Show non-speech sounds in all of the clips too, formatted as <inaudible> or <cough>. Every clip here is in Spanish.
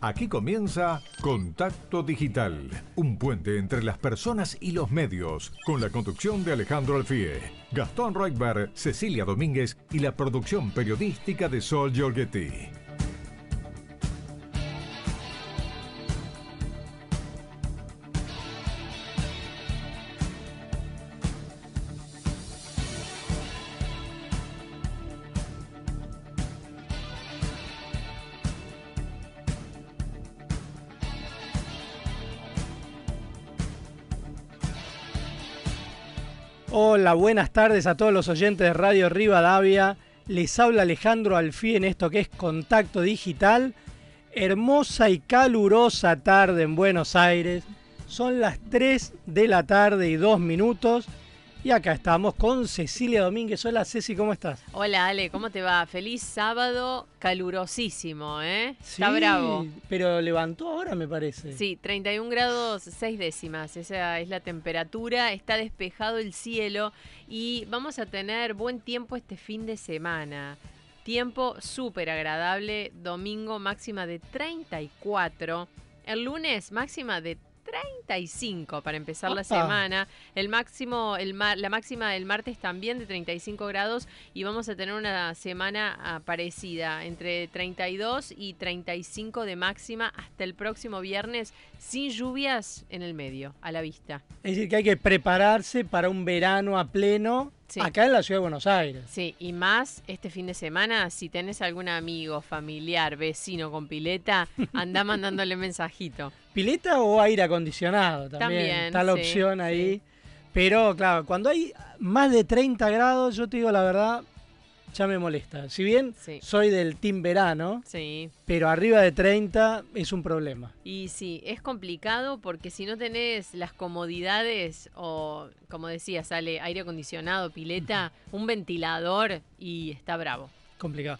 Aquí comienza Contacto Digital, un puente entre las personas y los medios, con la conducción de Alejandro Alfie, Gastón Reutberg, Cecilia Domínguez y la producción periodística de Sol Giorgetti. Buenas tardes a todos los oyentes de Radio Rivadavia. Les habla Alejandro Alfí en esto que es Contacto Digital. Hermosa y calurosa tarde en Buenos Aires. Son las 3 de la tarde y 2 minutos. Y acá estamos con Cecilia Domínguez. Hola Ceci, ¿cómo estás? Hola Ale, ¿cómo te va? Feliz sábado, calurosísimo, ¿eh? Está bravo. Pero levantó ahora, me parece. Sí, 31 grados 6 décimas, esa es la temperatura, está despejado el cielo y vamos a tener buen tiempo este fin de semana. Tiempo súper agradable, domingo máxima de 34, el lunes máxima de 35 para empezar la semana. El máximo, el la máxima del martes también de 35 grados y vamos a tener una semana ah, parecida, entre 32 y 35 de máxima hasta el próximo viernes, sin lluvias en el medio, a la vista. Es decir, que hay que prepararse para un verano a pleno Acá en la ciudad de Buenos Aires. Sí, y más este fin de semana, si tenés algún amigo, familiar, vecino con pileta, <laughs> anda mandándole mensajito. ¿Pileta o aire acondicionado también? Está la opción ahí. Pero claro, cuando hay más de 30 grados, yo te digo la verdad, ya me molesta. Si bien soy del team verano, sí. pero arriba de 30 es un problema. Y sí, es complicado porque si no tenés las comodidades o, como decía, sale aire acondicionado, pileta, <laughs> un ventilador y está bravo. Complicado.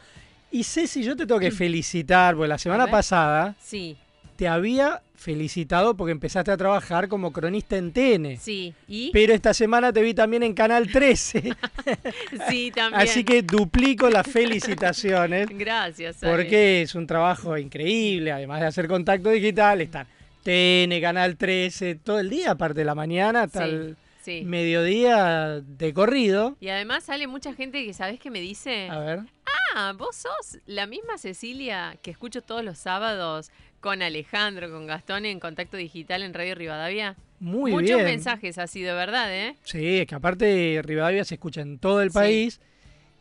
Y Ceci, yo te tengo que <laughs> felicitar, porque la semana pasada sí te había felicitado porque empezaste a trabajar como cronista en TN. Sí, ¿y? Pero esta semana te vi también en Canal 13. <laughs> sí, también. Así que duplico las felicitaciones. Gracias. Porque es un trabajo increíble, además de hacer contacto digital, estar TN, Canal 13, todo el día, aparte de la mañana hasta el mediodía de corrido. Y además sale mucha gente que, ¿sabes qué me dice? A ver. Ah, vos sos la misma Cecilia que escucho todos los sábados con Alejandro, con Gastón en Contacto Digital en Radio Rivadavia? Muy bien. Muchos mensajes así de verdad, ¿eh? Sí, es que aparte Rivadavia se escucha en todo el país.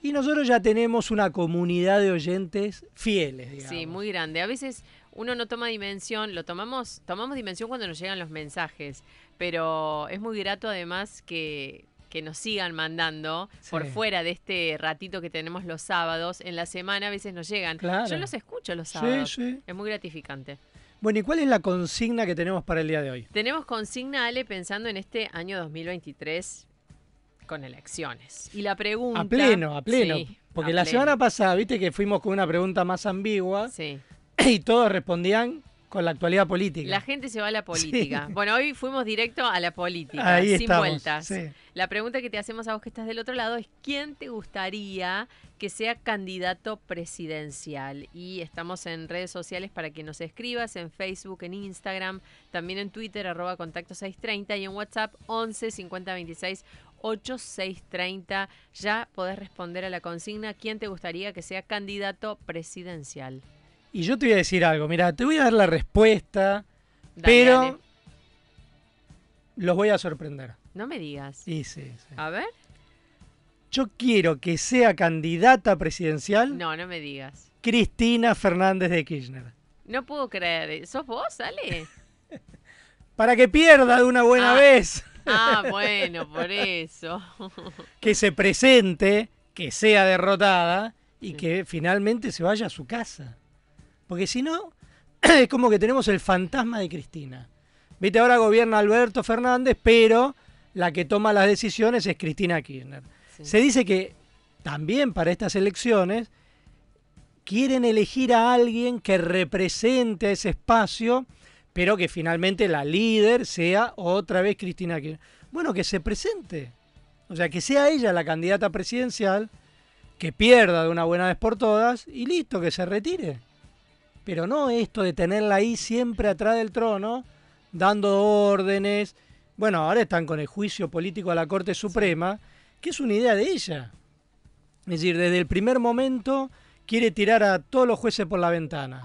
Y nosotros ya tenemos una comunidad de oyentes fieles, digamos. Sí, muy grande. A veces uno no toma dimensión, lo tomamos, tomamos dimensión cuando nos llegan los mensajes, pero es muy grato además que que nos sigan mandando por fuera de este ratito que tenemos los sábados. En la semana a veces nos llegan. Yo los escucho los sábados. Es muy gratificante. Bueno, ¿y cuál es la consigna que tenemos para el día de hoy? Tenemos consigna, Ale, pensando en este año 2023 con elecciones. Y la pregunta... A pleno, a pleno. porque la semana pasada, viste que fuimos con una pregunta más ambigua. Sí. <clears throat> Y todos respondían con la actualidad política. La gente se va a la <laughs> política. Bueno, hoy fuimos directo a la política, sin vueltas. La pregunta que te hacemos a vos que estás del otro lado es ¿quién te gustaría que sea candidato presidencial? Y estamos en redes sociales para que nos escribas, en Facebook, en Instagram, también en Twitter, arroba contacto 630 y en WhatsApp 11 50 26 8630. Ya podés responder a la consigna ¿quién te gustaría que sea candidato presidencial? Y yo te voy a decir algo, mira, te voy a dar la respuesta, pero los voy a sorprender. No me digas. Sí, sí, A ver. Yo quiero que sea candidata presidencial. No, no me digas. Cristina Fernández de Kirchner. No puedo creer. ¿Sos vos, Ale? <laughs> Para que pierda de una buena ah. vez. <laughs> ah, bueno, por eso. <laughs> que se presente, que sea derrotada y que finalmente se vaya a su casa. Porque si no, <clears throat> es como que tenemos el fantasma de Cristina. Viste, ahora gobierna Alberto Fernández, pero la que toma las decisiones es Cristina Kirchner. Se dice que también para estas elecciones quieren elegir a alguien que represente a ese espacio, pero que finalmente la líder sea otra vez Cristina Kirchner. Bueno, que se presente. O sea, que sea ella la candidata presidencial, que pierda de una buena vez por todas y listo, que se retire. Pero no esto de tenerla ahí siempre atrás del trono, dando órdenes. Bueno, ahora están con el juicio político a la Corte Suprema, que es una idea de ella. Es decir, desde el primer momento quiere tirar a todos los jueces por la ventana.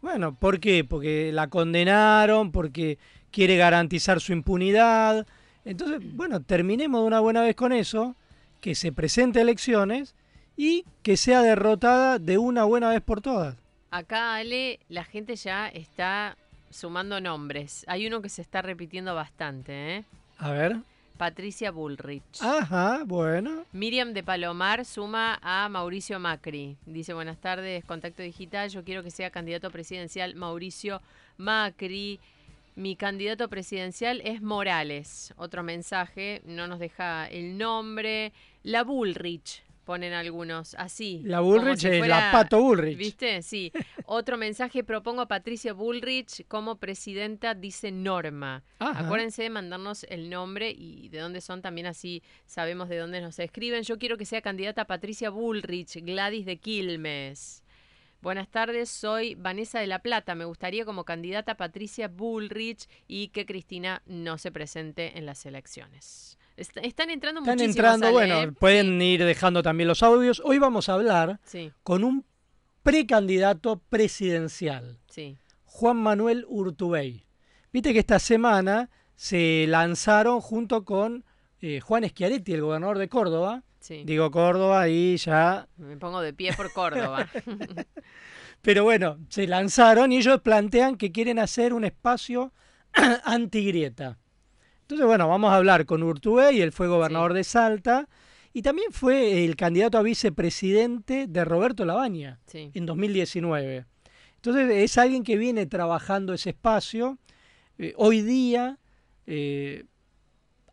Bueno, ¿por qué? Porque la condenaron, porque quiere garantizar su impunidad. Entonces, bueno, terminemos de una buena vez con eso, que se presente a elecciones y que sea derrotada de una buena vez por todas. Acá, Ale, la gente ya está sumando nombres. Hay uno que se está repitiendo bastante, ¿eh? A ver. Patricia Bullrich. Ajá, bueno. Miriam de Palomar suma a Mauricio Macri. Dice, buenas tardes, Contacto Digital, yo quiero que sea candidato presidencial Mauricio Macri. Mi candidato presidencial es Morales. Otro mensaje, no nos deja el nombre. La Bullrich ponen algunos, así. La Bullrich la Pato Bullrich. ¿Viste? Sí. <laughs> Otro mensaje, propongo a Patricia Bullrich como presidenta, dice Norma. Acuérdense de mandarnos el nombre y de dónde son también, así sabemos de dónde nos escriben. Yo quiero que sea candidata Patricia Bullrich, Gladys de Quilmes. Buenas tardes, soy Vanessa de la Plata. Me gustaría como candidata Patricia Bullrich y que Cristina no se presente en las elecciones están entrando Están entrando, bueno, ¿eh? pueden ir dejando también los audios. Hoy vamos a hablar con un precandidato presidencial, Juan Manuel Urtubey. Viste que esta semana se lanzaron junto con eh, Juan Schiaretti, el gobernador de Córdoba. Digo Córdoba y ya... Me pongo de pie por Córdoba. <laughs> Pero bueno, se lanzaron y ellos plantean que quieren hacer un espacio <clears throat> antigrieta. Entonces, bueno, vamos a hablar con Urtubey, él fue gobernador de Salta y también fue el candidato a vicepresidente de Roberto Labaña en 2019. Entonces, es alguien que viene trabajando ese espacio. Eh, hoy día eh,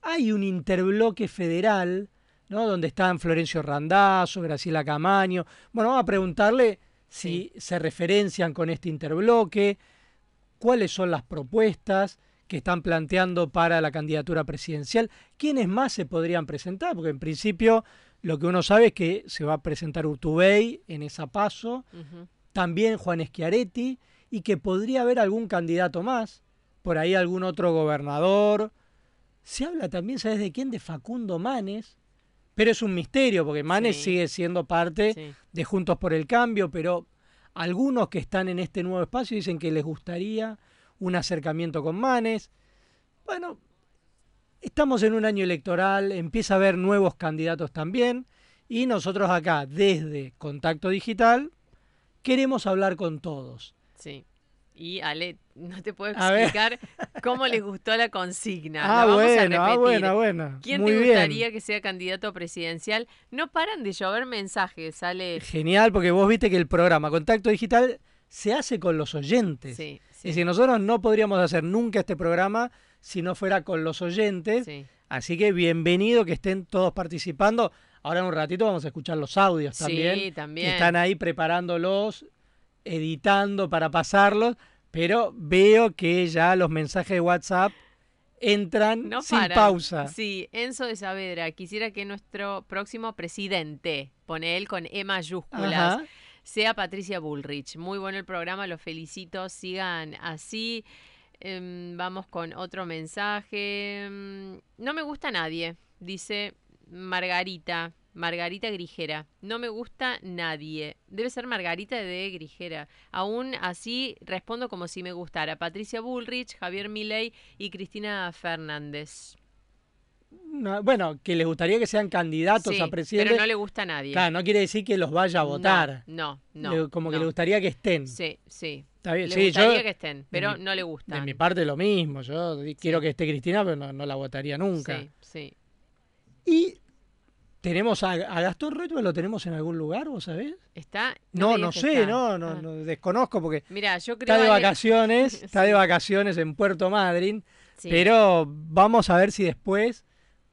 hay un interbloque federal, ¿no? Donde están Florencio Randazzo, Graciela Camaño. Bueno, vamos a preguntarle si se referencian con este interbloque, cuáles son las propuestas que están planteando para la candidatura presidencial. ¿Quiénes más se podrían presentar? Porque en principio lo que uno sabe es que se va a presentar Urtubey en esa paso, también Juan Schiaretti, y que podría haber algún candidato más, por ahí algún otro gobernador. Se habla también, ¿sabes de quién? De Facundo Manes, pero es un misterio, porque Manes sigue siendo parte de Juntos por el Cambio, pero algunos que están en este nuevo espacio dicen que les gustaría un acercamiento con Manes. Bueno, estamos en un año electoral, empieza a haber nuevos candidatos también y nosotros acá, desde Contacto Digital, queremos hablar con todos. Sí. Y Ale, no te puedo explicar cómo les gustó la consigna. <laughs> Ah, bueno, ah, bueno, bueno. ¿Quién te gustaría que sea candidato presidencial? No paran de llover mensajes, Ale. Genial, porque vos viste que el programa Contacto Digital se hace con los oyentes. Sí, y si nosotros no podríamos hacer nunca este programa si no fuera con los oyentes. Así que bienvenido que estén todos participando. Ahora en un ratito vamos a escuchar los audios también. Sí, también. están ahí preparándolos, editando para pasarlos. Pero veo que ya los mensajes de WhatsApp entran sin pausa. Sí, Enzo de Saavedra, quisiera que nuestro próximo presidente, pone él con E mayúsculas, sea Patricia Bullrich. Muy bueno el programa, los felicito, sigan así. Em, vamos con otro mensaje. Em, no me gusta nadie, dice Margarita. Margarita Grijera. No me gusta nadie. Debe ser Margarita de Grijera. Aún así respondo como si me gustara. Patricia Bullrich, Javier Milei y Cristina Fernández bueno, que les gustaría que sean candidatos a presidente. Pero no le gusta a nadie. Claro, no quiere decir que los vaya a votar. No, no. como que le gustaría que estén. Sí, sí. Está bien. Le sí, gustaría que estén, pero no le gusta. De mi parte lo mismo. Yo quiero que esté Cristina, pero no, la votaría nunca. Sí, sí. Y tenemos a, Gastón Retuel, ¿lo tenemos en algún lugar, vos sabés? ¿Está? No, no, sé, no, no, ah. no, desconozco porque Mira, yo creo está de vacaciones, <laughs> está de vacaciones en Puerto Madryn, pero vamos a ver si después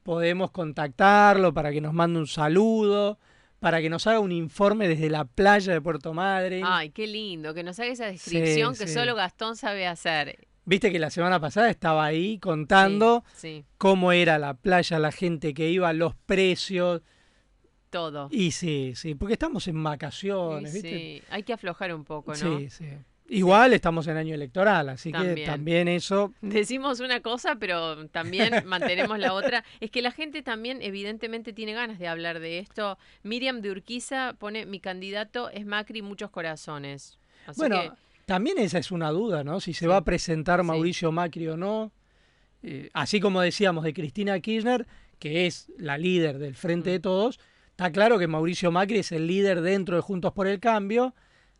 podemos contactarlo para que nos mande un saludo, para que nos haga un informe desde la playa de Puerto Madre. Ay, qué lindo, que nos haga esa descripción que solo Gastón sabe hacer. Viste que la semana pasada estaba ahí contando cómo era la playa, la gente que iba, los precios. Todo. Y sí, sí, porque estamos en vacaciones, ¿viste? Sí, hay que aflojar un poco, ¿no? Sí, sí. Igual estamos en año electoral, así que También. eso... Decimos una cosa, pero también mantenemos la otra. <laughs> Es que la gente también evidentemente tiene ganas de hablar de esto. Miriam de Urquiza pone, mi candidato es Macri, muchos corazones. Así bueno, que, también esa es una duda, ¿no? Si se Sí. va a presentar Sí. Mauricio Macri o no. Eh, así como decíamos de Cristina Kirchner, que es la líder del Frente Mm. de Todos, está claro que Mauricio Macri es el líder dentro de Juntos por el Cambio,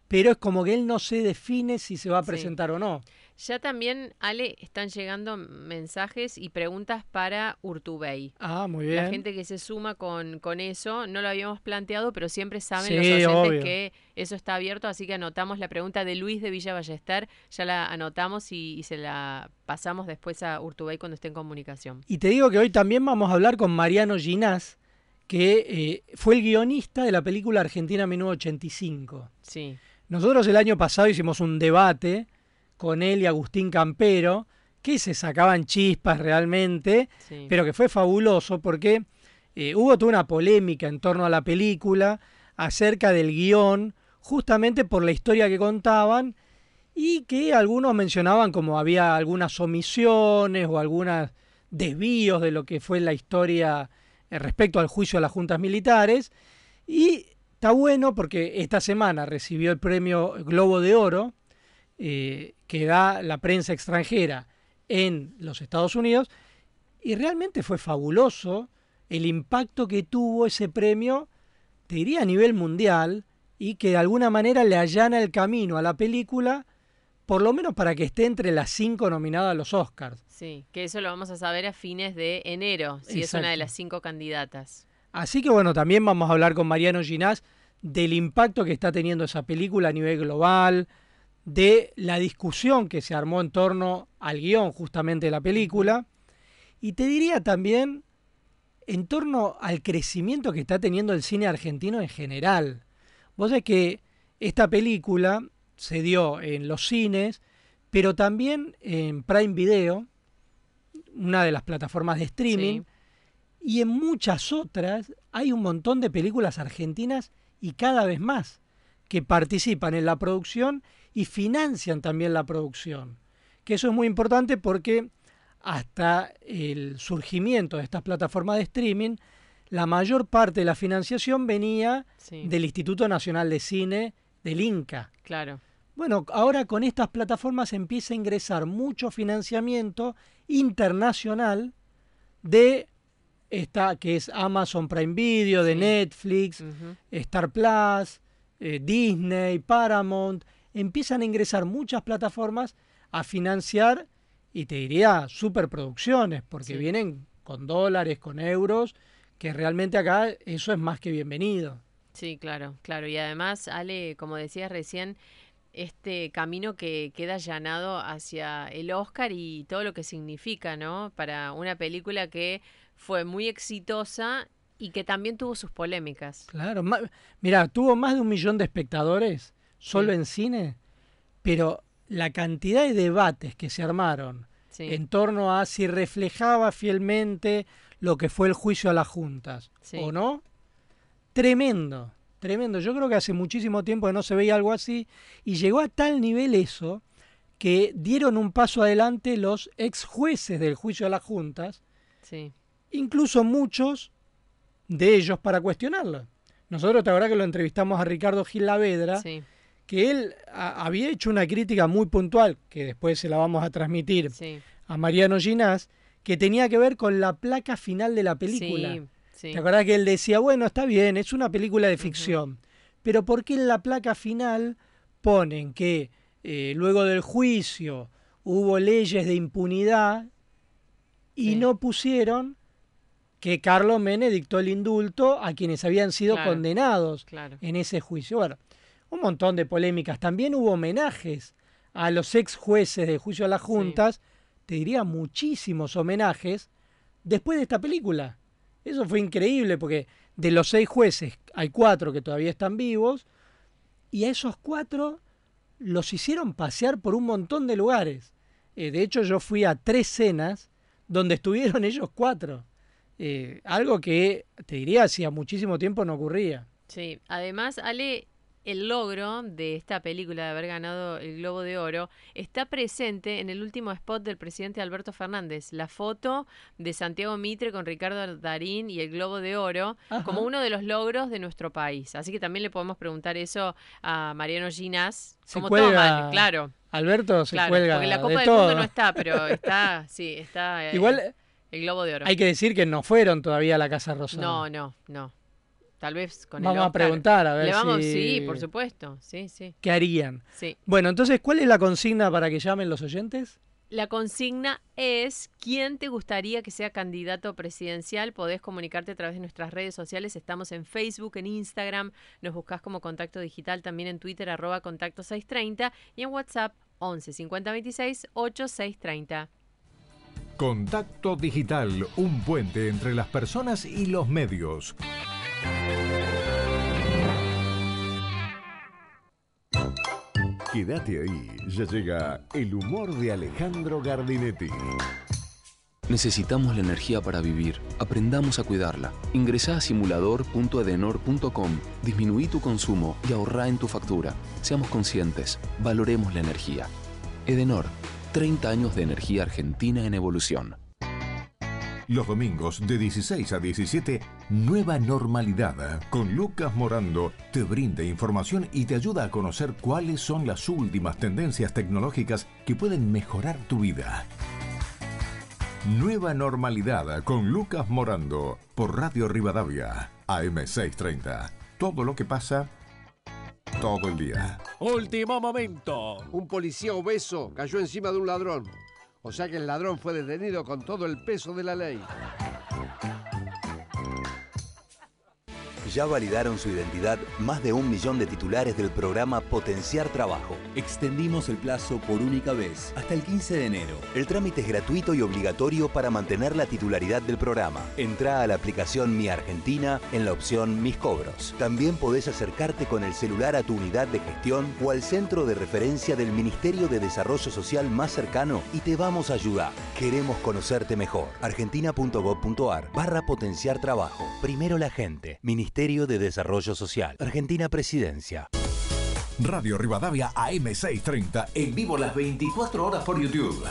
pero es como que él no se define si se va a Sí. presentar o no. ya también, Ale, están llegando mensajes y preguntas para Urtubey. Ah, muy bien. La gente que se suma con, con eso, no lo habíamos planteado, pero siempre saben Sí, los oyentes obvio. que eso está abierto, así que anotamos la pregunta de Luis de Villa Ballester, ya la anotamos y, y se la pasamos después a Urtubey cuando esté en comunicación. Y te digo que hoy también vamos a hablar con Mariano Ginás, que eh, fue el guionista de la película Argentina 1985. Sí, Nosotros el año pasado hicimos un debate con él y Agustín Campero, que se sacaban chispas realmente, sí. pero que fue fabuloso porque eh, hubo toda una polémica en torno a la película acerca del guion, justamente por la historia que contaban y que algunos mencionaban como había algunas omisiones o algunos desvíos de lo que fue la historia eh, respecto al juicio a las juntas militares. Y está bueno porque esta semana recibió el premio Globo de Oro eh, que da la prensa extranjera en los Estados Unidos y realmente fue fabuloso el impacto que tuvo ese premio, te diría a nivel mundial, y que de alguna manera le allana el camino a la película, por lo menos para que esté entre las cinco nominadas a los Oscars. Sí, que eso lo vamos a saber a fines de enero, si es una de las cinco candidatas. Así que bueno, también vamos a hablar con Mariano Ginás del impacto que está teniendo esa película a nivel global, de la discusión que se armó en torno al guion justamente de la película, y te diría también en torno al crecimiento que está teniendo el cine argentino en general. Vos sabés que esta película se dio en los cines, pero también en Prime Video, una de las plataformas de streaming, y en muchas otras hay un montón de películas argentinas y cada vez más que participan en la producción y financian también la producción. Que eso es muy importante porque hasta el surgimiento de estas plataformas de streaming, la mayor parte de la financiación venía Sí, del Instituto Nacional de Cine, del INCA. claro. Bueno, ahora con estas plataformas empieza a ingresar mucho financiamiento internacional de esta que es Amazon Prime Video, de Sí. Netflix, Ujú. Star Plus, eh, Disney, Paramount. Empiezan a ingresar muchas plataformas a financiar y te diría superproducciones, porque Sí. vienen con dólares, con euros, que realmente acá eso es más que bienvenido. Sí, claro, claro. Y además, Ale, como decías recién, este camino que queda allanado hacia el Oscar y todo lo que significa, ¿no? Para una película que fue muy exitosa y que también tuvo sus polémicas. Claro, mira, tuvo más de un millón de espectadores solo Sí. en cine, pero la cantidad de debates que se armaron Sí, en torno a si reflejaba fielmente lo que fue el juicio a las juntas Sí. o no, tremendo, tremendo. Yo creo que hace muchísimo tiempo que no se veía algo así y llegó a tal nivel eso que dieron un paso adelante los ex jueces del juicio a las juntas sí, incluso muchos de ellos para cuestionarlo. Nosotros, te acuerdas que lo entrevistamos a Ricardo Gil Lavedra, sí, que él a- había hecho una crítica muy puntual, que después se la vamos a transmitir sí. a Mariano Ginás, que tenía que ver con la placa final de la película. Sí, sí. ¿Te acordás que él decía, bueno, está bien, es una película de ficción, pero ¿por qué en la placa final ponen que eh, luego del juicio hubo leyes de impunidad y no pusieron que Carlos Menem dictó el indulto a quienes habían sido Claro. condenados Claro. en ese juicio? Bueno, un montón de polémicas. También hubo homenajes a los ex jueces de juicio a las juntas, te diría muchísimos homenajes después de esta película. Eso fue increíble porque de los seis jueces hay cuatro que todavía están vivos y a esos cuatro los hicieron pasear por un montón de lugares. Eh, de hecho, yo fui a tres cenas donde estuvieron <laughs> ellos cuatro. Eh, algo que te diría hacía muchísimo tiempo no ocurría. Sí, además, Ale, el logro de esta película de haber ganado el Globo de Oro está presente en el último spot del presidente Alberto Fernández, la foto de Santiago Mitre con Ricardo Darín y el Globo de Oro como uno de los logros de nuestro país. Así que también le podemos preguntar eso a Mariano Ginás. Se como claro. Alberto se cuelga porque la Copa del Mundo no está, pero <laughs> está, sí, está. Eh, Igual el Globo de Oro. Hay que decir que no fueron todavía a la Casa Rosada. No, no, no. Tal vez con vamos el a preguntar a ver Le vamos, si... Sí, por supuesto. Sí, sí. ¿Qué harían? Sí. Bueno, entonces, ¿cuál es la consigna para que llamen los oyentes? La consigna es quién te gustaría que sea candidato presidencial. Podés comunicarte a través de nuestras redes sociales. Estamos en Facebook, en Instagram. Nos buscás como Contacto Digital, también en Twitter, arroba Contacto 630 y en WhatsApp 11 50 26 8630. Contacto Digital, un puente entre las personas y los medios. Quédate ahí, ya llega el humor de Alejandro Gardinetti. Necesitamos la energía para vivir. Aprendamos a cuidarla. Ingresa a simulador.edenor.com, disminuí tu consumo y ahorra en tu factura. Seamos conscientes, valoremos la energía. Edenor, 30 años de energía argentina en evolución. Los domingos de 16 a 17, Nueva Normalidad con Lucas Morando te brinda información y te ayuda a conocer cuáles son las últimas tendencias tecnológicas que pueden mejorar tu vida. Nueva Normalidad con Lucas Morando por Radio Rivadavia, AM630. Todo lo que pasa todo el día. Último momento. Un policía obeso cayó encima de un ladrón. O sea que el ladrón fue detenido con todo el peso de la ley. Ya validaron su identidad más de un millón de titulares del programa Potenciar Trabajo. Extendimos el plazo por única vez hasta el 15 de enero. El trámite es gratuito y obligatorio para mantener la titularidad del programa. Entra a la aplicación Mi Argentina en la opción Mis Cobros. También podés acercarte con el celular a tu unidad de gestión o al centro de referencia del Ministerio de Desarrollo Social más cercano y te vamos a ayudar. Queremos conocerte mejor. Argentina.gov.ar barra Potenciar Trabajo. Primero la gente. De Desarrollo Social. Argentina Presidencia. Radio Rivadavia AM630 en vivo las 24 horas por YouTube.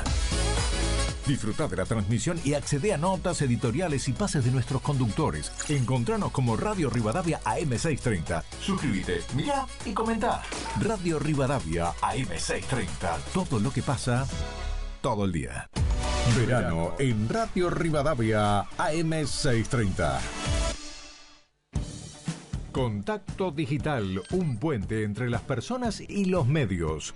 Disfruta de la transmisión y accede a notas editoriales y pases de nuestros conductores. Encontranos como Radio Rivadavia AM630. Suscríbete, mira y comenta. Radio Rivadavia AM630. Todo lo que pasa todo el día. Verano en Radio Rivadavia AM630. Contacto Digital, un puente entre las personas y los medios.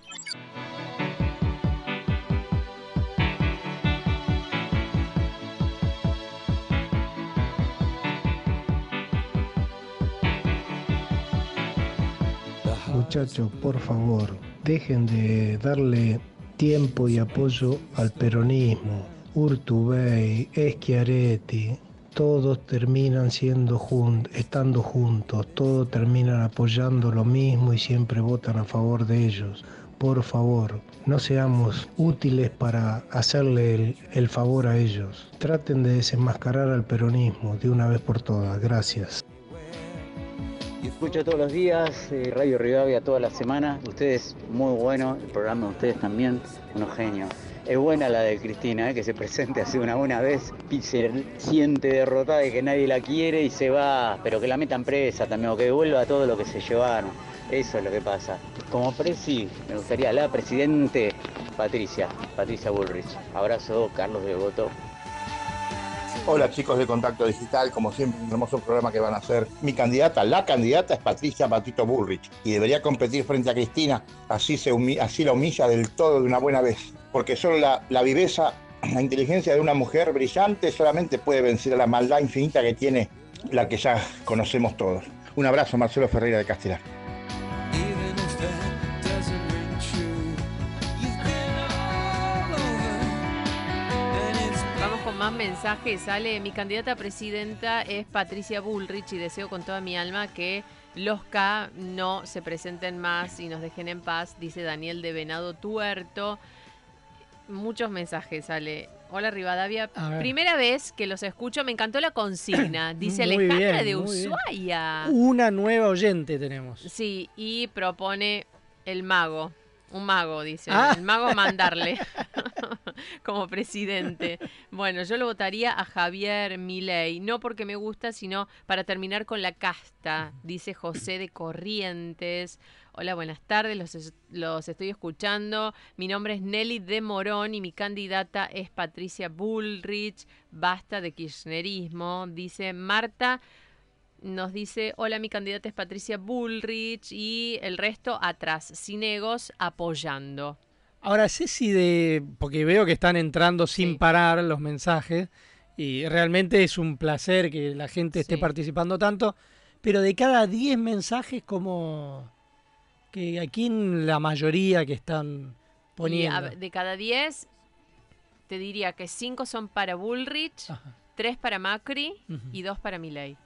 Muchachos, por favor, dejen de darle tiempo y apoyo al peronismo. Urtubey, Schiaretti, todos terminan siendo estando juntos, todos terminan apoyando lo mismo y siempre votan a favor de ellos. Por favor, no seamos útiles para hacerle el, el favor a ellos. Traten de desenmascarar al peronismo de una vez por todas. Gracias. Escucho todos los días eh, Radio Rivadavia toda la semana. Ustedes muy bueno, el programa de ustedes también, unos genios. Es buena la de Cristina, eh, que se presente así una buena vez y se siente derrotada de que nadie la quiere y se va, pero que la metan presa también, o que devuelva todo lo que se llevaron. Eso es lo que pasa. Como presi, me gustaría la presidente Patricia, Patricia Bullrich. Abrazo, Carlos de Voto. Hola chicos de Contacto Digital, como siempre un hermoso programa que van a hacer. Mi candidata, la candidata es Patricia Patito Bullrich y debería competir frente a Cristina, así, se así la humilla del todo de una buena vez, porque solo la, la viveza, <clears throat> la inteligencia de una mujer brillante solamente puede vencer a la maldad infinita que tiene la que ya conocemos todos. Un abrazo Marcelo Ferreira de Castelar. más mensajes. Sale, mi candidata a presidenta es Patricia Bullrich y deseo con toda mi alma que los K no se presenten más y nos dejen en paz, dice Daniel de Venado Tuerto. Muchos mensajes, sale. Hola Rivadavia. Primera vez que los escucho, me encantó la consigna. <coughs> Dice Muy Alejandra bien, de bien. Ushuaia. Una nueva oyente tenemos. Sí, y propone el mago. Un mago, dice. Ah. El mago mandarle <laughs> <laughs> como presidente. Bueno, yo lo votaría a Javier Milei, no porque me gusta, sino para terminar con la casta, dice José de Corrientes. Hola, buenas tardes, los, es- los estoy escuchando. Mi nombre es Nelly de Morón y mi candidata es Patricia Bullrich. Basta de kirchnerismo, dice Marta nos dice, hola, mi candidata es Patricia Bullrich y el resto atrás, sin egos, apoyando. Ahora, Ceci, de, porque veo que están entrando sin parar los mensajes y realmente es un placer que la gente esté Sí. participando tanto, pero de cada 10 mensajes, como que aquí en la mayoría que están poniendo. de cada 10, te diría que 5 son para Bullrich, 3 para Macri y 2 para Milei.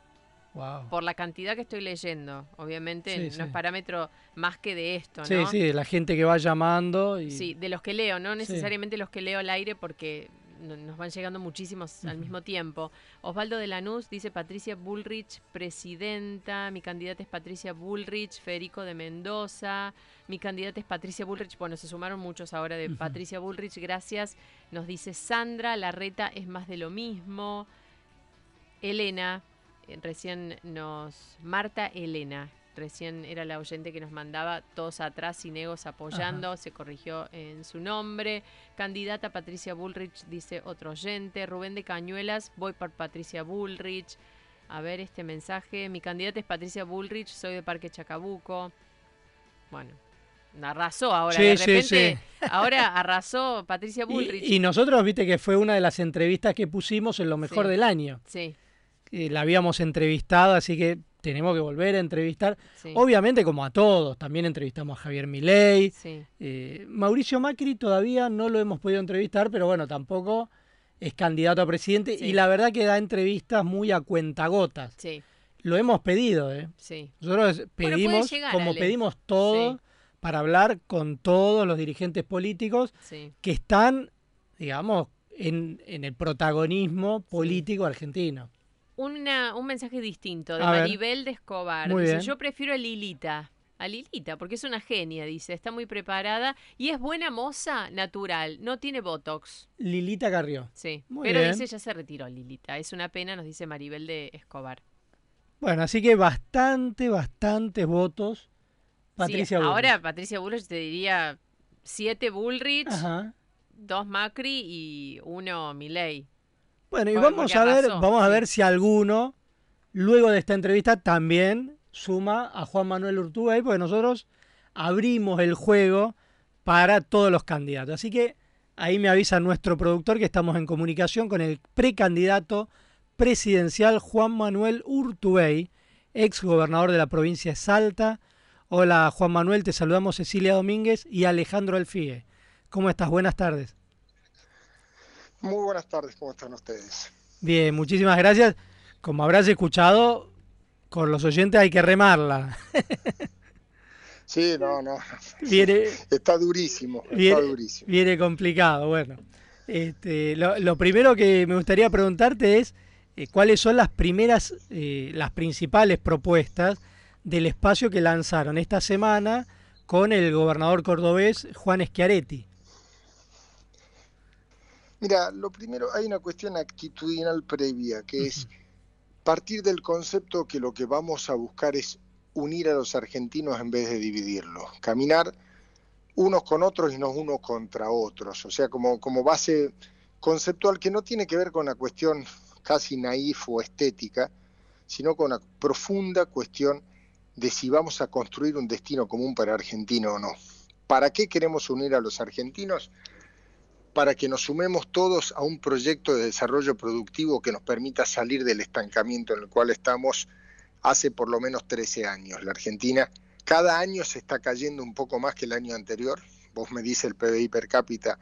Wow. Por la cantidad que estoy leyendo. Obviamente Sí, no sí. es parámetro más que de esto, Sí, ¿no? sí, la gente que va llamando y Sí, de los que leo, no Sí. necesariamente los que leo al aire porque nos van llegando muchísimos al mismo tiempo. Osvaldo de Lanús dice Patricia Bullrich, presidenta. Mi candidata es Patricia Bullrich, Federico de Mendoza. Mi candidata es Patricia Bullrich. Bueno, se sumaron muchos ahora de. Patricia Bullrich, gracias. Nos dice Sandra, la reta es más de lo mismo. Elena, eh, recién nos... Marta Elena, recién era la oyente que nos mandaba todos atrás sin egos apoyando, se corrigió en su nombre. Candidata Patricia Bullrich, dice otro oyente. Rubén de Cañuelas, voy por Patricia Bullrich. A ver este mensaje. Mi candidata es Patricia Bullrich, soy de Parque Chacabuco. Bueno, arrasó ahora. Sí, de sí, repente, sí. ahora arrasó Patricia Bullrich. Y, y nosotros, viste que fue una de las entrevistas que pusimos en lo mejor Sí. del año. Sí, Eh, la habíamos entrevistado, así que tenemos que volver a entrevistar. Sí. Obviamente, como a todos, también entrevistamos a Javier Milei. sí. Eh, Mauricio Macri todavía no lo hemos podido entrevistar, pero bueno, tampoco es candidato a presidente Sí. y la verdad que da entrevistas muy a cuentagotas. Sí, Lo hemos pedido, ¿eh? sí. Nosotros pedimos, llegar, como Ale. pedimos todo, para hablar con todos los dirigentes políticos que están, digamos, en, en el protagonismo político argentino. Una, un mensaje distinto de A ver. Maribel de Escobar. Muy dice, bien. yo prefiero a Lilita. A Lilita, porque es una genia, dice. Está muy preparada y es buena moza natural. No tiene Botox. Lilita Carrió. Sí. Muy Pero bien. dice, ya se retiró Lilita. Es una pena, nos dice Maribel de Escobar. Bueno, así que bastante, bastantes votos. Patricia ahora Patricia Bullrich te diría siete Bullrich, Ajá. dos Macri y uno Milei. Bueno, y vamos a ver, vamos a ver si alguno, luego de esta entrevista, también suma a Juan Manuel Urtubey, porque nosotros abrimos el juego para todos los candidatos. Así que ahí me avisa nuestro productor que estamos en comunicación con el precandidato presidencial Juan Manuel Urtubey, ex gobernador de la provincia de Salta. Hola Juan Manuel, te saludamos Cecilia Domínguez y Alejandro Alfie. ¿Cómo estás? Buenas tardes. Muy buenas tardes, ¿cómo están ustedes? Bien, muchísimas gracias. Como habrás escuchado, con los oyentes hay que remarla. <laughs> Sí, no, no. Viene, Está durísimo, está viene, durísimo. viene complicado. Bueno, este, lo, lo primero que me gustaría preguntarte es eh, cuáles son las primeras, eh, las principales propuestas del espacio que lanzaron esta semana con el gobernador cordobés Juan Schiaretti. Mira, lo primero, hay una cuestión actitudinal previa, que es partir del concepto que lo que vamos a buscar es unir a los argentinos en vez de dividirlos, caminar unos con otros y no unos contra otros, o sea, como, como base conceptual que no tiene que ver con una cuestión casi naif o estética, sino con una profunda cuestión de si vamos a construir un destino común para Argentina o no. ¿Para qué queremos unir a los argentinos? Para que nos sumemos todos a un proyecto de desarrollo productivo que nos permita salir del estancamiento en el cual estamos hace por lo menos 13 años. La Argentina cada año se está cayendo un poco más que el año anterior. Vos me dice el PBI per cápita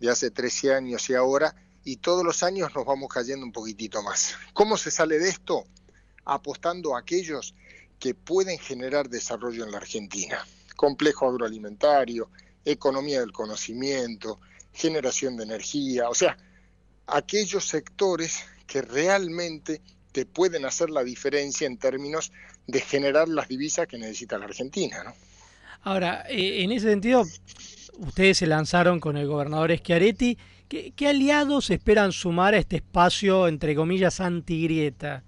de hace 13 años y ahora, y todos los años nos vamos cayendo un poquitito más. ¿Cómo se sale de esto? Apostando a aquellos que pueden generar desarrollo en la Argentina. Complejo agroalimentario, economía del conocimiento, generación de energía, o sea, aquellos sectores que realmente te pueden hacer la diferencia en términos de generar las divisas que necesita la Argentina. ¿no? Ahora, eh, en ese sentido, ustedes se lanzaron con el gobernador Schiaretti. ¿Qué, aliados esperan sumar a este espacio, entre comillas, antigrieta?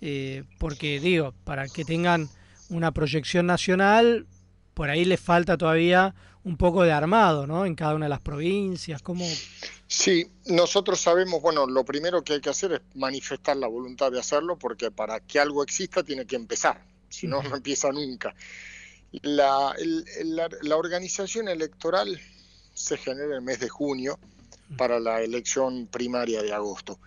Eh, porque digo, para que tengan una proyección nacional, por ahí les falta todavía un poco de armado, ¿no? En cada una de las provincias, ¿cómo...? Sí, nosotros sabemos, bueno, lo primero que hay que hacer es manifestar la voluntad de hacerlo, porque para que algo exista tiene que empezar, si no, no empieza nunca. La, la, la organización electoral se genera en el mes de junio para la elección primaria de agosto.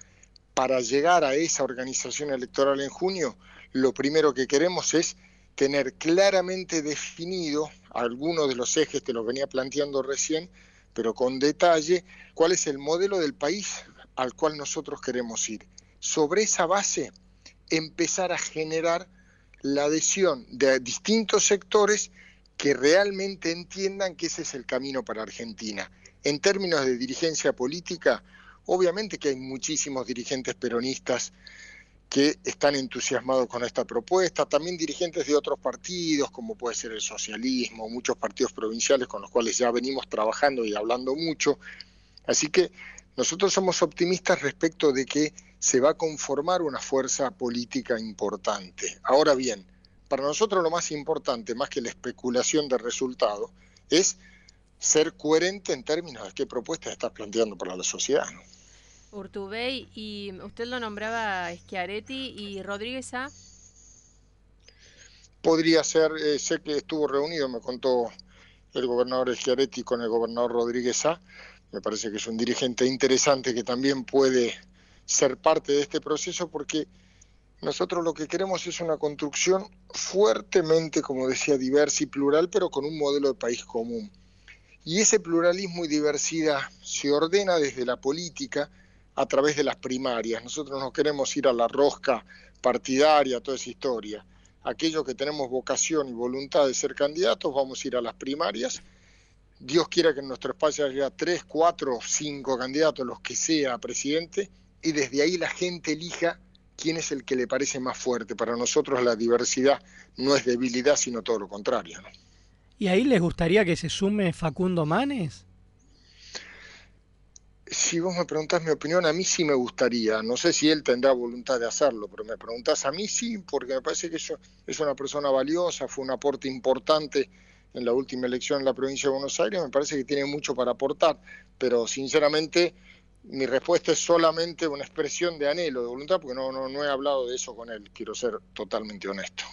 Para llegar a esa organización electoral en junio, lo primero que queremos es tener claramente definido algunos de los ejes, te los venía planteando recién, pero con detalle, cuál es el modelo del país al cual nosotros queremos ir. Sobre esa base, empezar a generar la adhesión de distintos sectores que realmente entiendan que ese es el camino para Argentina. En términos de dirigencia política, obviamente que hay muchísimos dirigentes peronistas que están entusiasmados con esta propuesta, también dirigentes de otros partidos, como puede ser el socialismo, muchos partidos provinciales con los cuales ya venimos trabajando y hablando mucho. Así que nosotros somos optimistas respecto de que se va a conformar una fuerza política importante. Ahora bien, para nosotros lo más importante, más que la especulación de resultado, es ser coherente en términos de qué propuestas estás planteando para la sociedad. Urtubey, y usted lo nombraba Schiaretti y Rodríguez A. Podría ser, eh, sé que estuvo reunido, me contó el gobernador Schiaretti con el gobernador Rodríguez A. Me parece que es un dirigente interesante que también puede ser parte de este proceso porque nosotros lo que queremos es una construcción fuertemente, como decía, diversa y plural, pero con un modelo de país común. Y ese pluralismo y diversidad se ordena desde la política, a través de las primarias. Nosotros no queremos ir a la rosca partidaria, toda esa historia. Aquellos que tenemos vocación y voluntad de ser candidatos, vamos a ir a las primarias. Dios quiera que en nuestro espacio haya tres, cuatro, cinco candidatos, los que sea presidente, y desde ahí la gente elija quién es el que le parece más fuerte. Para nosotros la diversidad no es debilidad, sino todo lo contrario. ¿Y ahí les gustaría que se sume Facundo Manes? Si vos me preguntás mi opinión, a mí sí me gustaría. No sé si él tendrá voluntad de hacerlo, pero me preguntás a mí sí, porque me parece que eso es una persona valiosa, fue un aporte importante en la última elección en la provincia de Buenos Aires, me parece que tiene mucho para aportar, pero sinceramente mi respuesta es solamente una expresión de anhelo, de voluntad, porque no, no, no he hablado de eso con él, quiero ser totalmente honesto.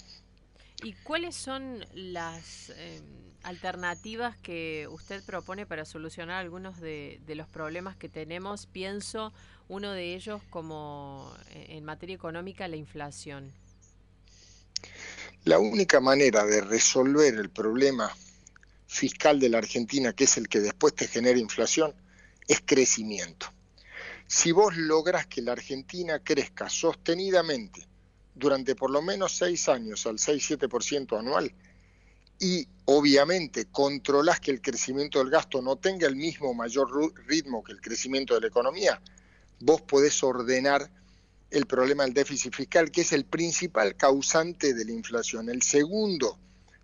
¿Y cuáles son las... Eh alternativas que usted propone para solucionar algunos de, los problemas que tenemos. Pienso uno de ellos como en materia económica la inflación. La única manera de resolver el problema fiscal de la Argentina, que es el que después te genera inflación, es crecimiento. Si vos logras que la Argentina crezca sostenidamente durante por lo menos seis años al 6-7% anual, y obviamente controlas que el crecimiento del gasto no tenga el mismo mayor ritmo que el crecimiento de la economía, vos podés ordenar el problema del déficit fiscal, que es el principal causante de la inflación. El segundo,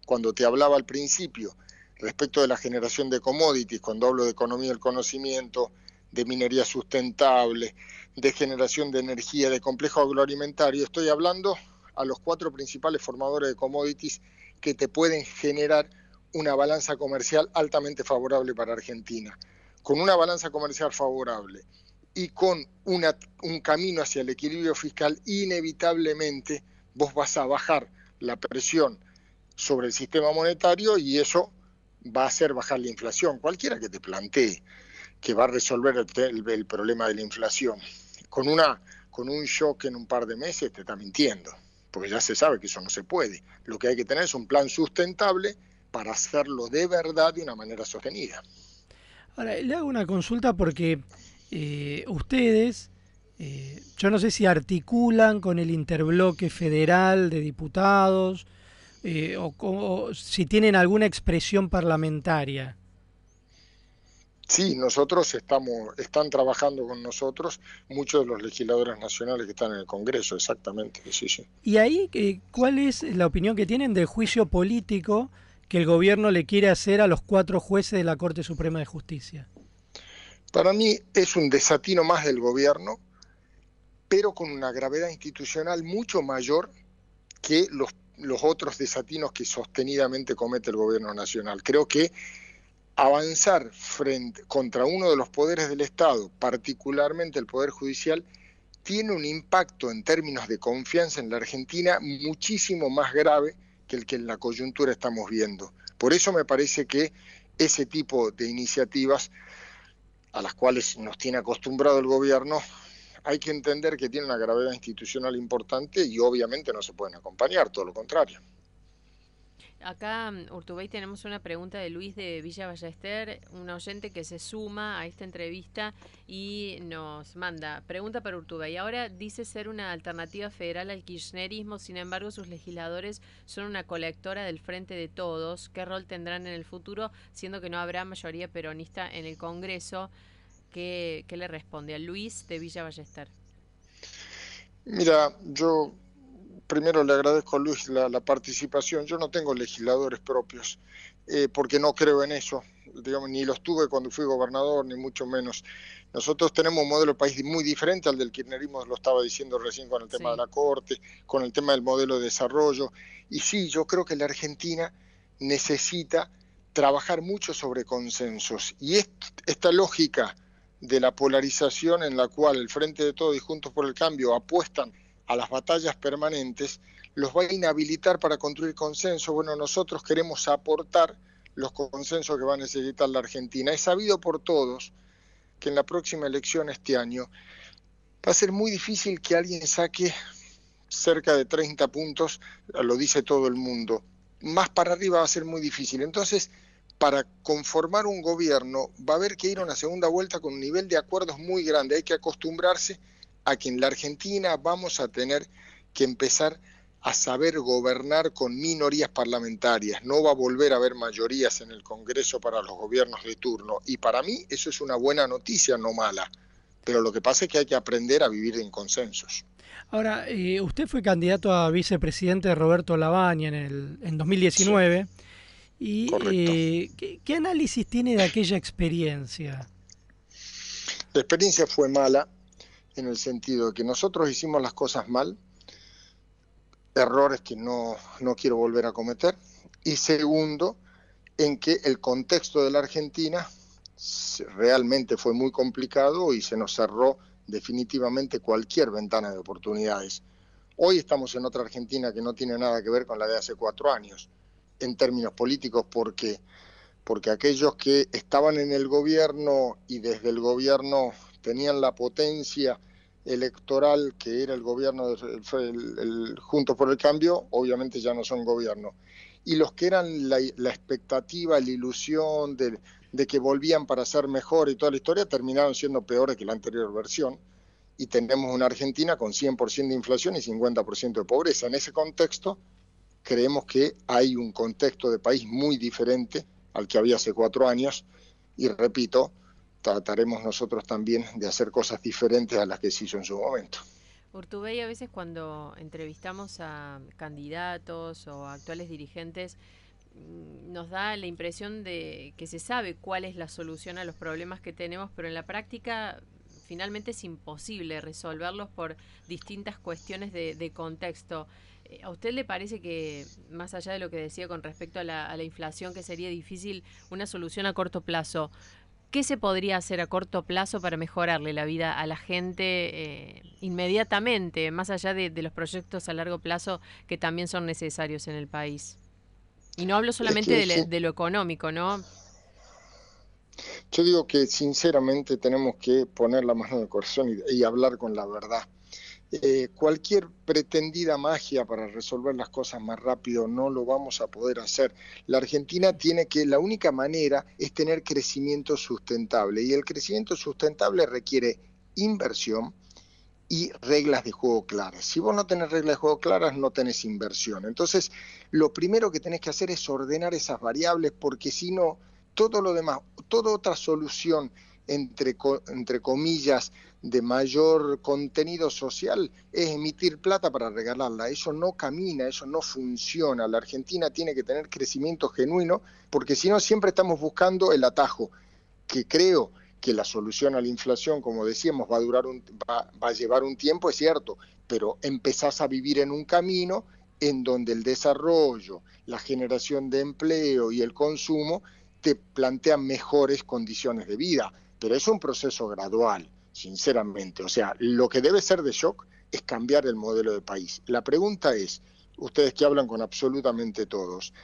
cuando te hablaba al principio, respecto de la generación de commodities, cuando hablo de economía del conocimiento, de minería sustentable, de generación de energía, de complejo agroalimentario, estoy hablando a los cuatro principales formadores de commodities que te pueden generar una balanza comercial altamente favorable para Argentina. Con una balanza comercial favorable y con una, un camino hacia el equilibrio fiscal, inevitablemente vos vas a bajar la presión sobre el sistema monetario y eso va a hacer bajar la inflación. Cualquiera que te plantee que va a resolver el, el, el problema de la inflación con, una, con un shock en un par de meses te está mintiendo porque ya se sabe que eso no se puede. Lo que hay que tener es un plan sustentable para hacerlo de verdad de una manera sostenida. Ahora, le hago una consulta porque eh, ustedes, eh, yo no sé si articulan con el interbloque federal de diputados eh, o, o, si tienen alguna expresión parlamentaria. Sí, nosotros estamos, están trabajando con nosotros muchos de los legisladores nacionales que están en el Congreso, exactamente. Sí, sí. Y ahí, eh, ¿cuál es la opinión que tienen del juicio político que el gobierno le quiere hacer a los cuatro jueces de la Corte Suprema de Justicia? Para mí es un desatino más del gobierno, pero con una gravedad institucional mucho mayor que los, los otros desatinos que sostenidamente comete el gobierno nacional. Creo que avanzar frente contra uno de los poderes del Estado, particularmente el Poder Judicial, tiene un impacto en términos de confianza en la Argentina muchísimo más grave que el que en la coyuntura estamos viendo. Por eso me parece que ese tipo de iniciativas a las cuales nos tiene acostumbrado el gobierno, hay que entender que tiene una gravedad institucional importante y obviamente no se pueden acompañar, todo lo contrario. Acá, mm, Urtubey, tenemos una pregunta de Luis de Villa Ballester, un oyente que se suma a esta entrevista y nos manda, pregunta para Urtubey. Ahora dice ser una alternativa federal al kirchnerismo, sin embargo sus legisladores son una colectora del frente de todos. ¿Qué rol tendrán en el futuro, siendo que no habrá mayoría peronista en el Congreso? ¿Qué, le responde a Luis de Villa Ballester? Mira, yo primero le agradezco a Luis la, participación. Yo no tengo legisladores propios, eh, porque no creo en eso. Digamos, ni los tuve cuando fui gobernador, ni mucho menos. Nosotros tenemos un modelo de país muy diferente al del kirchnerismo, lo estaba diciendo recién con el tema de la Corte, con el tema del modelo de desarrollo. Y sí, yo creo que la Argentina necesita trabajar mucho sobre consensos. Y esta lógica de la polarización en la cual el Frente de Todos y Juntos por el Cambio apuestan a las batallas permanentes, los va a inhabilitar para construir consenso. Bueno, nosotros queremos aportar los consensos que va a necesitar la Argentina. Es sabido por todos que en la próxima elección este año va a ser muy difícil que alguien saque cerca de 30 puntos, lo dice todo el mundo. Más para arriba va a ser muy difícil. Entonces, para conformar un gobierno va a haber que ir a una segunda vuelta con un nivel de acuerdos muy grande. Hay que acostumbrarse a que en la Argentina vamos a tener que empezar a saber gobernar con minorías parlamentarias. No va a volver a haber mayorías en el Congreso para los gobiernos de turno. Y para mí eso es una buena noticia, no mala. Pero lo que pasa es que hay que aprender a vivir en consensos. Ahora, eh, usted fue candidato a vicepresidente de Roberto Labaña en, el, en 2019. ¿Y eh, ¿qué, ¿qué análisis tiene de aquella experiencia? La experiencia fue mala, en el sentido de que nosotros hicimos las cosas mal, errores que no, no quiero volver a cometer, y segundo, en que el contexto de la Argentina realmente fue muy complicado y se nos cerró definitivamente cualquier ventana de oportunidades. Hoy estamos en otra Argentina que no tiene nada que ver con la de hace cuatro años, en términos políticos, porque, porque aquellos que estaban en el gobierno y desde el gobierno tenían la potencia electoral que era el gobierno el, Juntos por el Cambio, obviamente ya no son gobierno. Y los que eran la, expectativa, la ilusión de, de, que volvían para ser mejor y toda la historia, terminaron siendo peores que la anterior versión. Y tenemos una Argentina con 100% de inflación y 50% de pobreza. En ese contexto, creemos que hay un contexto de país muy diferente al que había hace cuatro años. Y repito, trataremos nosotros también de hacer cosas diferentes a las que se hizo en su momento. Urtubey, a veces cuando entrevistamos a candidatos o actuales dirigentes, mm, nos da la impresión de que se sabe cuál es la solución a los problemas que tenemos, pero en la práctica finalmente es imposible resolverlos por distintas cuestiones de, contexto. Eh, ¿A usted le parece que, más allá de lo que decía con respecto a la, a la inflación, que sería difícil una solución a corto plazo, ¿Qué se podría hacer a corto plazo para mejorarle la vida a la gente eh, inmediatamente, más allá de, los proyectos a largo plazo que también son necesarios en el país? Y no hablo solamente de, lo económico, ¿no? Yo digo que sinceramente tenemos que poner la mano en el corazón y hablar con la verdad. Eh, cualquier pretendida magia para resolver las cosas más rápido no lo vamos a poder hacer. La Argentina tiene que, la única manera es tener crecimiento sustentable y el crecimiento sustentable requiere inversión y reglas de juego claras. Si vos no tenés reglas de juego claras, no tenés inversión. Entonces, lo primero que tenés que hacer es ordenar esas variables porque si no, Todo lo demás, toda otra solución entre, entre comillas, de mayor contenido social es emitir plata para regalarla. Eso no camina, eso no funciona. La Argentina tiene que tener crecimiento genuino porque si no siempre estamos buscando el atajo, que creo que la solución a la inflación, como decíamos, va a, durar un, va, va a llevar un tiempo, es cierto, pero empezás a vivir en un camino en donde el desarrollo, la generación de empleo y el consumo te plantean mejores condiciones de vida pero es un proceso gradual, sinceramente. O sea, lo que debe ser de shock es cambiar el modelo de país. La pregunta es, ustedes que hablan con absolutamente todos,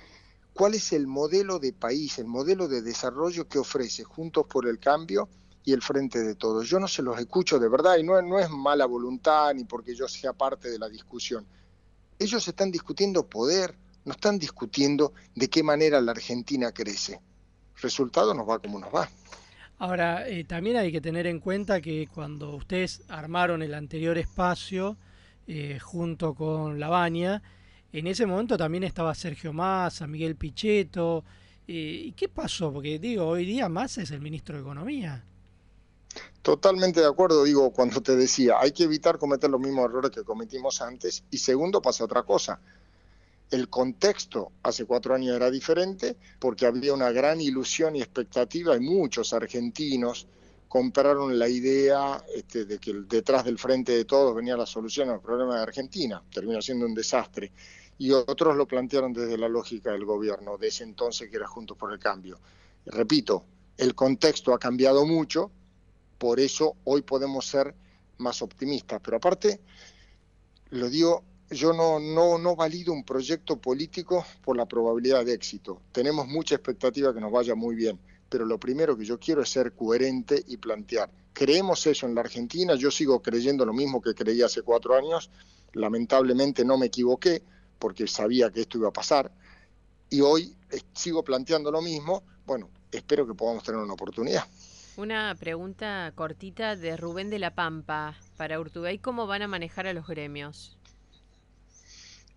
¿cuál es el modelo de país, el modelo de desarrollo que ofrece Juntos por el Cambio y el Frente de Todos? Yo no se los escucho de verdad y no, no es mala voluntad ni porque yo sea parte de la discusión. Ellos están discutiendo poder, no están discutiendo de qué manera la Argentina crece. Resultado nos va como nos va. Ahora, eh, también hay que tener en cuenta que cuando ustedes armaron el anterior espacio eh, junto con Lavagna, en ese momento también estaba Sergio Massa, Miguel Pichetto. Eh, ¿Y qué pasó? Porque digo, hoy día Massa es el ministro de Economía. Totalmente de acuerdo, digo, cuando te decía, hay que evitar cometer los mismos errores que cometimos antes. Y segundo, pasa otra cosa el contexto hace cuatro años era diferente porque había una gran ilusión y expectativa y muchos argentinos compraron la idea este, de que detrás del frente de todos venía la solución al problema de Argentina. Terminó siendo un desastre. Y otros lo plantearon desde la lógica del gobierno de ese entonces que era Juntos por el Cambio. repito, el contexto ha cambiado mucho, por eso hoy podemos ser más optimistas. Pero aparte, lo digo yo no, no, no valido un proyecto político por la probabilidad de éxito. Tenemos mucha expectativa que nos vaya muy bien, pero lo primero que yo quiero es ser coherente y plantear. Creemos eso en la Argentina, yo sigo creyendo lo mismo que creí hace cuatro años, lamentablemente no me equivoqué porque sabía que esto iba a pasar y hoy eh, sigo planteando lo mismo, bueno, espero que podamos tener una oportunidad. Una pregunta cortita de Rubén de la Pampa para Urtubey, ¿cómo van a manejar a los gremios?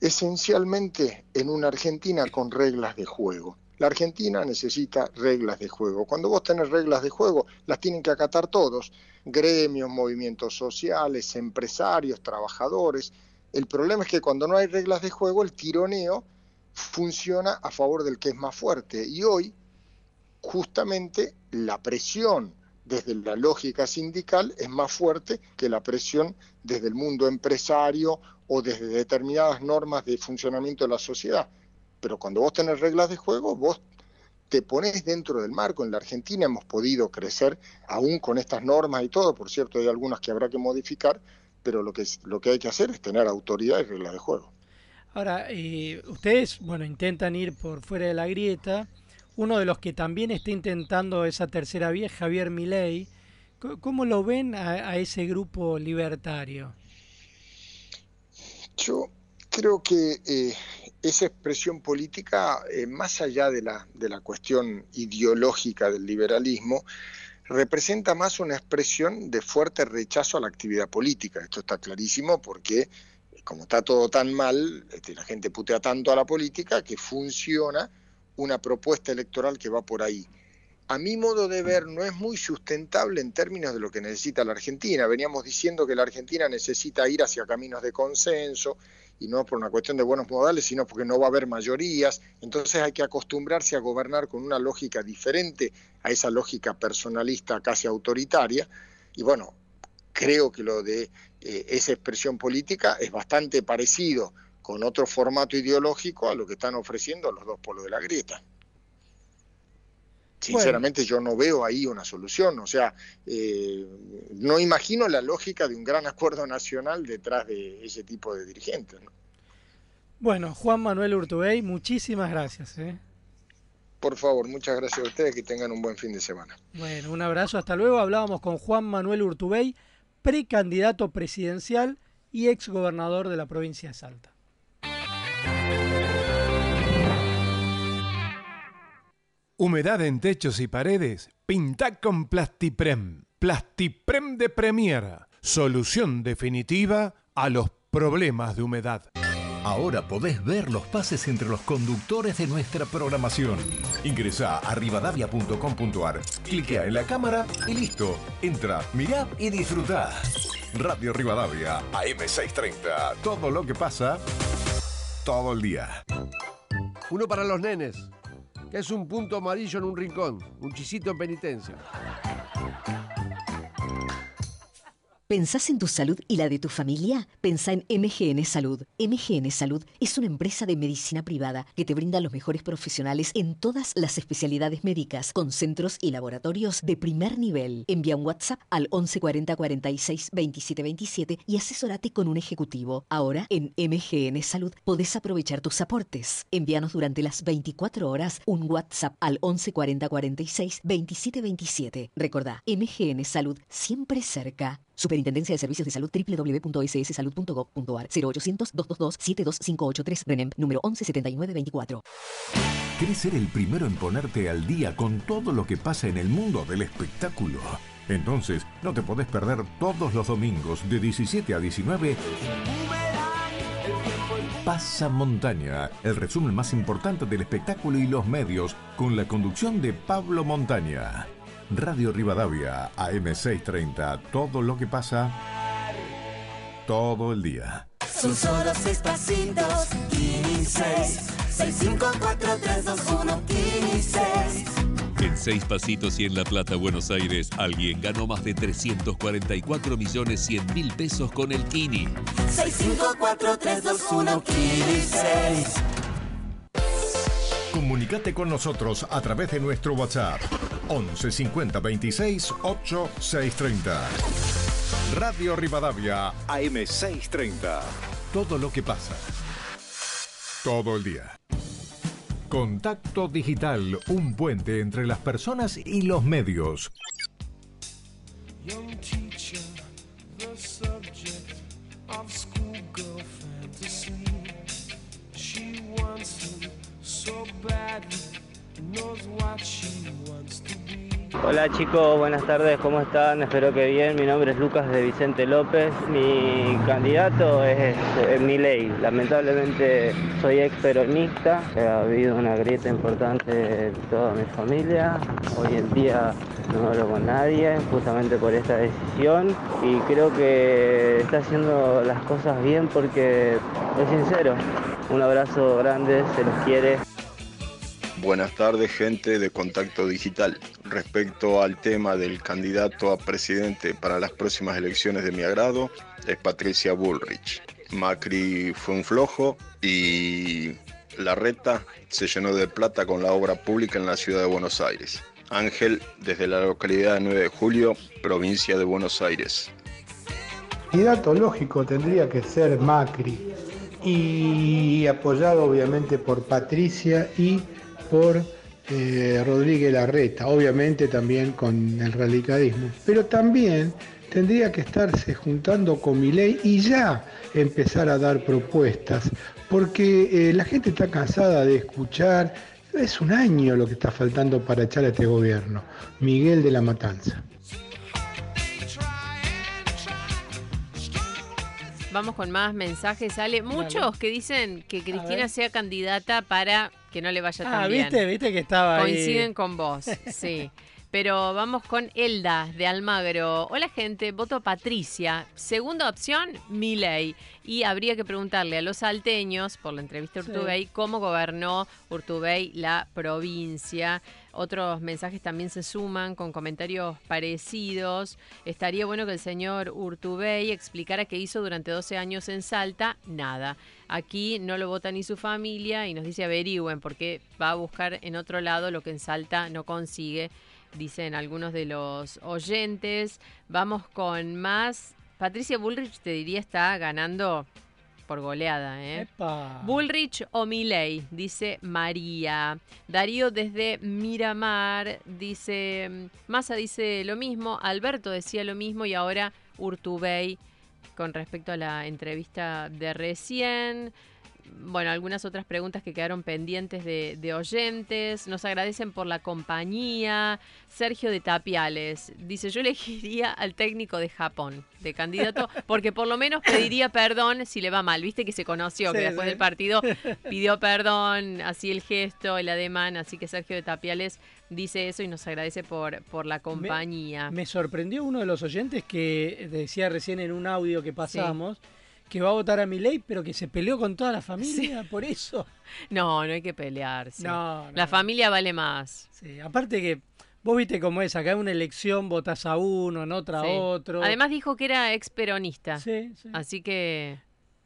Esencialmente en una Argentina con reglas de juego. La Argentina necesita reglas de juego. Cuando vos tenés reglas de juego, las tienen que acatar todos, gremios, movimientos sociales, empresarios, trabajadores. El problema es que cuando no hay reglas de juego, el tironeo funciona a favor del que es más fuerte. Y hoy, justamente, la presión desde la lógica sindical es más fuerte que la presión desde el mundo empresario o desde determinadas normas de funcionamiento de la sociedad. Pero cuando vos tenés reglas de juego, vos te pones dentro del marco. En la Argentina hemos podido crecer aún con estas normas y todo, por cierto hay algunas que habrá que modificar, pero lo que, lo que hay que hacer es tener autoridad y reglas de juego. Ahora, eh, ustedes, bueno, intentan ir por fuera de la grieta. Uno de los que también está intentando esa tercera vía es Javier Milei. ¿Cómo lo ven a ese grupo libertario? Yo creo que eh, esa expresión política, eh, más allá de la, de la cuestión ideológica del liberalismo, representa más una expresión de fuerte rechazo a la actividad política. Esto está clarísimo porque, como está todo tan mal, este, la gente putea tanto a la política que funciona una propuesta electoral que va por ahí a mi modo de ver, no es muy sustentable en términos de lo que necesita la Argentina. Veníamos diciendo que la Argentina necesita ir hacia caminos de consenso, y no por una cuestión de buenos modales, sino porque no va a haber mayorías. Entonces hay que acostumbrarse a gobernar con una lógica diferente a esa lógica personalista casi autoritaria. Y bueno, creo que lo de eh, esa expresión política es bastante parecido con otro formato ideológico a lo que están ofreciendo los dos polos de la grieta. Sinceramente yo no veo ahí una solución, o sea, eh, no imagino la lógica de un gran acuerdo nacional detrás de ese tipo de dirigentes. Bueno, Juan Manuel Urtubey, muchísimas gracias. ¿eh? Por favor, muchas gracias a ustedes, que tengan un buen fin de semana. Bueno, un abrazo, hasta luego. Hablábamos con Juan Manuel Urtubey, precandidato presidencial y ex gobernador de la provincia de Salta. Humedad en techos y paredes. Pinta con Plastiprem. Plastiprem de Premier. Solución definitiva a los problemas de humedad. Ahora podés ver los pases entre los conductores de nuestra programación. Ingresa a rivadavia.com.ar, cliquea en la cámara y listo. Entra, mirá y disfrutá. Radio Rivadavia, AM630. Todo lo que pasa, todo el día. Uno para los nenes, que es un punto amarillo en un rincón, un chisito en penitencia. ¿Pensás en tu salud y la de tu familia? Pensá en MGN Salud. MGN Salud es una empresa de medicina privada que te brinda los mejores profesionales en todas las especialidades médicas, con centros y laboratorios de primer nivel. Envía un WhatsApp al 1140 46 27 27 y asesórate con un ejecutivo. Ahora, en MGN Salud, podés aprovechar tus aportes. Envíanos durante las 24 horas un WhatsApp al 1140 46 27 27. Recordá, MGN Salud siempre cerca. Superintendencia de Servicios de Salud www.sssalud.gov.ar 0800-222-72583 RENEM número 117924. ¿Querés ser el primero en ponerte al día con todo lo que pasa en el mundo del espectáculo? Entonces, no te podés perder todos los domingos de 17 a 19 Pasa Montaña, el resumen más importante del espectáculo y los medios, con la conducción de Pablo Montaña. Radio Rivadavia, AM630, todo lo que pasa, todo el día. Son solo seis pasitos, 15, 6, 5, 4, 3, 2, 1, 15. En seis pasitos y en La Plata, Buenos Aires, alguien ganó más de 344 millones 100 mil pesos con el Kini. 6, 5, 4, 3, 2, 1, 15. Comunicate con nosotros a través de nuestro WhatsApp 11 50 26 8 630. Radio Rivadavia AM630. Todo lo que pasa. Todo el día. Contacto Digital, un puente entre las personas y los medios. Young teacher, Hola chicos, buenas tardes, ¿cómo están? Espero que bien. Mi nombre es Lucas de Vicente López. Mi candidato es Milei. Lamentablemente soy ex peronista. Ha habido una grieta importante en toda mi familia. Hoy en día no hablo con nadie justamente por esta decisión y creo que está haciendo las cosas bien porque es sincero. Un abrazo grande, se los quiere. Buenas tardes, gente de Contacto Digital. Respecto al tema del candidato a presidente para las próximas elecciones de mi agrado, es Patricia Bullrich. Macri fue un flojo y la reta se llenó de plata con la obra pública en la ciudad de Buenos Aires. Ángel, desde la localidad de 9 de Julio, provincia de Buenos Aires. candidato lógico tendría que ser Macri y apoyado obviamente por Patricia y por eh, Rodríguez Larreta, obviamente también con el radicalismo, pero también tendría que estarse juntando con Milei y ya empezar a dar propuestas, porque eh, la gente está cansada de escuchar, es un año lo que está faltando para echar a este gobierno, Miguel de la Matanza. Vamos con más mensajes, Ale. Muchos que dicen que Cristina sea candidata para que no le vaya tan Ah, bien. ¿viste? ¿Viste que estaba ahí? Coinciden con vos, <laughs> sí. Pero vamos con Elda de Almagro. Hola gente, voto Patricia. Segunda opción, Milei. Y habría que preguntarle a los salteños, por la entrevista a Sí. Urtubey, cómo gobernó Urtubey la provincia. Otros mensajes también se suman con comentarios parecidos. Estaría bueno que el señor Urtubey explicara qué hizo durante 12 años en Salta. Nada. Aquí no lo vota ni su familia y nos dice averigüen porque va a buscar en otro lado lo que en Salta no consigue, dicen algunos de los oyentes. Vamos con más. Patricia Bullrich te diría está ganando por goleada, ¿eh? Bullrich o Milei, dice María. Darío desde Miramar dice, Massa dice lo mismo, Alberto decía lo mismo y ahora Urtubey con respecto a la entrevista de recién. Bueno, algunas otras preguntas que quedaron pendientes de, de oyentes. Nos agradecen por la compañía. Sergio de Tapiales dice, yo elegiría al técnico de Japón de candidato porque por lo menos pediría perdón si le va mal. Viste que se conoció, que después sí. del partido <laughs> pidió perdón, así el gesto, el ademán. Así que Sergio de Tapiales dice eso y nos agradece por, por la compañía. Me sorprendió uno de los oyentes que decía recién en un audio que pasamos que va a votar a Milei, pero que se peleó con toda la familia por eso. <laughs> No, no hay que pelearse. No, no, la familia vale más. Sí, aparte que vos viste cómo es, acá en una elección votás a uno, en otra Sí. a otro. Además dijo que era ex peronista. Sí, sí. Así que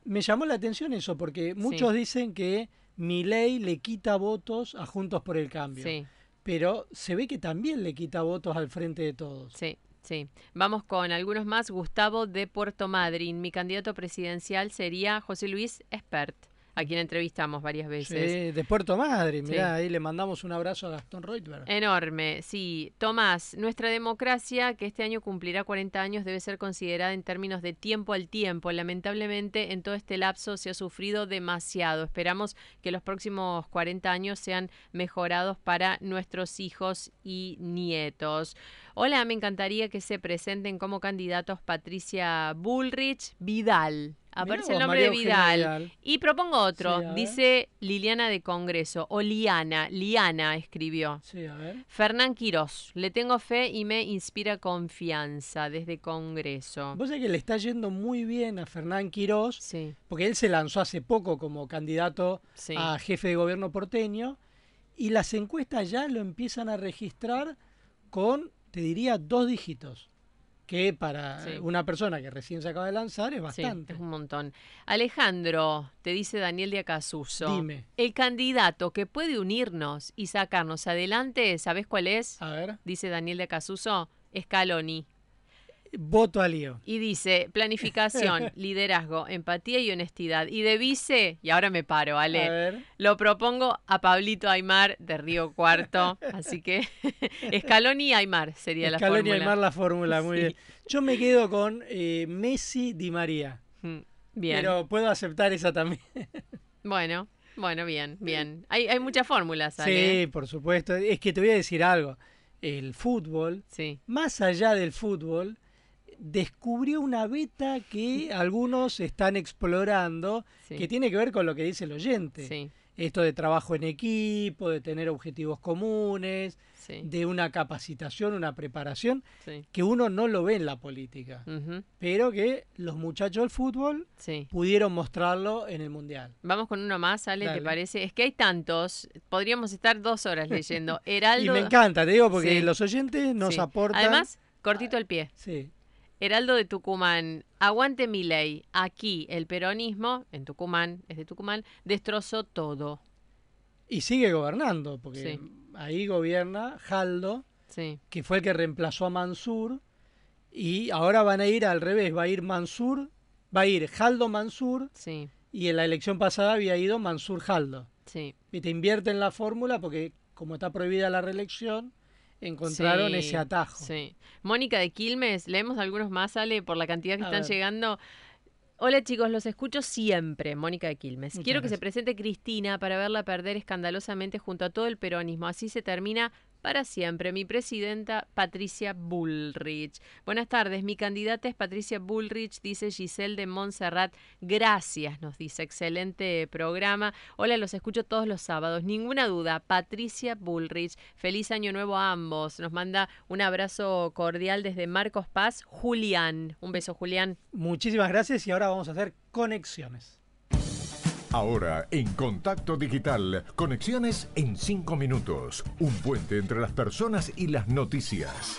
Me llamó la atención eso, porque muchos dicen que Milei le quita votos a Juntos por el Cambio. Sí. Pero se ve que también le quita votos al frente de todos. Sí, sí. Vamos con algunos más. Gustavo de Puerto Madryn. Mi candidato presidencial sería José Luis Espert, a quien entrevistamos varias veces. Sí, de Puerto Madre, Sí. mirá, ahí le mandamos un abrazo a Gastón Reutberg. Enorme, sí. Tomás, nuestra democracia, que este año cumplirá 40 años, debe ser considerada en términos de tiempo al tiempo. Lamentablemente, en todo este lapso se ha sufrido demasiado. Esperamos que los próximos 40 años sean mejorados para nuestros hijos y nietos. Hola, me encantaría que se presenten como candidatos Patricia Bullrich Vidal. Aparece el nombre de Vidal. Vidal. Y propongo otro. Sí. Dice Liliana de Congreso. O Liana. Liana escribió. Sí, a ver. Fernán Quirós. Le tengo fe y me inspira confianza desde Congreso. Vos sabés que le está yendo muy bien a Fernán Quirós, porque él se lanzó hace poco como candidato Sí. a jefe de gobierno porteño, y las encuestas ya lo empiezan a registrar con, te diría, dos dígitos, que para Sí. una persona que recién se acaba de lanzar es Sí, bastante. es un montón. Alejandro, te dice Daniel de Acasuso. Dime. El candidato que puede unirnos y sacarnos adelante, ¿sabés cuál es? A ver. Dice Daniel de Acasuso. Scaloni. Voto a lío. Y dice, planificación, <laughs> liderazgo, empatía y honestidad. Y de vice, y ahora me paro, A Ale, ver. lo propongo a Pablito Aymar de Río Cuarto. Así que <laughs> Scaloni y Aymar sería la Scaloni y fórmula. Aymar la fórmula, muy Sí. bien. Yo me quedo con eh, Messi Di María. Mm, Bien. Pero puedo aceptar esa también. <laughs> Bueno, bueno, bien, bien. Hay, hay muchas fórmulas, Ale. Sí, por supuesto. Es que te voy a decir algo. El fútbol, más allá del fútbol, descubrió una beta que <laughs> algunos están explorando, Sí. que tiene que ver con lo que dice el oyente. Sí. Esto de trabajo en equipo, de tener objetivos comunes, Sí. de una capacitación, una preparación, que uno no lo ve en la política, pero que los muchachos del fútbol pudieron mostrarlo en el Mundial. Vamos con uno más, Ale, ¿te Dale. parece? Es que hay tantos, podríamos estar dos horas leyendo. <laughs> Heraldo. Y me encanta, te digo, porque los oyentes nos aportan... Además, cortito el pie. Sí. Heraldo de Tucumán, aguante mi ley. Aquí el peronismo, en Tucumán, es de Tucumán, destrozó todo. Y sigue gobernando, porque Sí. ahí gobierna Jaldo, Sí. que fue el que reemplazó a Mansur, y ahora van a ir al revés, va a ir Mansur, va a ir Jaldo Mansur, Sí. y en la elección pasada había ido Mansur Jaldo. Sí. Y te invierten la fórmula porque como está prohibida la reelección, encontraron Sí, ese atajo. Sí. Mónica de Quilmes, leemos algunos más, Ale, por la cantidad que A están ver. llegando. Hola chicos, los escucho siempre, Mónica de Quilmes. Muchas Quiero que se presente Cristina para verla perder escandalosamente junto a todo el peronismo. Así se termina para siempre. Mi presidenta Patricia Bullrich. Buenas tardes, mi candidata es Patricia Bullrich, dice Giselle de Montserrat. Gracias, nos dice. Excelente programa. Hola, los escucho todos los sábados. Ninguna duda, Patricia Bullrich. Feliz año nuevo a ambos. Nos manda un abrazo cordial desde Marcos Paz, Julián. Un beso, Julián. Muchísimas gracias y ahora vamos a hacer conexiones. Ahora, en Contacto Digital, conexiones en 5 minutos. Un puente entre las personas y las noticias.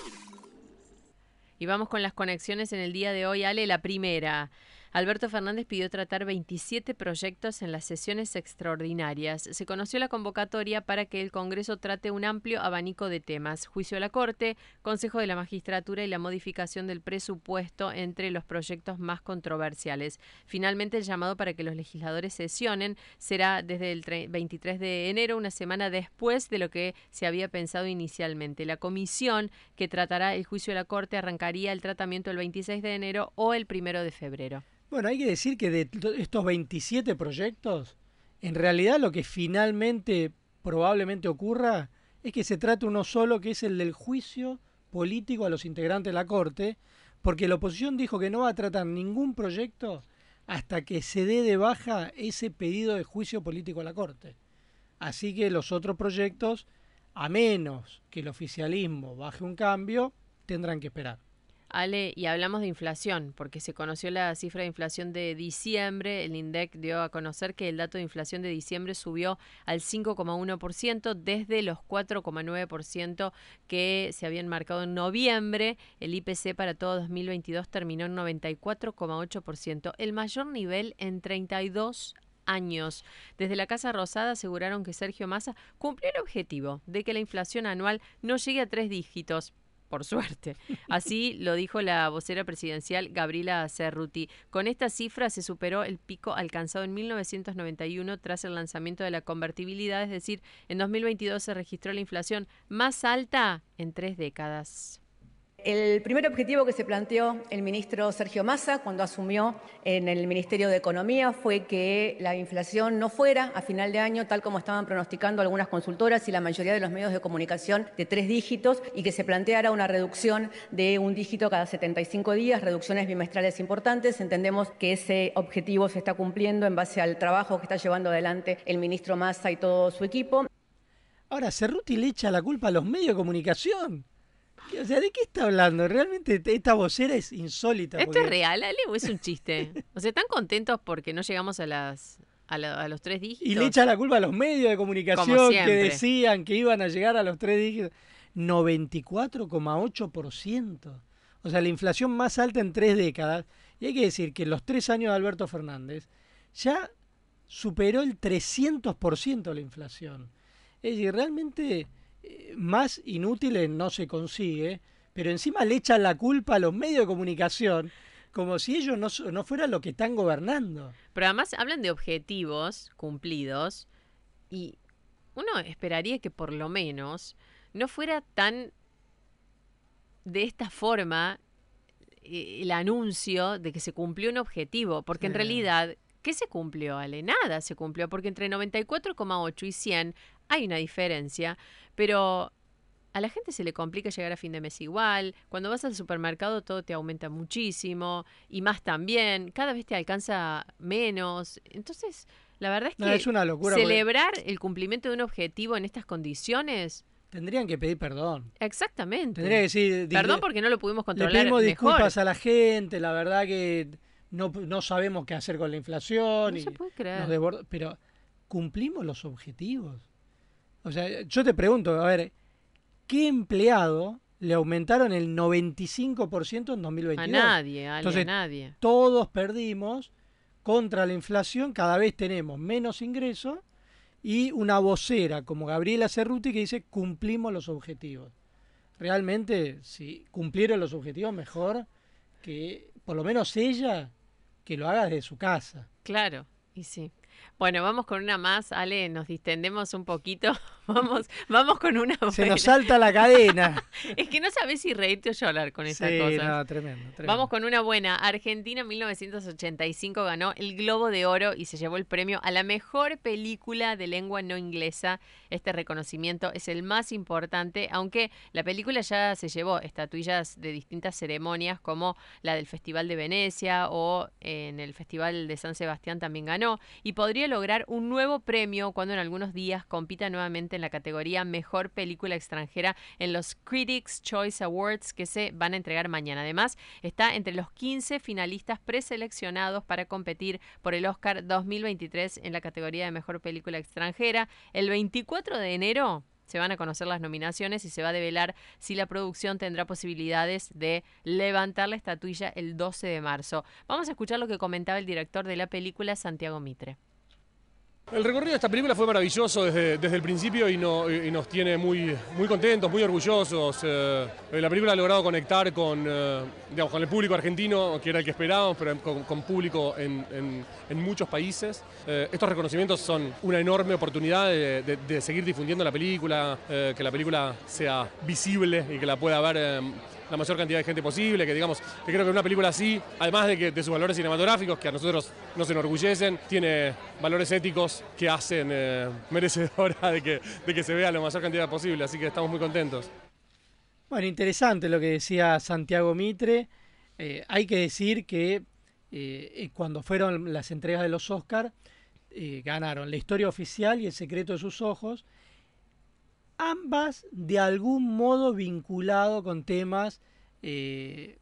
Y vamos con las conexiones en el día de hoy. Ale, la primera. Alberto Fernández pidió tratar 27 proyectos en las sesiones extraordinarias. Se conoció la convocatoria para que el Congreso trate un amplio abanico de temas. Juicio a la Corte, Consejo de la Magistratura y la modificación del presupuesto entre los proyectos más controversiales. Finalmente, el llamado para que los legisladores sesionen será desde el tre- 23 de enero, una semana después de lo que se había pensado inicialmente. La comisión que tratará el juicio a la Corte arrancaría el tratamiento el 26 de enero o el 1 de febrero. Bueno, hay que decir que de to- estos 27 proyectos, En realidad lo que finalmente probablemente ocurra es que se trate uno solo, que es el del juicio político a los integrantes de la Corte, porque la oposición dijo que no va a tratar ningún proyecto hasta que se dé de baja ese pedido de juicio político a la Corte. Así que los otros proyectos, a menos que el oficialismo baje un cambio, tendrán que esperar. Ale, y hablamos de inflación, porque se conoció la cifra de inflación de diciembre. El INDEC dio a conocer que el dato de inflación de diciembre subió al 5,1% desde los 4,9% que se habían marcado en noviembre. El IPC para todo 2022 terminó en 94,8%, el mayor nivel en 32 años. Desde la Casa Rosada aseguraron que Sergio Massa cumplió el objetivo de que la inflación anual no llegue a tres dígitos, por suerte. <laughs> Así lo dijo la vocera presidencial Gabriela Cerruti. Con esta cifra se superó el pico alcanzado en 1991 tras el lanzamiento de la convertibilidad, es decir, en 2022 se registró la inflación más alta en tres décadas. El primer objetivo que se planteó el ministro Sergio Massa cuando asumió en el Ministerio de Economía fue que la inflación no fuera a final de año, tal como estaban pronosticando algunas consultoras y la mayoría de los medios de comunicación, de tres dígitos y que se planteara una reducción de un dígito cada 75 días, reducciones bimestrales importantes. Entendemos que ese objetivo se está cumpliendo en base al trabajo que está llevando adelante el ministro Massa y todo su equipo. Ahora, Cerruti le echa la culpa a los medios de comunicación. O sea, ¿de qué está hablando? Realmente esta vocera es insólita. ¿Esto porque- es real, Ale, o es un chiste? <laughs> O sea, ¿están contentos porque no llegamos a las a, la- a los tres dígitos? Y le echa la culpa a los medios de comunicación que decían que iban a llegar a los tres dígitos. 94,8%. O sea, la inflación más alta en tres décadas. Y hay que decir que en los tres años de Alberto Fernández ya superó el 300% la inflación. Es decir, realmente más inútiles no se consigue, pero encima le echan la culpa a los medios de comunicación como si ellos no, no fueran los que están gobernando. Pero además hablan de objetivos cumplidos y uno esperaría que por lo menos no fuera tan de esta forma eh, el anuncio de que se cumplió un objetivo, porque en realidad, ¿qué se cumplió, Ale? Nada se cumplió, porque entre 94,8 y 100 hay una diferencia, pero a la gente se le complica llegar a fin de mes igual, cuando vas al supermercado todo te aumenta muchísimo y más también, cada vez te alcanza menos, entonces la verdad es que No, es una locura, porque- celebrar el cumplimiento de un objetivo en estas condiciones Tendrían que pedir perdón. Exactamente. Tendría que decir. Perdón porque no lo pudimos Le controlar pedimos mejor. disculpas a la gente, la verdad que no, no sabemos qué hacer con la inflación. No y se puede creer. nos pero cumplimos los objetivos. O sea, yo te pregunto, a ver, ¿qué empleado le aumentaron el 95% en 2022? A nadie, Ale, a Entonces, nadie. todos perdimos contra la inflación, cada vez tenemos menos ingresos y una vocera como Gabriela Cerruti que dice cumplimos los objetivos. Realmente, si cumplieron los objetivos, mejor que por lo menos ella que lo haga desde su casa. Claro, y sí. Bueno, vamos con una más, Ale, nos distendemos un poquito. <laughs> Vamos, vamos con una Se buena. nos salta la cadena. <laughs> Es que no sabes si reírte o llorar con estas Sí, cosas. no, tremendo, tremendo. Vamos con una buena. Argentina en 1985 ganó el Globo de Oro y se llevó el premio a la mejor película de lengua no inglesa. Este reconocimiento es el más importante, aunque la película ya se llevó estatuillas de distintas ceremonias, como la del Festival de Venecia o en el Festival de San Sebastián también ganó, y podría lograr un nuevo premio cuando en algunos días compita nuevamente en la categoría Mejor Película Extranjera en los Critics Choice Awards que se van a entregar mañana. Además, está entre los 15 finalistas preseleccionados para competir por el Oscar 2023 en la categoría de Mejor Película Extranjera. El 24 de enero se van a conocer las nominaciones y se va a develar si la producción tendrá posibilidades de levantar la estatuilla el 12 de marzo. Vamos a escuchar lo que comentaba el director de la película, Santiago Mitre. El recorrido de esta película fue maravilloso desde, desde el principio y, no- y nos tiene muy, muy contentos, muy orgullosos. Eh, la película ha logrado conectar con, eh, digamos, con el público argentino, que era el que esperábamos, pero con, público en, en- muchos países. Eh, estos reconocimientos son una enorme oportunidad de, seguir difundiendo la película, eh, que la película sea visible y que la pueda ver eh, la mayor cantidad de gente posible, que digamos, que creo que una película así, además de, que, de sus valores cinematográficos, que a nosotros nos enorgullecen, tiene valores éticos que hacen eh, merecedora de que, de que se vea la mayor cantidad posible, así que estamos muy contentos. Bueno, interesante lo que decía Santiago Mitre. Eh, hay que decir que eh, cuando fueron las entregas de los Oscar, eh, ganaron La historia oficial y El secreto de sus ojos, ambas de algún modo vinculado con temas eh,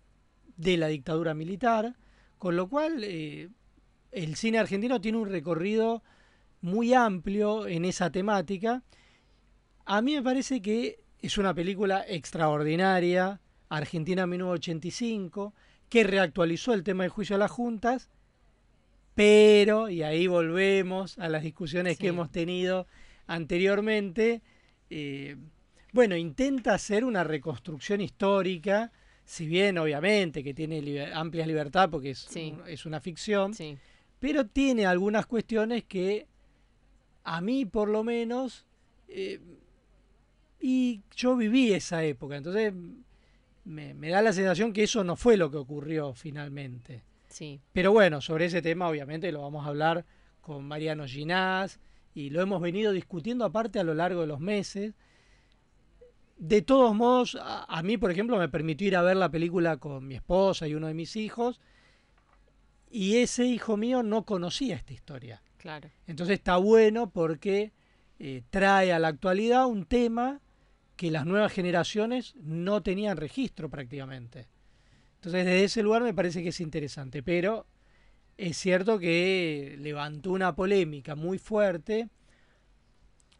de la dictadura militar, con lo cual eh, el cine argentino tiene un recorrido muy amplio en esa temática. A mí me parece que es una película extraordinaria, Argentina 1985, que reactualizó el tema del juicio a las juntas, pero, y ahí volvemos a las discusiones que hemos tenido anteriormente, eh, bueno, intenta hacer una reconstrucción histórica, si bien obviamente que tiene liber- amplia libertad porque es, es una ficción, pero tiene algunas cuestiones que a mí por lo menos, eh, y yo viví esa época, entonces me, me da la sensación que eso no fue lo que ocurrió finalmente. Sí. Pero bueno, sobre ese tema obviamente lo vamos a hablar con Mariano Ginás y lo hemos venido discutiendo aparte a lo largo de los meses. De todos modos, a, a mí, por ejemplo, me permitió ir a ver la película con mi esposa y uno de mis hijos y ese hijo mío no conocía esta historia. Claro. Entonces está bueno porque eh, trae a la actualidad un tema que las nuevas generaciones no tenían registro prácticamente. Entonces desde ese lugar me parece que es interesante, pero es cierto que levantó una polémica muy fuerte,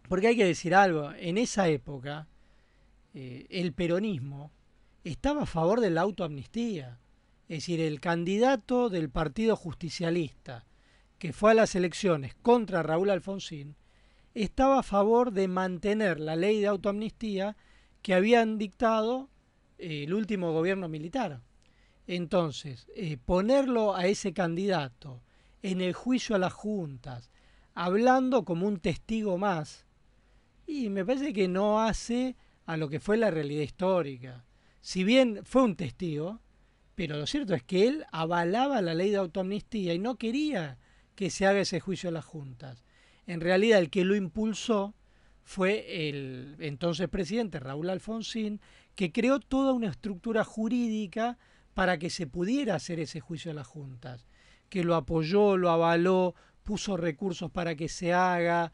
porque hay que decir algo, en esa época eh, el peronismo estaba a favor de la autoamnistía, es decir, el candidato del Partido Justicialista que fue a las elecciones contra Raúl Alfonsín, estaba a favor de mantener la ley de autoamnistía que habían dictado eh, el último gobierno militar. Entonces, eh, ponerlo a ese candidato en el juicio a las juntas, hablando como un testigo más, y me parece que no hace a lo que fue la realidad histórica. Si bien fue un testigo, pero lo cierto es que él avalaba la ley de autoamnistía y no quería que se haga ese juicio a las juntas. En realidad el que lo impulsó fue el entonces presidente Raúl Alfonsín, que creó toda una estructura jurídica para que se pudiera hacer ese juicio a las juntas, que lo apoyó, lo avaló, puso recursos para que se haga,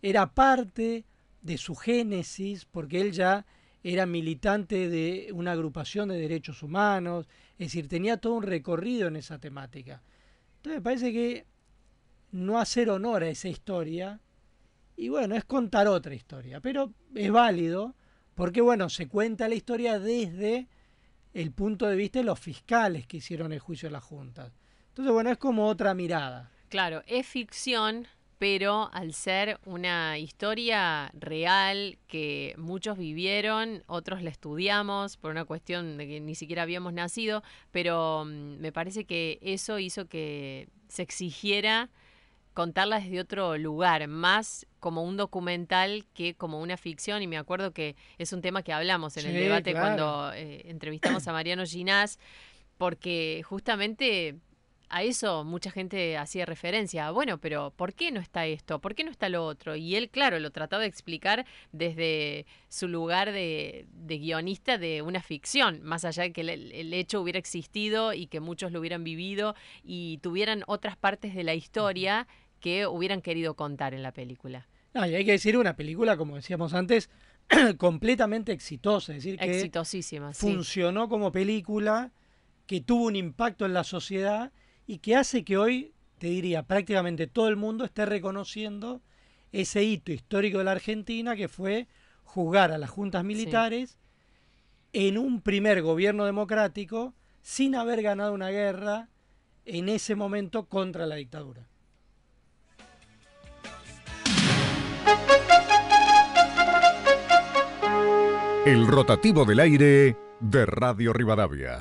era parte de su génesis, porque él ya era militante de una agrupación de derechos humanos, es decir, tenía todo un recorrido en esa temática. Entonces me parece que no hacer honor a esa historia, y bueno, es contar otra historia, pero es válido porque bueno, se cuenta la historia desde el punto de vista de los fiscales que hicieron el juicio a las juntas. Entonces, bueno, es como otra mirada. Claro, es ficción, pero al ser una historia real que muchos vivieron, otros la estudiamos por una cuestión de que ni siquiera habíamos nacido, pero mm, me parece que eso hizo que se exigiera contarla desde otro lugar, más como un documental que como una ficción. Y me acuerdo que es un tema que hablamos en el debate claro. cuando eh, entrevistamos a Mariano Ginás, porque justamente a eso mucha gente hacía referencia. Bueno, pero ¿por qué no está esto? ¿Por qué no está lo otro? Y él, claro, lo trataba de explicar desde su lugar de, de guionista de una ficción, más allá de que el, el hecho hubiera existido y que muchos lo hubieran vivido y tuvieran otras partes de la historia que hubieran querido contar en la película. No, y hay que decir una película, como decíamos antes, <clears throat> completamente exitosa, es decir, que Exitosísima, sí. funcionó como película, que tuvo un impacto en la sociedad y que hace que hoy, te diría, prácticamente todo el mundo esté reconociendo ese hito histórico de la Argentina que fue juzgar a las juntas militares en un primer gobierno democrático sin haber ganado una guerra en ese momento contra la dictadura. El rotativo del aire de Radio Rivadavia.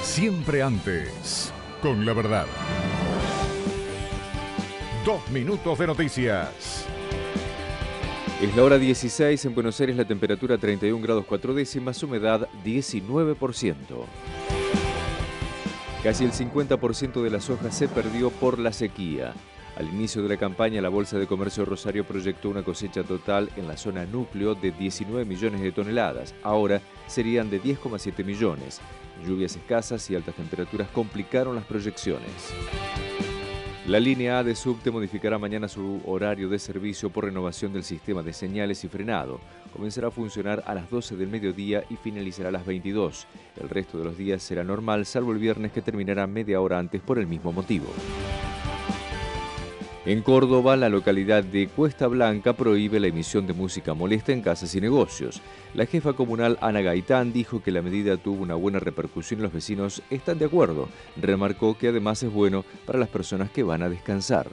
Siempre antes, con la verdad. Dos minutos de noticias. Es la hora 16 en Buenos Aires, la temperatura 31 grados 4 décimas, humedad 19%. Casi el 50% de la soja se perdió por la sequía. Al inicio de la campaña, la Bolsa de Comercio Rosario proyectó una cosecha total en la zona núcleo de 19 millones de toneladas. Ahora serían de 10,7 millones. Lluvias escasas y altas temperaturas complicaron las proyecciones. La línea A de subte modificará mañana su horario de servicio por renovación del sistema de señales y frenado. Comenzará a funcionar a las 12 del mediodía y finalizará a las 22. El resto de los días será normal, salvo el viernes que terminará media hora antes por el mismo motivo. En Córdoba, la localidad de Cuesta Blanca prohíbe la emisión de música molesta en casas y negocios. La jefa comunal Ana Gaitán dijo que la medida tuvo una buena repercusión y los vecinos están de acuerdo. Remarcó que además es bueno para las personas que van a descansar.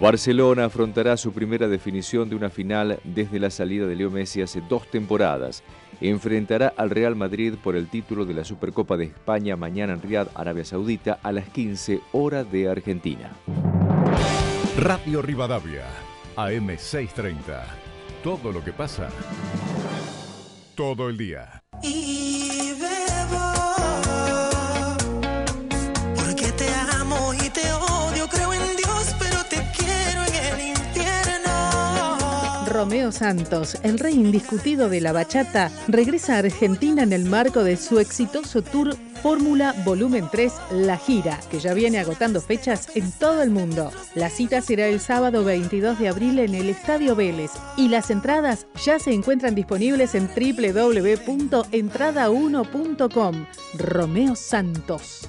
Barcelona afrontará su primera definición de una final desde la salida de Leo Messi hace dos temporadas. Enfrentará al Real Madrid por el título de la Supercopa de España mañana en Riyadh, Arabia Saudita, a las 15 horas de Argentina. Radio Rivadavia, AM630. Todo lo que pasa, todo el día. Y bebo Romeo Santos, el rey indiscutido de la bachata, regresa a Argentina en el marco de su exitoso tour Fórmula Volumen 3 La Gira, que ya viene agotando fechas en todo el mundo. La cita será el sábado 22 de abril en el Estadio Vélez y las entradas ya se encuentran disponibles en www.entrada1.com. Romeo Santos.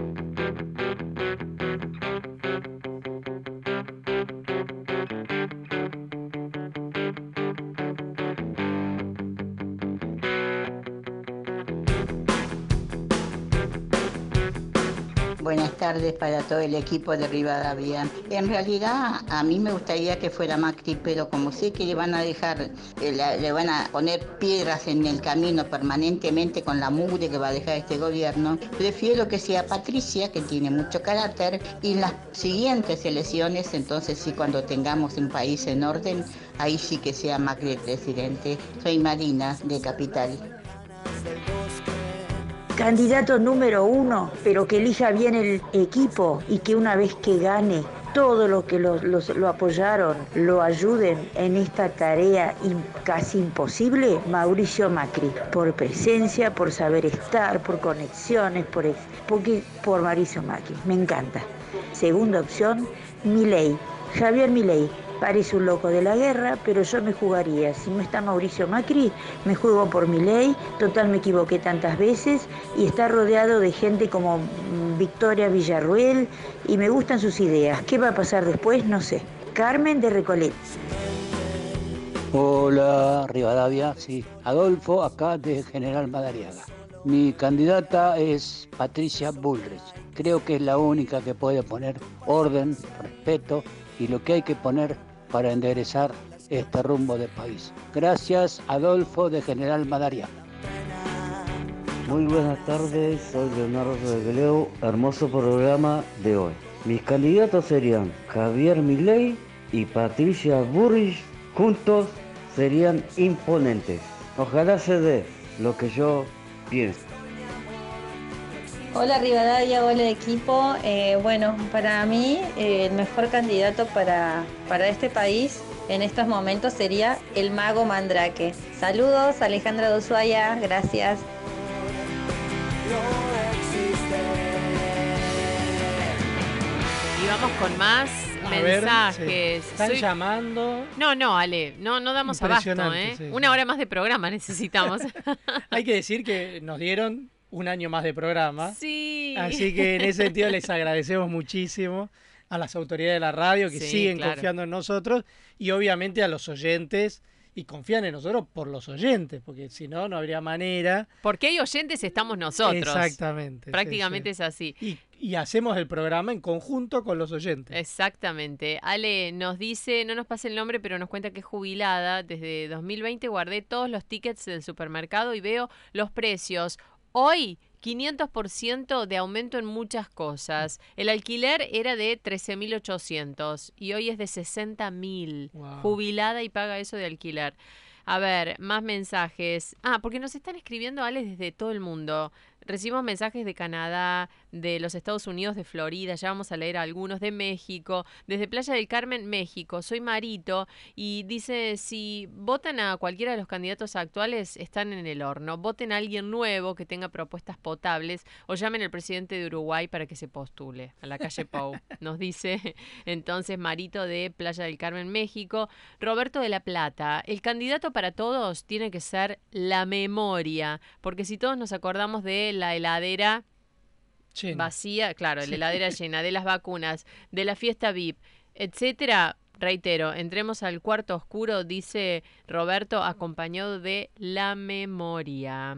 Buenas tardes para todo el equipo de Rivadavia. En realidad a mí me gustaría que fuera Macri, pero como sé que le van a dejar, eh, le van a poner piedras en el camino permanentemente con la mugre que va a dejar este gobierno, prefiero que sea Patricia, que tiene mucho carácter, y las siguientes elecciones, entonces sí, cuando tengamos un país en orden, ahí sí que sea Macri el presidente. Soy Marina, de Capital. Candidato número uno, pero que elija bien el equipo y que una vez que gane, todos los que lo, apoyaron lo ayuden en esta tarea casi imposible, Mauricio Macri, por presencia, por saber estar, por conexiones, por, por Mauricio Macri, me encanta. Segunda opción, Milei, Javier Milei. Parece un loco de la guerra, pero yo me jugaría. Si no está Mauricio Macri, me juego por mi ley. Total, me equivoqué tantas veces y está rodeado de gente como mm, Victoria Villarruel y me gustan sus ideas. ¿Qué va a pasar después? No sé. Carmen de Recoleta. Hola, Rivadavia, sí. Adolfo, acá de General Madariaga. Mi candidata es Patricia Bullrich. Creo que es la única que puede poner orden, respeto y lo que hay que poner para enderezar este rumbo del país. Gracias, Adolfo de General Madariaga. Muy buenas tardes, soy Leonardo de Beleu, hermoso programa de hoy. Mis candidatos serían Javier Milei y Patricia Burrich, juntos serían imponentes. Ojalá se dé lo que yo pienso. Hola Rivadavia, hola equipo. Eh, bueno, para mí eh, el mejor candidato para, para este país en estos momentos sería el mago Mandrake. Saludos, Alejandra de Ushuaia, gracias. Y vamos con más A ver, mensajes. sí. Están llamando. No, no, Ale, no, no damos abasto, ¿eh? sí, sí. Una hora más de programa <laughs> necesitamos. <laughs> Hay que decir que nos dieron un año más de programa. Sí. Así que en ese sentido les agradecemos muchísimo a las autoridades de la radio que Sí, siguen claro. confiando en nosotros y obviamente a los oyentes y confían en nosotros por los oyentes, porque si no, no habría manera. Porque hay oyentes, estamos nosotros. Exactamente, sí, Prácticamente sí. es así. Y, y hacemos el programa en conjunto con los oyentes. Exactamente. Ale nos dice, no nos pasa el nombre, pero nos cuenta que es jubilada. Desde 2020 guardé todos los tickets del supermercado y veo los precios. Hoy 500% de aumento en muchas cosas. El alquiler era de 13.800 y hoy es de 60.000. Wow. Jubilada y paga eso de alquiler. A ver, más mensajes. Ah, porque nos están escribiendo, Ale, desde todo el mundo. Recibimos mensajes de Canadá, de los Estados Unidos, de Florida, ya vamos a leer algunos, de México, desde Playa del Carmen, México. Soy Marito y dice, si votan a cualquiera de los candidatos actuales, están en el horno. Voten a alguien nuevo que tenga propuestas potables o llamen al presidente de Uruguay para que se postule a la calle Pou. <laughs> Nos dice entonces Marito de Playa del Carmen, México. Roberto de la Plata, el candidato para todos tiene que ser la memoria, porque si todos nos acordamos de la heladera vacía, claro, Sí. la heladera <laughs> llena, de las vacunas, de la fiesta VIP, etcétera. Reitero, entremos al cuarto oscuro, dice Roberto, acompañado de la memoria.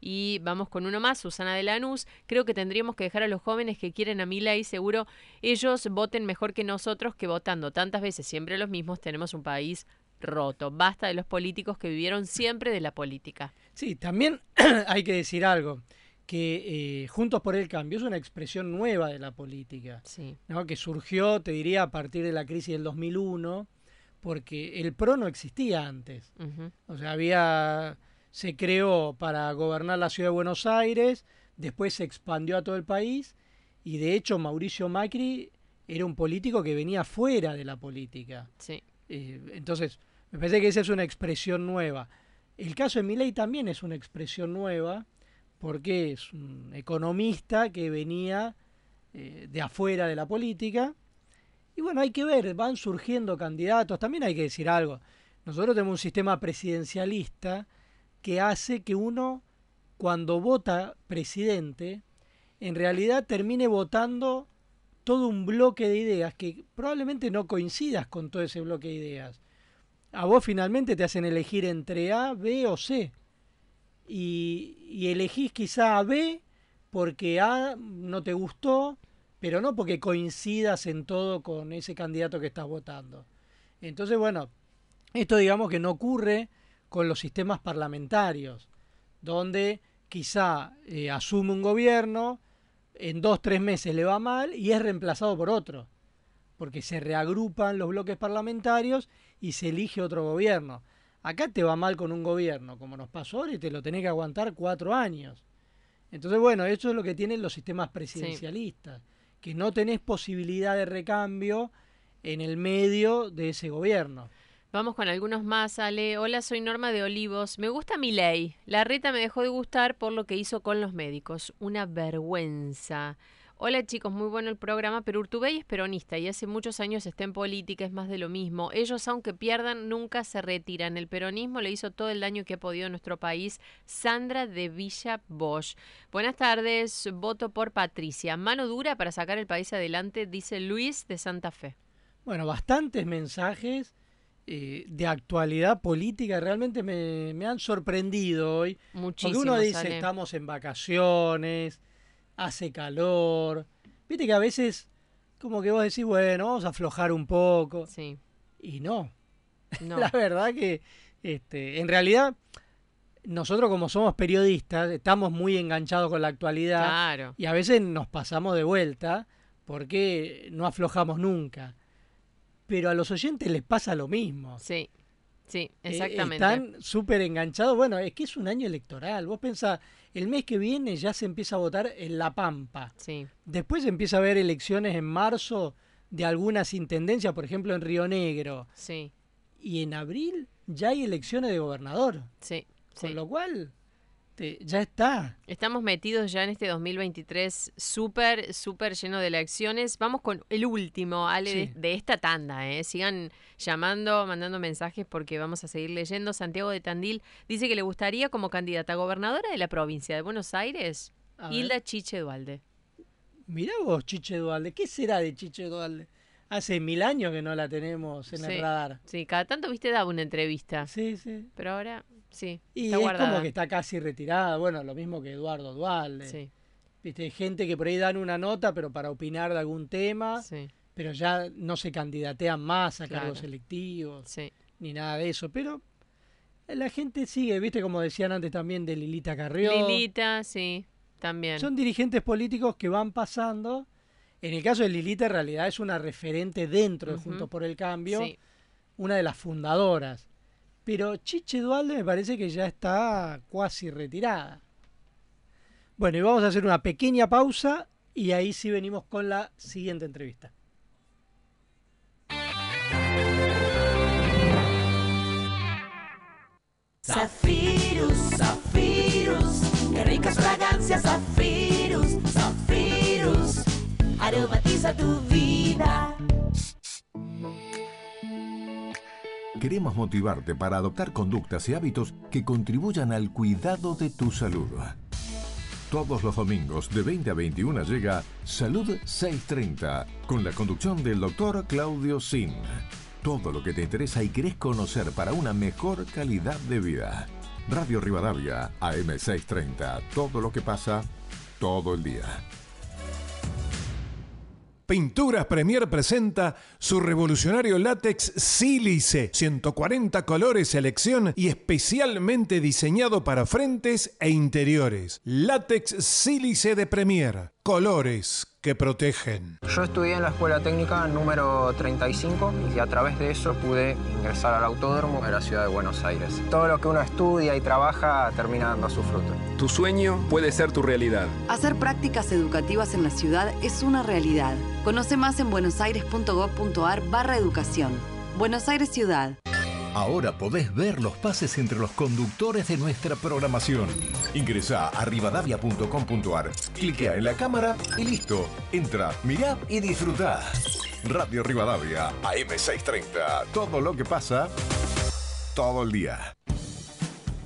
Y vamos con uno más, Susana de Lanús. Creo que tendríamos que dejar a los jóvenes que quieren a Milei, seguro ellos voten mejor que nosotros que votando tantas veces siempre los mismos. Tenemos un país roto. Basta de los políticos que vivieron siempre de la política. Sí, también <clears throat> hay que decir algo, que eh, Juntos por el Cambio es una expresión nueva de la política, Sí. ¿no? que surgió, te diría, a partir de la crisis del 2001, porque el PRO no existía antes. O sea, había, se creó para gobernar la ciudad de Buenos Aires, después se expandió a todo el país y de hecho Mauricio Macri era un político que venía fuera de la política. Sí. Eh, entonces, me parece que esa es una expresión nueva. El caso de Milei también es una expresión nueva porque es un economista que venía eh, de afuera de la política. Y bueno, hay que ver, van surgiendo candidatos. También hay que decir algo. Nosotros tenemos un sistema presidencialista que hace que uno, cuando vota presidente, en realidad termine votando todo un bloque de ideas que probablemente no coincidas con todo ese bloque de ideas. A vos finalmente te hacen elegir entre A, B o C. Y, elegís quizá a B porque A no te gustó, pero no porque coincidas en todo con ese candidato que estás votando. Entonces, bueno, esto digamos que no ocurre con los sistemas parlamentarios, donde quizá eh, asume un gobierno, en dos, tres meses le va mal y es reemplazado por otro, porque se reagrupan los bloques parlamentarios y se elige otro gobierno. Acá te va mal con un gobierno, como nos pasó ahora, y te lo tenés que aguantar cuatro años. Entonces, bueno, eso es lo que tienen los sistemas presidencialistas, que no tenés posibilidad de recambio en el medio de ese gobierno. Vamos con algunos más, Ale. Hola, soy Norma de Olivos. Me gusta mi ley. La reta me dejó de gustar por lo que hizo con los médicos. Una vergüenza. Hola chicos, muy bueno el programa, pero Urtubey es peronista y hace muchos años está en política, es más de lo mismo. Ellos, aunque pierdan, nunca se retiran. El peronismo le hizo todo el daño que ha podido a nuestro país. Sandra de Villa Bosch. Buenas tardes, voto por Patricia. Mano dura para sacar el país adelante, dice Luis de Santa Fe. Bueno, bastantes mensajes eh, de actualidad política realmente me, me han sorprendido hoy. Porque uno dice, estamos en vacaciones, hace calor. Viste que a veces como que vos decís, bueno, vamos a aflojar un poco. Sí. Y no. No. <laughs> La verdad que este, en realidad nosotros como somos periodistas estamos muy enganchados con la actualidad Claro. y a veces nos pasamos de vuelta porque no aflojamos nunca. Pero a los oyentes les pasa lo mismo. Sí, sí, Eh, exactamente. están súper enganchados. Bueno, es que es un año electoral. Vos pensás, el mes que viene ya se empieza a votar en La Pampa. Sí. Después empieza a haber elecciones en marzo de algunas intendencias, por ejemplo en Río Negro. Sí. Y en abril ya hay elecciones de gobernador. Sí, Con sí. lo cual, te- ya está. Estamos metidos ya en este 2023 súper, súper lleno de elecciones. Vamos con el último, Ale, Sí. de, de esta tanda. ¿eh? Sigan llamando, mandando mensajes porque vamos a seguir leyendo. Santiago de Tandil dice que le gustaría como candidata a gobernadora de la provincia de Buenos Aires, A ver. Hilda Chiche Dualde. Mirá vos, Chiche Dualde. ¿Qué será de Chiche Dualde? Hace mil años que no la tenemos en Sí, el radar. Sí, cada tanto, viste, daba una entrevista. Sí, sí. Pero ahora, sí, Y está es guardada. como que está casi retirada. Bueno, lo mismo que Eduardo Dualde. Sí. Viste, gente que por ahí dan una nota, pero para opinar de algún tema, pero ya no se candidatean más a cargos electivos, ni nada de eso. Pero la gente sigue, viste, como decían antes también de Lilita Carrió. Lilita, sí, también. Son dirigentes políticos que van pasando. En el caso de Lilita, en realidad es una referente dentro de. Juntos por el Cambio, una de las fundadoras. Pero Chiche Dualde me parece que ya está cuasi retirada. Bueno, y vamos a hacer una pequeña pausa y ahí sí venimos con la siguiente entrevista. Zafirus, Zafirus, qué ricas fragancias, Zafirus, Zafirus, aromatiza tu vida. Queremos motivarte para adoptar conductas y hábitos que contribuyan al cuidado de tu salud. Todos los domingos de 20 a 21 llega Salud 630 con la conducción del doctor Claudio Sin. Todo lo que te interesa y querés conocer para una mejor calidad de vida. Radio Rivadavia, AM 630. Todo lo que pasa todo el día. Pinturas Premier presenta su revolucionario látex Sílice, 140 colores selección y especialmente diseñado para frentes e interiores. Látex Sílice de Premier, colores que protegen. Yo estudié en la escuela técnica número 35 y a través de eso pude ingresar al autódromo de la ciudad de Buenos Aires. Todo lo que uno estudia y trabaja termina dando su fruto. Tu sueño puede ser tu realidad. Hacer prácticas educativas en la ciudad es una realidad. Conoce más en buenosaires.gov.ar barra educación. Buenos Aires Ciudad. Ahora podés ver los pases entre los conductores de nuestra programación. Ingresá a rivadavia.com.ar, cliquea en la cámara y listo. Entra, mirá y disfrutá. Radio Rivadavia, AM630. Todo lo que pasa, todo el día.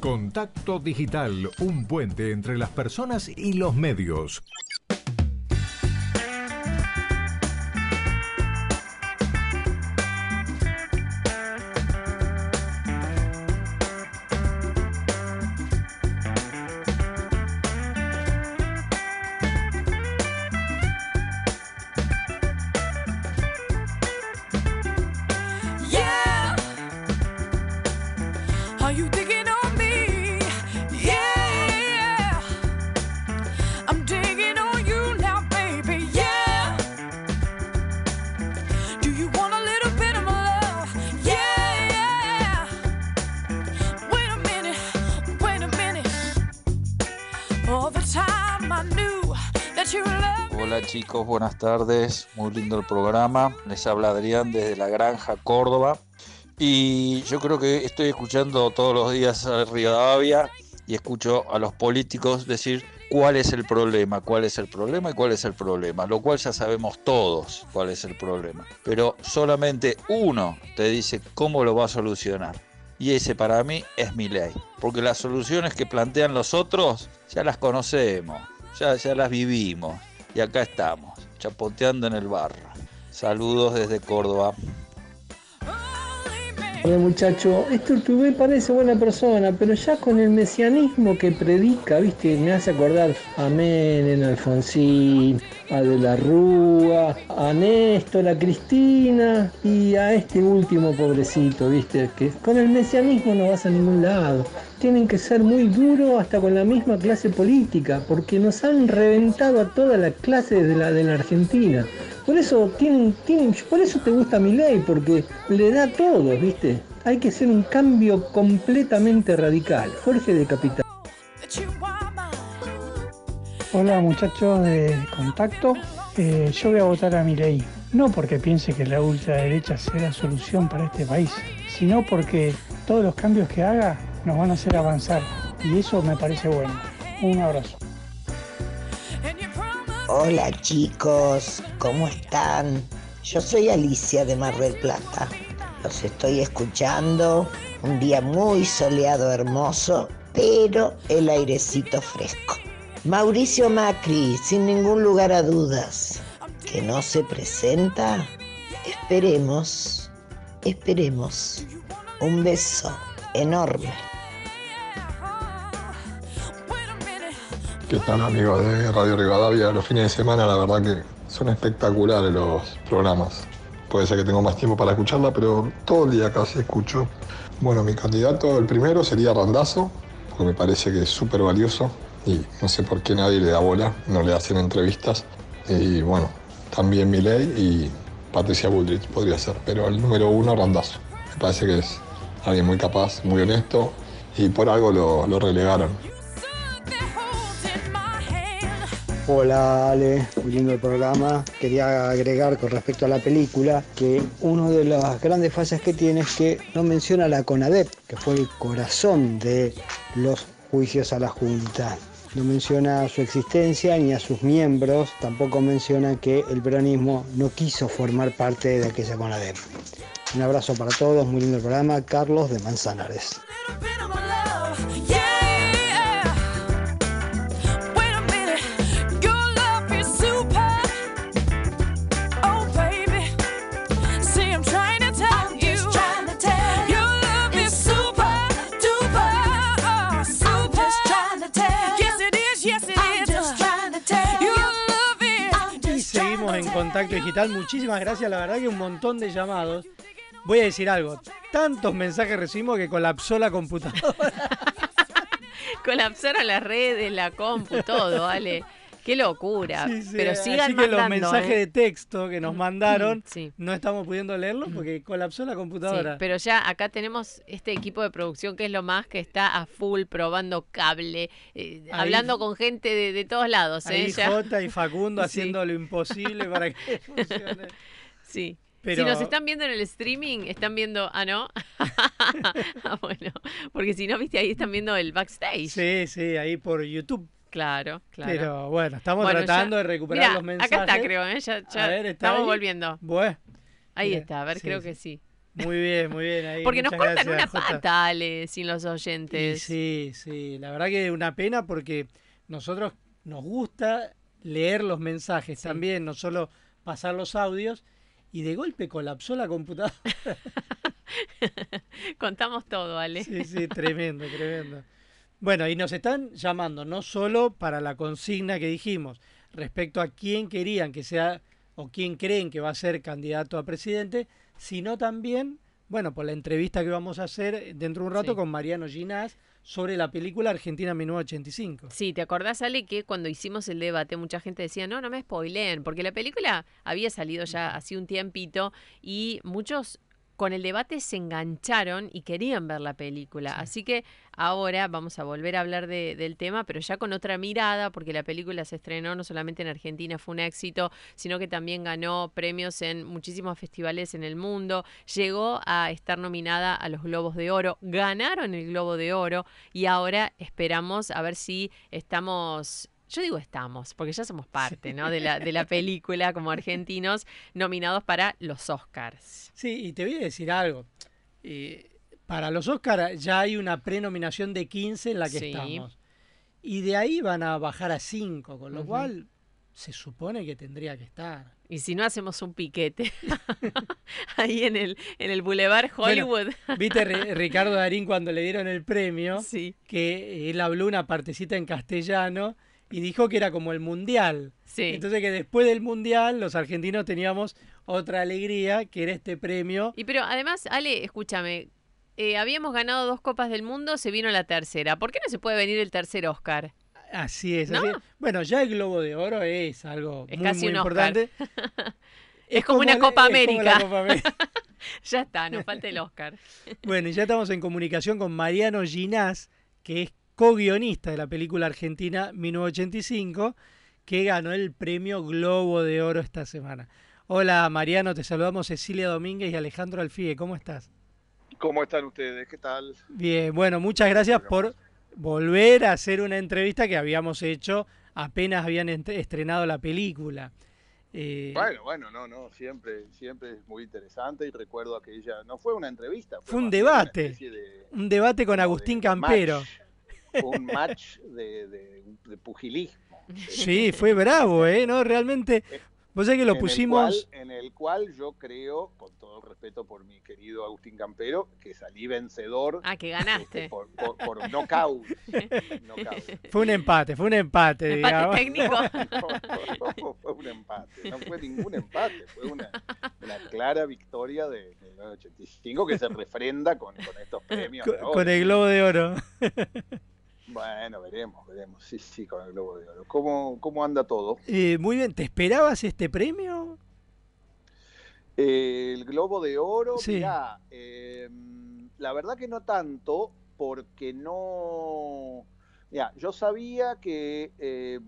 Contacto Digital, un puente entre las personas y los medios. Buenas tardes, muy lindo el programa. Les habla Adrián desde la Granja, Córdoba. Y yo creo que estoy escuchando todos los días a Rivadavia y escucho a los políticos decir cuál es el problema, cuál es el problema y cuál es el problema, lo cual ya sabemos todos cuál es el problema. Pero solamente uno te dice cómo lo va a solucionar. Y ese para mí es mi ley. Porque las soluciones que plantean los otros ya las conocemos, ya, ya las vivimos. Y acá estamos, chapoteando en el barro. Saludos desde Córdoba. Hola muchacho, tú me parece buena persona, pero ya con el mesianismo que predica, viste, me hace acordar a Menem, Alfonsín, a De la Rúa, a Néstor, a Cristina y a este último pobrecito, viste, que con el mesianismo no vas a ningún lado. Tienen que ser muy duros hasta con la misma clase política, porque nos han reventado a toda la clase de la, de la Argentina. Por eso por eso te gusta mi ley, porque le da todo, ¿viste? Hay que hacer un cambio completamente radical. Jorge de Capital. Hola muchachos de contacto, Eh, yo voy a votar a mi ley, no porque piense que la ultraderecha la solución para este país, sino porque todos los cambios que haga nos van a hacer avanzar y eso me parece bueno. Un abrazo. Hola chicos, ¿cómo están? Yo soy Alicia de Mar del Plata. Los estoy escuchando. Un día muy soleado, hermoso, pero el airecito fresco. Mauricio Macri, sin ningún lugar a dudas, que no se presenta. Esperemos, esperemos. Un beso enorme. ¿Qué tal amigos de Radio Rivadavia? Los fines de semana la verdad que son espectaculares los programas. Puede ser que tengo más tiempo para escucharla, pero todo el día casi escucho. Bueno, mi candidato, el primero sería Randazo, porque me parece que es súper valioso y no sé por qué nadie le da bola, no le hacen entrevistas. Y bueno, también Milei y Patricia Bullrich podría ser, pero el número uno, Randazo. Me parece que es alguien muy capaz, muy honesto y por algo lo, relegaron. Hola Ale, muy lindo programa. Quería agregar con respecto a la película que una de las grandes fallas que tiene es que no menciona la CONADEP, que fue el corazón de los juicios a la Junta. No menciona su existencia ni a sus miembros, tampoco menciona que el peronismo no quiso formar parte de aquella CONADEP. Un abrazo para todos, muy lindo el programa. Carlos de Manzanares. Contacto digital. Muchísimas gracias. La verdad que un montón de llamados. Voy a decir algo. Tantos mensajes recibimos que colapsó la computadora. <laughs> Colapsaron las redes, la compu, todo, ¿vale? Qué locura. Sí, sí, Pero sigan Así que los mandando, mensajes ¿eh? de texto que nos mandaron Sí. no estamos pudiendo leerlos porque colapsó la computadora. pero ya acá tenemos este equipo de producción que es lo más que está a full probando cable, eh, Ahí- hablando con gente de, de todos lados. ¿eh? Ahí. Jota y Facundo <laughs> haciendo lo imposible para que <laughs> funcione. Sí. Pero- Si nos están viendo en el streaming, están viendo. Ah, ¿no? <laughs> ah, bueno. Porque si no, viste, ahí están viendo el backstage. Sí, sí, ahí por YouTube. Claro, claro. Pero bueno, estamos Bueno, tratando ya- de recuperar Mirá, los mensajes. Acá está, creo, ¿eh? Ya, ya A ver, ¿está estamos ahí? volviendo. Bueno. Ahí Bien, está, a ver, sí, creo sí. que sí. Muy bien, muy bien. Ahí, Porque nos cortan gracias, una Jota. pata, Ale, sin los Y oyentes. sí, sí, la verdad que una pena porque nosotros nos gusta leer los mensajes también, no solo pasar los audios, y de golpe colapsó la computadora. <laughs> Contamos todo, Ale. Sí, sí, tremendo, tremendo. Bueno, y nos están llamando no solo para la consigna que dijimos respecto a quién querían que sea o quién creen que va a ser candidato a presidente, sino también, bueno, por la entrevista que vamos a hacer dentro de un rato Sí. con Mariano Ginás sobre la película Argentina 1985. Sí, ¿te acordás, Ale, que cuando hicimos el debate mucha gente decía, no, no me spoileen, porque la película había salido ya hace un tiempito y muchos con el debate se engancharon y querían ver la película. Así que ahora vamos a volver a hablar de- del tema, pero ya con otra mirada, porque la película se estrenó no solamente en Argentina, fue un éxito, sino que también ganó premios en muchísimos festivales en el mundo, llegó a estar nominada a los Globos de Oro, ganaron el Globo de Oro y ahora esperamos a ver si estamos... Yo digo estamos, porque ya somos parte ¿no? de, la, de la película como argentinos nominados para los Oscars. Sí, y te voy a decir algo. Eh, para los Oscars ya hay una prenominación de 15 en la que Sí. estamos. Y de ahí van a bajar a 5, con lo cual se supone que tendría que estar. Y si no hacemos un piquete <laughs> ahí en el, en el Boulevard Bueno, Hollywood. ¿Viste Ri- <laughs> Ricardo Darín cuando le dieron el premio? Sí. Que él habló una partecita en castellano y dijo que era como el mundial. Sí. Entonces que después del mundial los argentinos teníamos otra alegría que era este premio. Y pero además, Ale, escúchame, eh, habíamos ganado dos Copas del Mundo, se vino la tercera. ¿Por qué no se puede venir el tercer Oscar? Así es. ¿No? así es. Bueno, ya el Globo de Oro es algo Es muy, casi muy un Oscar. importante. <laughs> Es como una Copa es como la América. Copa América. <laughs> ya está, nos falta el Oscar. <laughs> Bueno, y ya estamos en comunicación con Mariano Ginás, que es co-guionista de la película argentina 1985, que ganó el premio Globo de Oro esta semana. Hola Mariano, te saludamos Cecilia Domínguez y Alejandro Alfie, ¿cómo estás? ¿Cómo están ustedes? ¿Qué tal? Bien, bueno, muchas gracias por volver a hacer una entrevista que habíamos hecho apenas habían estrenado la película. Eh, Bueno, bueno, no, no, siempre, siempre es muy interesante y recuerdo aquella, no fue una entrevista, fue un bien una debate, de- un debate con Agustín Campero. Un match de, de- de pugilismo. Sí, fue bravo, ¿eh? ¿No? Realmente, vos sabés que lo en el pusimos... cual- en el el cual yo creo, con todo el respeto por mi querido Agustín Campero, que salí vencedor. Ah, que ganaste. este, por, por, por knockout. knockout. Fue un empate, fue un empate, Empate digamos. técnico. <laughs> No, fue un empate, no fue ningún empate, fue una, una clara victoria de, de 1985 que se refrenda con, con estos premios. Con, ¿no? con el globo de oro. Bueno, veremos, veremos. Sí, sí, con el Globo de Oro. ¿Cómo, cómo anda todo? Eh, muy bien, ¿te esperabas este premio? Eh, el Globo de Oro, Sí. mirá, eh, la verdad que no tanto, porque no... Mirá, yo sabía que eh,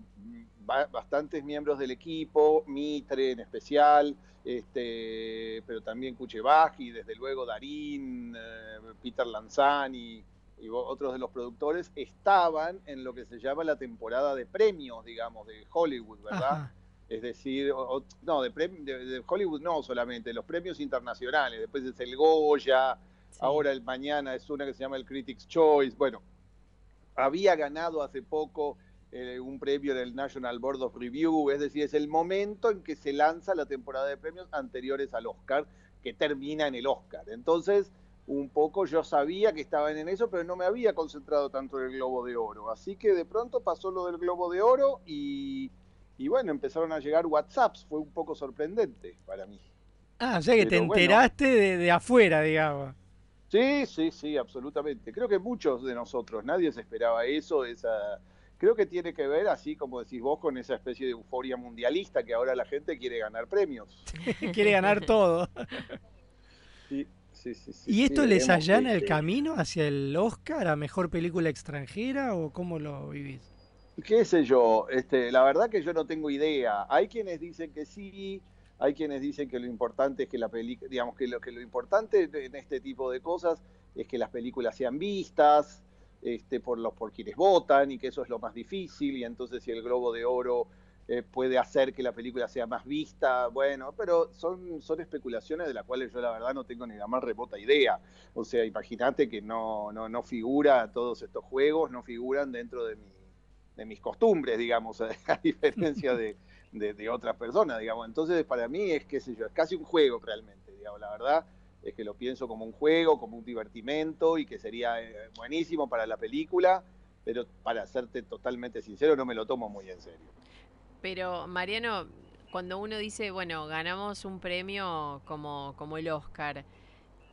ba- bastantes miembros del equipo, Mitre en especial, este, pero también Kuchevaji, desde luego Darín, eh, Peter Lanzani y otros de los productores, estaban en lo que se llama la temporada de premios, digamos, de Hollywood, ¿verdad? Ajá. Es decir, o- no, de, prem- de- de Hollywood no solamente, los premios internacionales, después es el Goya, ahora el mañana es una que se llama el Critics' Choice, bueno, había ganado hace poco eh, un premio del National Board of Review, es decir, es el momento en que se lanza la temporada de premios anteriores al Oscar, que termina en el Oscar. Entonces, un poco yo sabía que estaban en eso, pero no me había concentrado tanto en el Globo de Oro. Así que de pronto pasó lo del Globo de Oro y, y bueno, empezaron a llegar WhatsApps, fue un poco sorprendente para mí. Ah, o sea que te bueno. enteraste de, de afuera, digamos. Sí, sí, sí, absolutamente. Creo que muchos de nosotros, nadie se esperaba eso, esa... Creo que tiene que ver, así como decís vos, con esa especie de euforia mundialista que ahora la gente quiere ganar premios. <laughs> Quiere ganar todo. <laughs> Sí, sí, sí. sí, ¿Y sí, esto les allana el camino hacia el Oscar a mejor película extranjera o cómo lo vivís? qué sé yo, este, la verdad que yo no tengo idea. Hay quienes dicen que sí, hay quienes dicen que lo importante es que la película, digamos que lo que lo importante en este tipo de cosas es que las películas sean vistas este, por los por quienes votan y que eso es lo más difícil y entonces si el Globo de Oro eh, puede hacer que la película sea más vista, bueno, pero son, son especulaciones de las cuales yo la verdad no tengo ni la más remota idea. O sea, imagínate que no, no, no figura todos estos juegos, no figuran dentro de mi, de mis costumbres, digamos, <laughs> a, diferencia de, de- de otras personas, digamos. Entonces, para mí es, qué sé yo, es casi un juego realmente, digamos, la verdad es que lo pienso como un juego, como un divertimento y que sería eh, buenísimo para la película, pero para serte totalmente sincero, no me lo tomo muy en serio. Pero, Mariano, cuando uno dice, bueno, ganamos un premio como, como el Oscar,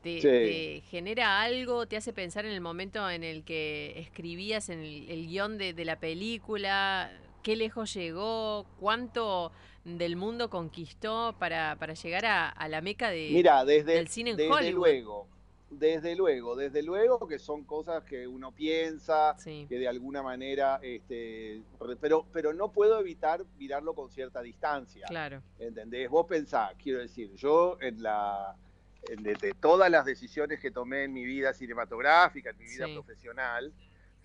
¿te, Sí. te genera algo? ¿Te hace pensar en el momento en el que escribías en el, el guion de, de la película? ¿Qué lejos llegó? ¿Cuánto del mundo conquistó para, para llegar a, a la meca de, Mira, desde, del cine en desde Hollywood? luego, desde luego, desde luego que son cosas que uno piensa, que de alguna manera, este, pero, pero no puedo evitar mirarlo con cierta distancia. Claro. ¿Entendés? Vos pensás, quiero decir, yo en la en- de, de todas las decisiones que tomé en mi vida cinematográfica, en mi vida Sí. profesional,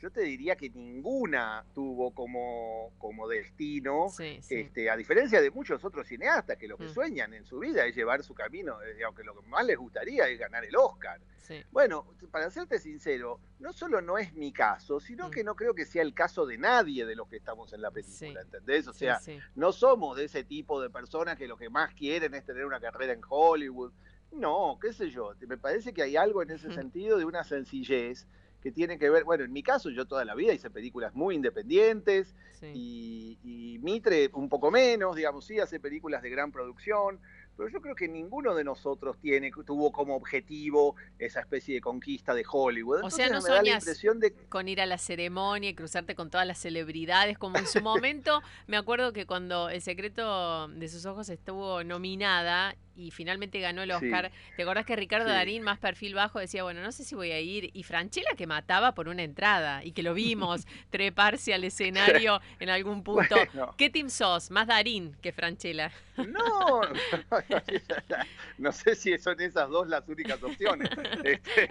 yo te diría que ninguna tuvo como, como destino, Sí, sí. Este, a diferencia de muchos otros cineastas que lo que Mm. sueñan en su vida es llevar su camino, eh, aunque lo que más les gustaría es ganar el Oscar. Sí. Bueno, para serte sincero, no solo no es mi caso, Mm. sino que no creo que sea el caso de nadie de los que estamos en la película, ¿entendés? O sea, no somos de ese tipo de personas que lo que más quieren es tener una carrera en Hollywood. No, qué sé yo, me parece que hay algo en ese sentido de una sencillez que tiene que ver, bueno, en mi caso yo toda la vida hice películas muy independientes y, y Mitre un poco menos, digamos, sí hace películas de gran producción, pero yo creo que ninguno de nosotros tiene, tuvo como objetivo esa especie de conquista de Hollywood. O sea, no me da la impresión de con ir a la ceremonia y cruzarte con todas las celebridades, como en su <laughs> momento, me acuerdo que cuando El secreto de sus ojos estuvo nominada y finalmente ganó el Sí. Oscar, ¿te acordás que Ricardo Sí. Darín, más perfil bajo, decía, bueno, no sé si voy a ir? Y Franchella que mataba por una entrada y que lo vimos <laughs> treparse al escenario en algún punto. Bueno. ¿Qué team sos? Más Darín que Franchella. No, <laughs> no sé si son esas dos las únicas opciones. <laughs> Este,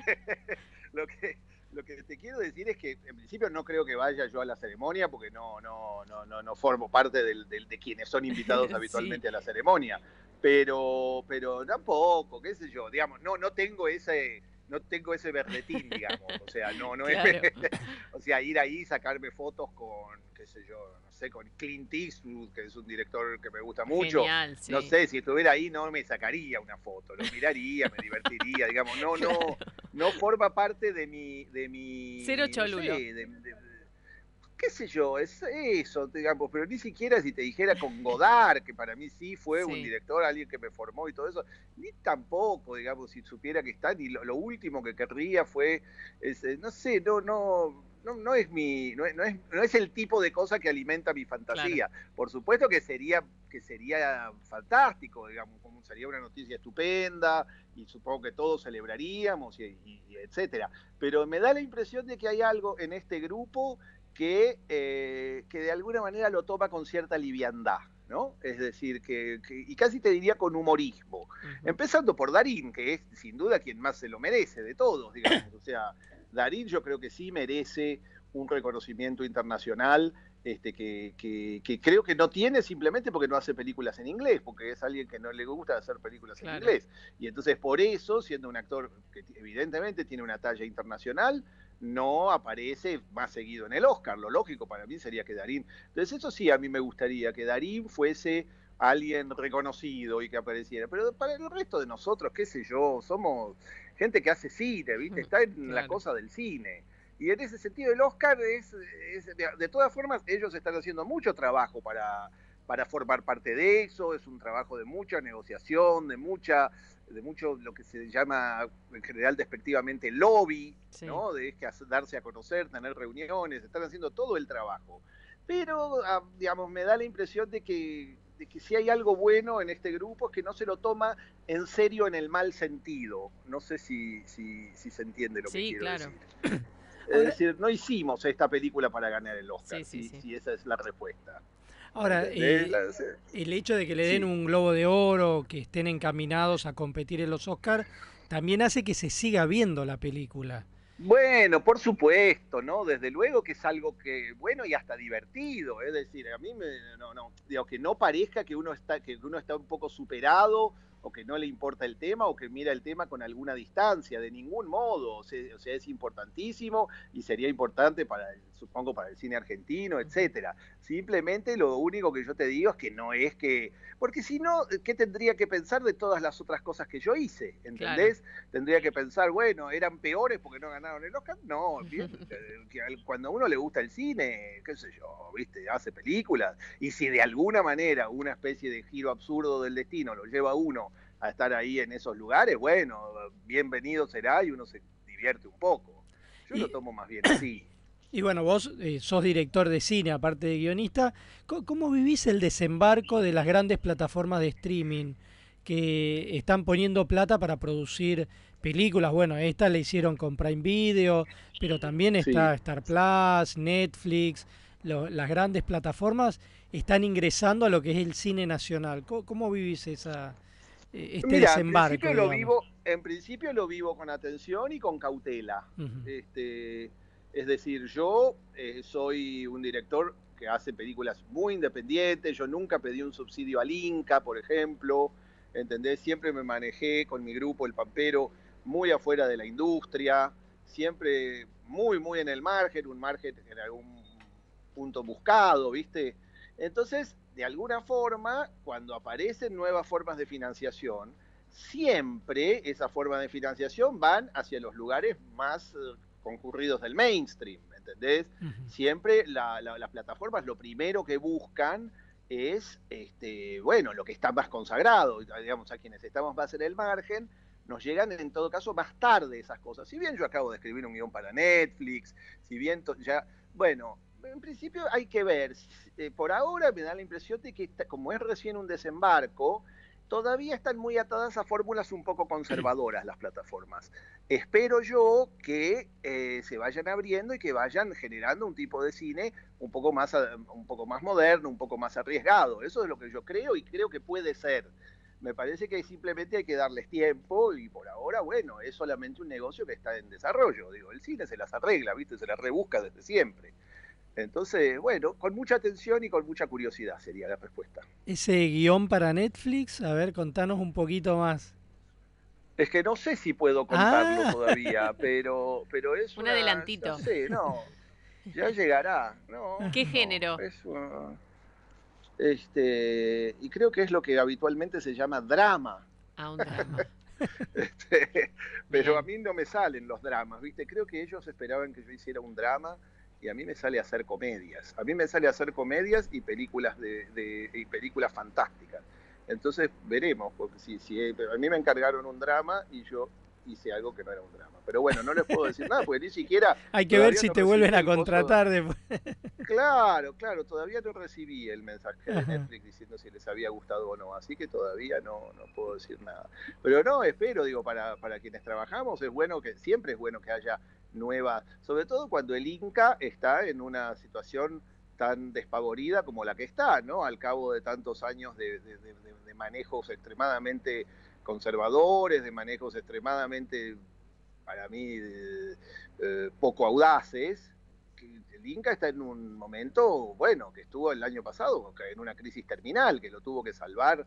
lo, que, lo que te quiero decir es que en principio no creo que vaya yo a la ceremonia porque no, no, no, no, no formo parte del- del- de quienes son invitados Sí. habitualmente a la ceremonia. Pero, pero tampoco, qué sé yo, digamos, no, no tengo ese, no tengo ese berretín, digamos. O sea, no, no es. <laughs> O sea, ir ahí, sacarme fotos con, qué sé yo, no sé, con Clint Eastwood, que es un director que me gusta mucho. Genial, sí. No sé, si estuviera ahí no me sacaría una foto, lo miraría, me divertiría, digamos, no, no, <laughs> no forma parte de mi, de mi. Cero no cholulo. sé, de- de- qué sé yo, es eso, digamos, pero ni siquiera si te dijera con Godard, que para mí sí fue un director, alguien que me formó y todo eso, ni tampoco, digamos, si supiera que está, ni lo, lo último que querría fue, ese, no sé, no, no, no, no es mi, no es, no es, no es el tipo de cosa que alimenta mi fantasía. Por supuesto que sería, que sería fantástico, digamos, como sería una noticia estupenda, y supongo que todos celebraríamos, y, y- y etcétera. Pero me da la impresión de que hay algo en este grupo que, eh, que de alguna manera lo toma con cierta liviandad, ¿no? Es decir, que, que- y casi te diría con humorismo. Empezando por Darín, que es sin duda quien más se lo merece de todos, digamos. O sea, Darín yo creo que sí merece un reconocimiento internacional este, que, que- que creo que no tiene simplemente porque no hace películas en inglés, porque es alguien que no le gusta hacer películas Claro. en inglés. Y entonces por eso, siendo un actor que evidentemente tiene una talla internacional, no aparece más seguido en el Oscar. Lo lógico para mí sería que Darín. Entonces eso sí, a mí me gustaría que Darín fuese alguien reconocido y que apareciera. Pero para el resto de nosotros, qué sé yo, somos gente que hace cine, ¿viste? <laughs> Está en la cosa del cine. Y en ese sentido el Oscar es, es- de, de todas formas, ellos están haciendo mucho trabajo para, para formar parte de eso, es un trabajo de mucha negociación, de mucha de mucho lo que se llama en general despectivamente lobby, Sí. ¿no? De que darse a conocer, tener reuniones, están haciendo todo el trabajo. Pero, ah, digamos, me da la impresión de que, de que si hay algo bueno en este grupo es que no se lo toma en serio en el mal sentido. No sé si, si, si se entiende lo que Sí, quiero claro. decir. <coughs> Es decir, no hicimos esta película para ganar el Oscar, Sí, sí, si, si esa es la respuesta. Ahora, eh, el hecho de que le den un globo de oro, que estén encaminados a competir en los Oscars, también hace que se siga viendo la película. Bueno, por supuesto, ¿no? Desde luego que es algo que bueno y hasta divertido, es decir, a mí me no no, digo que no parezca que uno está que uno está un poco superado o que no le importa el tema o que mira el tema con alguna distancia, de ningún modo, o sea, o sea, es importantísimo y sería importante para el- supongo para el cine argentino, etcétera. Simplemente lo único que yo te digo es que no es que porque si no, ¿qué tendría que pensar de todas las otras cosas que yo hice? ¿Entendés? Tendría que pensar, bueno, eran peores porque no ganaron el Oscar. No, <laughs> cuando a uno le gusta el cine, qué sé yo, viste, hace películas. Y si de alguna manera una especie de giro absurdo del destino lo lleva a uno a estar ahí en esos lugares, bueno, bienvenido será y uno se divierte un poco. Yo lo tomo más bien así. Y bueno, vos eh, sos director de cine, aparte de guionista. ¿Cómo vivís el desembarco de las grandes plataformas de streaming que están poniendo plata para producir películas? Bueno, esta la hicieron con Prime Video, pero también está Sí. Star Plus, Netflix. lo- las grandes plataformas están ingresando a lo que es el cine nacional. ¿Cómo, cómo vivís esa, este Mira, en desembarco? principio, lo digamos? vivo, en principio lo vivo con atención y con cautela. Este, es decir, yo eh, soy un director que hace películas muy independientes, yo nunca pedí un subsidio al Inca, por ejemplo, ¿entendés? Siempre me manejé con mi grupo, el Pampero, muy afuera de la industria, siempre muy, muy en el margen, un margen en algún punto buscado, ¿viste? Entonces, de alguna forma, cuando aparecen nuevas formas de financiación, siempre esas formas de financiación van hacia los lugares más eh, concurridos del mainstream, ¿entendés? Siempre la- la- las plataformas lo primero que buscan es, este, bueno, lo que está más consagrado, digamos, a quienes estamos más en el margen, nos llegan en todo caso más tarde esas cosas. Si bien yo acabo de escribir un guion para Netflix, si bien ya, bueno, en principio hay que ver. Eh, por ahora me da la impresión de que como es recién un desembarco, todavía están muy atadas a fórmulas un poco conservadoras las plataformas. Espero yo que eh, se vayan abriendo y que vayan generando un tipo de cine un poco más a- un poco más moderno, un poco más arriesgado. Eso es lo que yo creo y creo que puede ser. Me parece que simplemente hay que darles tiempo y por ahora, bueno, es solamente un negocio que está en desarrollo. Digo, el cine se las arregla, ¿viste? Se las rebusca desde siempre. Entonces, bueno, con mucha atención y con mucha curiosidad sería la respuesta. Ese guion para Netflix, a ver, contanos un poquito más. Es que no sé si puedo contarlo Ah. todavía, <laughs> pero, pero es Un una- adelantito. No sé, no. Ya llegará, ¿no? ¿Qué género? Es, este, y creo que es lo que habitualmente se llama drama. A un drama. <laughs> Este, pero a mí no me salen los dramas, ¿viste? Creo que ellos esperaban que yo hiciera un drama y a mí me sale hacer comedias. A mí me sale hacer comedias y películas de, de- y películas fantásticas. Entonces veremos, porque si, si a mí me encargaron un drama y yo hice algo que no era un drama. Pero bueno, no les puedo decir nada, porque ni siquiera... <laughs> Hay que ver si no te vuelven a contratar después. <laughs> Claro, claro, todavía no recibí el mensaje de. Netflix diciendo si les había gustado o no, así que todavía no, no puedo decir nada. Pero no, espero, digo, para, para quienes trabajamos es bueno que, siempre es bueno que haya nuevas, sobre todo cuando el Inca está en una situación tan despavorida como la que está, ¿no? Al cabo de tantos años de, de- de- de- de manejos extremadamente conservadores, de manejos extremadamente, para mí, eh, eh, poco audaces, el Inca está en un momento, bueno, que estuvo el año pasado en una crisis terminal, que lo tuvo que salvar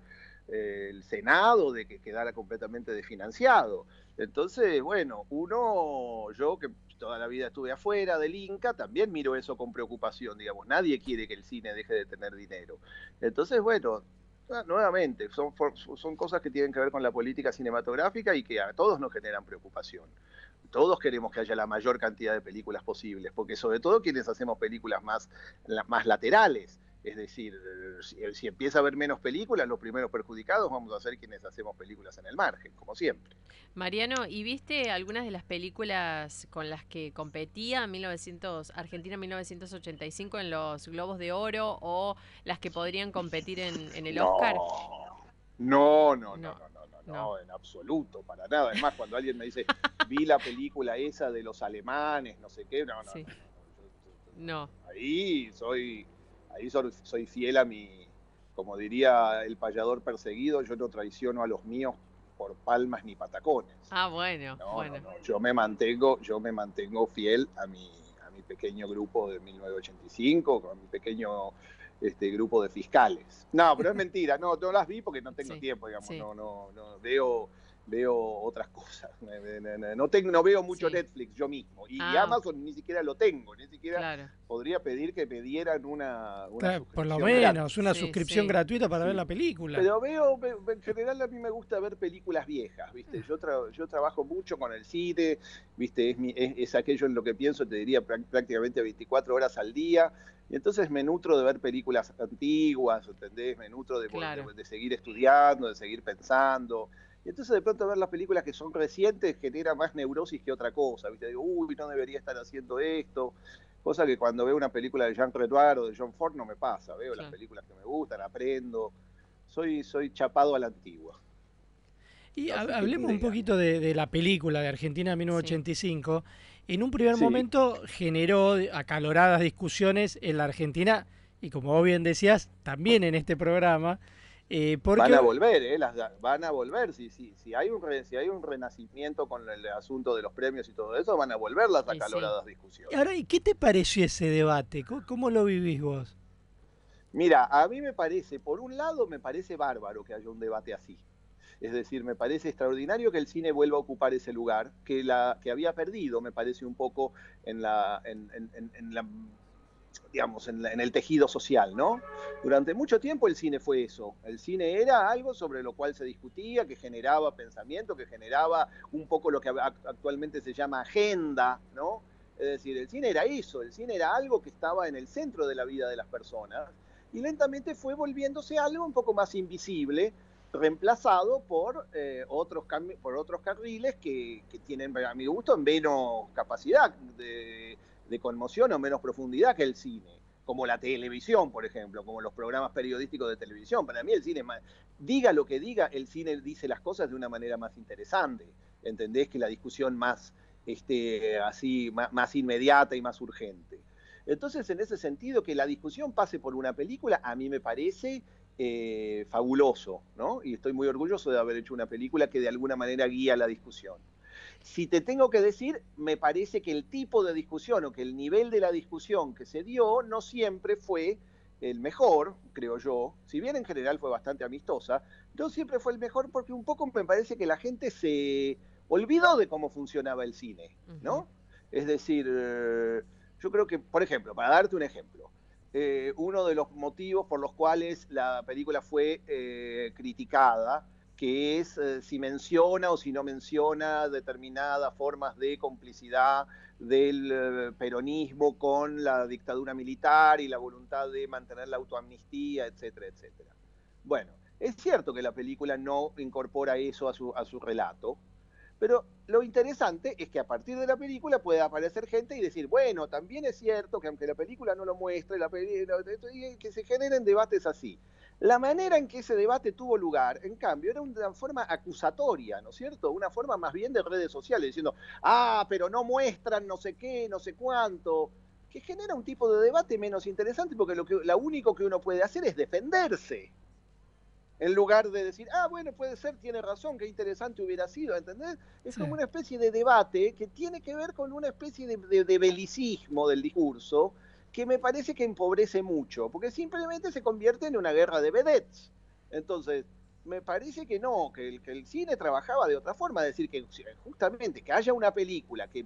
eh, el Senado de que quedara completamente desfinanciado. Entonces, bueno, uno, yo que toda la vida estuve afuera del Inca, también miro eso con preocupación, digamos, nadie quiere que el cine deje de tener dinero. Entonces, bueno, nuevamente, son, son cosas que tienen que ver con la política cinematográfica y que a todos nos generan preocupación. Todos queremos que haya la mayor cantidad de películas posibles, porque sobre todo quienes hacemos películas más, más laterales, es decir, si, empieza a haber menos películas, los primeros perjudicados vamos a ser quienes hacemos películas en el margen, como siempre. Mariano, ¿y viste algunas de las películas con las que competía 1900, Argentina 1985 en los Globos de Oro o las que podrían competir en, en el No. Oscar? No, no, no, no, no, no, no, en absoluto, para nada. Además, cuando alguien me dice, vi la película esa de los alemanes, no sé qué, no, no, Sí. no, No. ahí soy, ahí soy, soy fiel a mi, como diría el payador perseguido, yo no traiciono a los míos por palmas ni patacones. Ah, bueno, No, bueno. no, no, yo me mantengo, yo me mantengo fiel a mi, a mi pequeño grupo de 1985, con mi pequeño este grupo de fiscales. No, pero es mentira, no, no las vi porque no tengo Sí, tiempo, digamos, sí. no, no, no, veo, veo otras <laughs> cosas. No, tengo, no veo mucho Sí. Netflix yo mismo. Y Ah. Amazon ni siquiera lo tengo, ni siquiera Claro. podría pedir que me dieran una, una Claro, por lo suscripción menos, gratis. una Sí, suscripción sí. gratuita para ver la película. Pero veo, ve- ve- en general a mí me gusta ver películas viejas, ¿viste? Yo, tra- yo trabajo mucho con el cine, ¿viste? Es, mi- es, es aquello en lo que pienso, te diría, prá- prácticamente 24 horas al día. Y entonces me nutro de ver películas antiguas, ¿entendés? Me nutro de, Claro. de- de seguir estudiando, de seguir pensando. Y entonces de pronto ver las películas que son recientes genera más neurosis que otra cosa, ¿viste? Digo, uy, no debería estar haciendo esto. Cosa que cuando veo una película de Jean Renoir o de John Ford no me pasa. Veo las películas que me gustan, aprendo. Soy, soy chapado a la antigua. Y hablemos un poquito de, de la película de Argentina 1985. En un primer Sí. momento generó acaloradas discusiones en la Argentina y como vos bien decías, también en este programa. Eh, porque Van a volver, ¿eh? Las, van a volver. Si, si, si, hay un re- si hay un renacimiento con el asunto de los premios y todo eso, van a volver las sí. acaloradas discusiones. Ahora, ¿y qué te pareció ese debate? ¿Cómo, cómo lo vivís vos? Mira, a mí me parece, por un lado, me parece bárbaro que haya un debate así. Es decir, me parece extraordinario que el cine vuelva a ocupar ese lugar, que, la, que había perdido, me parece un poco en la, en, en- en- en la digamos, en, el tejido social, ¿no? Durante mucho tiempo el cine fue eso. El cine era algo sobre lo cual se discutía, que generaba pensamiento, que generaba un poco lo que ac- actualmente se llama agenda, ¿no? Es decir, el cine era eso, el cine era algo que estaba en el centro de la vida de las personas y lentamente fue volviéndose algo un poco más invisible, reemplazado por, eh, otros, por otros carriles que, que tienen, a mi gusto, menos capacidad de, de conmoción o menos profundidad que el cine, como la televisión, por ejemplo, como los programas periodísticos de televisión. Para mí el cine, es más- diga lo que diga, el cine dice las cosas de una manera más interesante, ¿entendés? Que la discusión más, este, así, más, más inmediata y más urgente. Entonces, en ese sentido, que la discusión pase por una película, a mí me parece eh, fabuloso, ¿no? Y estoy muy orgulloso de haber hecho una película que de alguna manera guía la discusión. Si te tengo que decir, me parece que el tipo de discusión o que el nivel de la discusión que se dio no siempre fue el mejor, creo yo, si bien en general fue bastante amistosa, no siempre fue el mejor porque un poco me parece que la gente se olvidó de cómo funcionaba el cine, ¿no? Es decir, eh, yo creo que, por ejemplo, para darte un ejemplo, eh, uno de los motivos por los cuales la película fue eh, criticada, que es eh, si menciona o si no menciona determinadas formas de complicidad del eh, peronismo con la dictadura militar y la voluntad de mantener la autoamnistía, etcétera, etcétera. Bueno, es cierto que la película no incorpora eso a su, a su relato, pero lo interesante es que a partir de la película puede aparecer gente y decir, bueno, también es cierto que aunque la película no lo muestre, la y que se generen debates así. La manera en que ese debate tuvo lugar, en cambio, era una forma acusatoria, ¿no es cierto? Una forma más bien de redes sociales, diciendo, ah, pero no muestran no sé qué, no sé cuánto, que genera un tipo de debate menos interesante porque lo, que, lo único que uno puede hacer es defenderse. En lugar de decir, ah, bueno, puede ser, tiene razón, qué interesante hubiera sido, ¿entendés? Es como una especie de debate que tiene que ver con una especie de, de- de belicismo del discurso que me parece que empobrece mucho, porque simplemente se convierte en una guerra de vedettes. Entonces, me parece que no, que el, cine trabajaba de otra forma, es decir, que justamente que haya una película que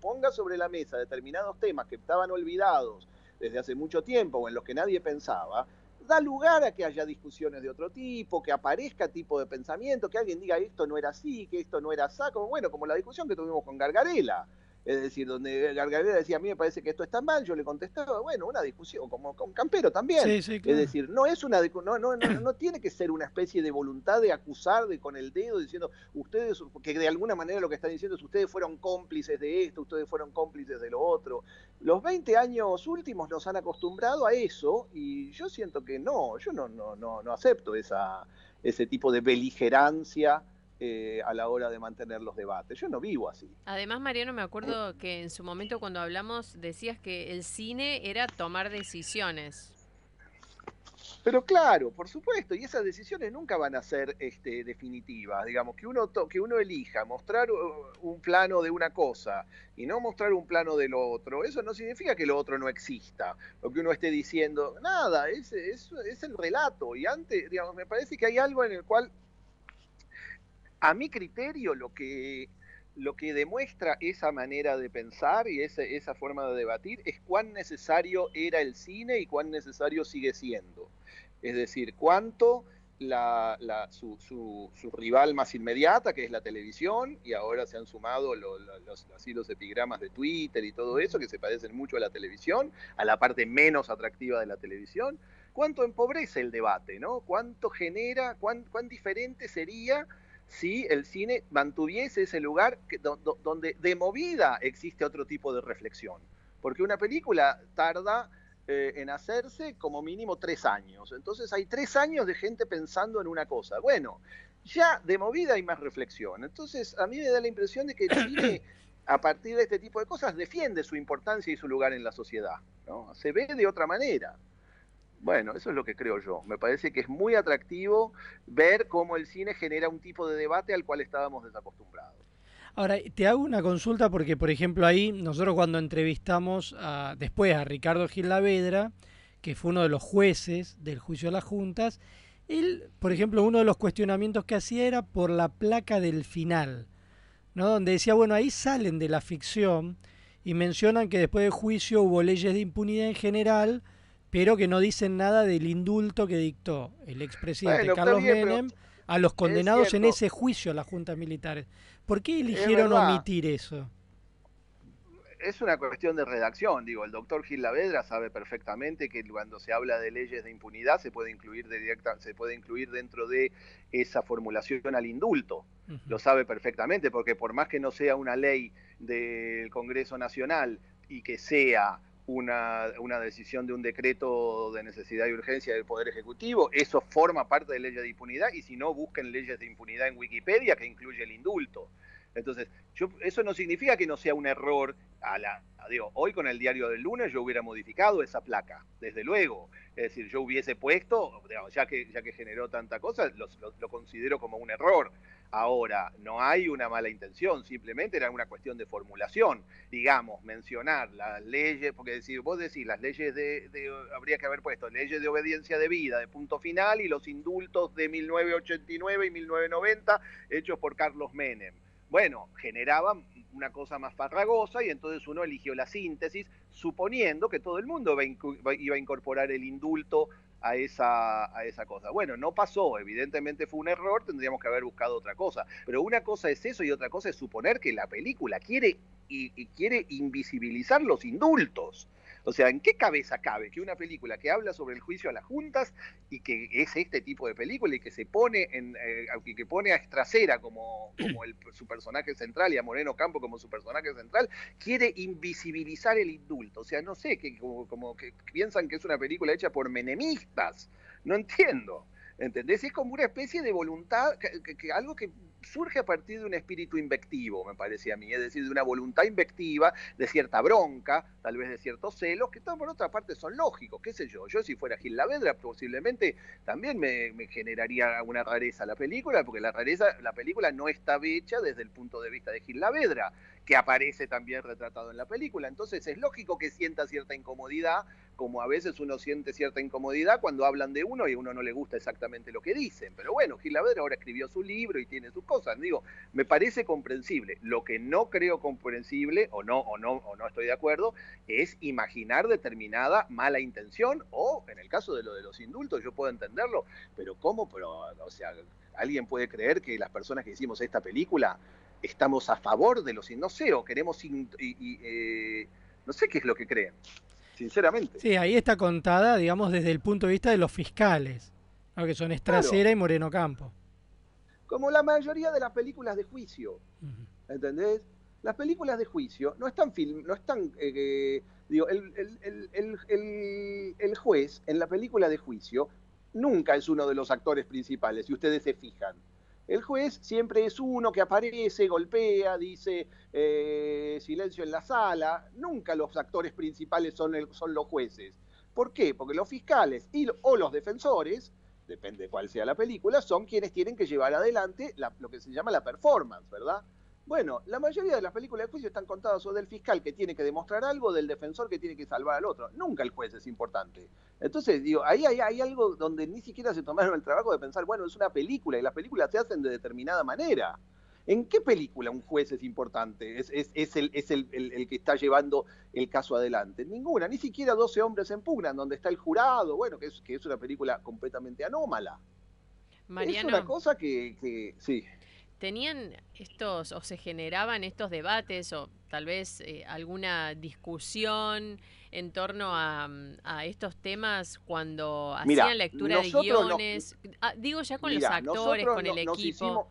ponga sobre la mesa determinados temas que estaban olvidados desde hace mucho tiempo o en los que nadie pensaba, da lugar a que haya discusiones de otro tipo, que aparezca tipo de pensamiento, que alguien diga esto no era así, que esto no era así, como, bueno, como la discusión que tuvimos con Gargarela. Es decir, donde Gargarela decía, a mí me parece que esto está mal, yo le contestaba, bueno, una discusión, como con Campero también. Sí, sí, claro. Es decir, no es una no, no, no, no tiene que ser una especie de voluntad de acusar de con el dedo diciendo ustedes, que de alguna manera lo que están diciendo es ustedes fueron cómplices de esto, ustedes fueron cómplices de lo otro. Los 20 años últimos nos han acostumbrado a eso y yo siento que no, yo no, no, no, no acepto esa, ese tipo de beligerancia eh, a la hora de mantener los debates. Yo no vivo así. Además, Mariano, me acuerdo que en su momento cuando hablamos decías que el cine era tomar decisiones. Pero claro, por supuesto, y esas decisiones nunca van a ser este, definitivas. Digamos, que uno, to- que uno elija mostrar uh, un plano de una cosa y no mostrar un plano del otro, eso no significa que lo otro no exista, o que uno esté diciendo, nada, es, es, es el relato. Y antes, digamos, me parece que hay algo en el cual, a mi criterio, lo que, lo que demuestra esa manera de pensar y ese- esa forma de debatir es cuán necesario era el cine y cuán necesario sigue siendo. Es decir, cuánto la, la- su, su- rival más inmediata, que es la televisión, y ahora se han sumado lo- lo- los, así los epigramas de Twitter y todo eso, que se parecen mucho a la televisión, a la parte menos atractiva de la televisión, cuánto empobrece el debate, ¿no? Cuánto genera, cuán, cuán diferente sería si el cine mantuviese ese lugar que- do- do- donde de movida existe otro tipo de reflexión. Porque una película tarda eh, en hacerse como mínimo tres años. Entonces hay tres años de gente pensando en una cosa. Bueno, ya de movida hay más reflexión. Entonces a mí me da la impresión de que el cine, <coughs> a partir de este tipo de cosas, defiende su importancia y su lugar en la sociedad. ¿no? Se ve de otra manera. Bueno, eso es lo que creo yo. Me parece que es muy atractivo ver cómo el cine genera un tipo de debate al cual estábamos desacostumbrados. Ahora, te hago una consulta porque, por ejemplo, ahí nosotros cuando entrevistamos a- después a Ricardo Gil Lavedra, que fue uno de los jueces del juicio de las juntas, él, por ejemplo, uno de los cuestionamientos que hacía era por la placa del final, ¿no? Donde decía, bueno, ahí salen de la ficción y mencionan que después del juicio hubo leyes de impunidad en general, pero que no dicen nada del indulto que dictó el expresidente Bueno, Carlos bien, Menem a los condenados en ese juicio a las juntas militares. ¿Por qué eligieron omitir eso? es una cuestión de redacción, digo, el doctor Gil Lavedra sabe perfectamente que cuando se habla de leyes de impunidad se puede incluir de directa, se puede incluir dentro de esa formulación al indulto. Lo sabe perfectamente porque por más que no sea una ley del Congreso Nacional y que sea una, una decisión de un decreto de necesidad y urgencia del Poder Ejecutivo, eso forma parte de leyes de impunidad y si no, busquen leyes de impunidad en Wikipedia que incluye el indulto. Entonces, yo, eso no significa que no sea un error. A la, a- digo, hoy con el diario del lunes yo hubiera modificado esa placa, desde luego. Es decir, yo hubiese puesto, digamos, ya que ya que generó tanta cosa, lo, lo- lo considero como un error. Ahora, no hay una mala intención, simplemente era una cuestión de formulación. Digamos, mencionar las leyes, porque decir, vos decís, las leyes de, de- habría que haber puesto leyes de obediencia de vida, de punto final, y los indultos de 1989 y 1990 hechos por Carlos Menem. Bueno, generaban una cosa más farragosa y entonces uno eligió la síntesis suponiendo que todo el mundo iba a incorporar el indulto a esa, a esa cosa. Bueno, no pasó, evidentemente fue un error, tendríamos que haber buscado otra cosa. Pero una cosa es eso y otra cosa es suponer que la película quiere, y, y quiere invisibilizar los indultos. O sea, ¿en qué cabeza cabe que una película que habla sobre el juicio a las juntas y que es este tipo de película y que se pone en, eh, que pone a Estracera como, el- su personaje central y a Moreno Campo como su personaje central, quiere invisibilizar el indulto? O sea, no sé, que como, que piensan que es una película hecha por menemistas. No entiendo. ¿Entendés? Es como una especie de voluntad, que algo que surge a partir de un espíritu invectivo, me parece a mí, es decir, de una voluntad invectiva, de cierta bronca, tal vez de ciertos celos, que por otra parte son lógicos, qué sé yo. Yo si fuera Gil Lavedra posiblemente también me, me generaría una rareza la película, porque la rareza, la película no está hecha desde el punto de vista de Gil Lavedra, que aparece también retratado en la película. Entonces es lógico que sienta cierta incomodidad, como a veces uno siente cierta incomodidad cuando hablan de uno y a uno no le gusta exactamente lo que dicen. Pero bueno, Gil Lavedra ahora escribió su libro y tiene sus cosas. Digo, me parece comprensible. Lo que no creo comprensible, o no, o no, o no estoy de acuerdo, es imaginar determinada mala intención, o en el caso de lo de los indultos, yo puedo entenderlo, pero ¿cómo? Pero, o sea, alguien puede creer que las personas que hicimos esta película estamos a favor de los no sé, o queremos in- y- y, eh, no sé qué es lo que creen, sinceramente. Sí, ahí está contada, digamos, desde el punto de vista de los fiscales, ¿no? que son Estracera y Moreno Campo. Como la mayoría de las películas de juicio, ¿entendés? Las películas de juicio no están film, no están, eh, digo, el, el- el- el- juez en la película de juicio nunca es uno de los actores principales, si ustedes se fijan. El juez siempre es uno que aparece, golpea, dice eh, silencio en la sala. Nunca los actores principales son, son los jueces. ¿Por qué? Porque los fiscales y, o los defensores, depende de cuál sea la película, son quienes tienen que llevar adelante la- lo que se llama la performance, ¿verdad? Bueno, la mayoría de las películas de juicio están contadas o del fiscal que tiene que demostrar algo, del defensor que tiene que salvar al otro. Nunca el juez es importante. Entonces, digo, ahí hay, hay algo donde ni siquiera se tomaron el trabajo de pensar, bueno, es una película y las películas se hacen de determinada manera. ¿En qué película un juez es importante? Es, es- es el, es el- el- el que está llevando el caso adelante. Ninguna, ni siquiera 12 hombres en pugna, donde está el jurado, bueno, que es, que es una película completamente anómala. Mariano. Es una cosa que, que sí. ¿Tenían estos o se generaban estos debates o tal vez eh, alguna discusión en torno a, a estos temas cuando Mira, hacían lectura de nos- guiones? Ah, digo ya con los actores, con el no- equipo. hicimos-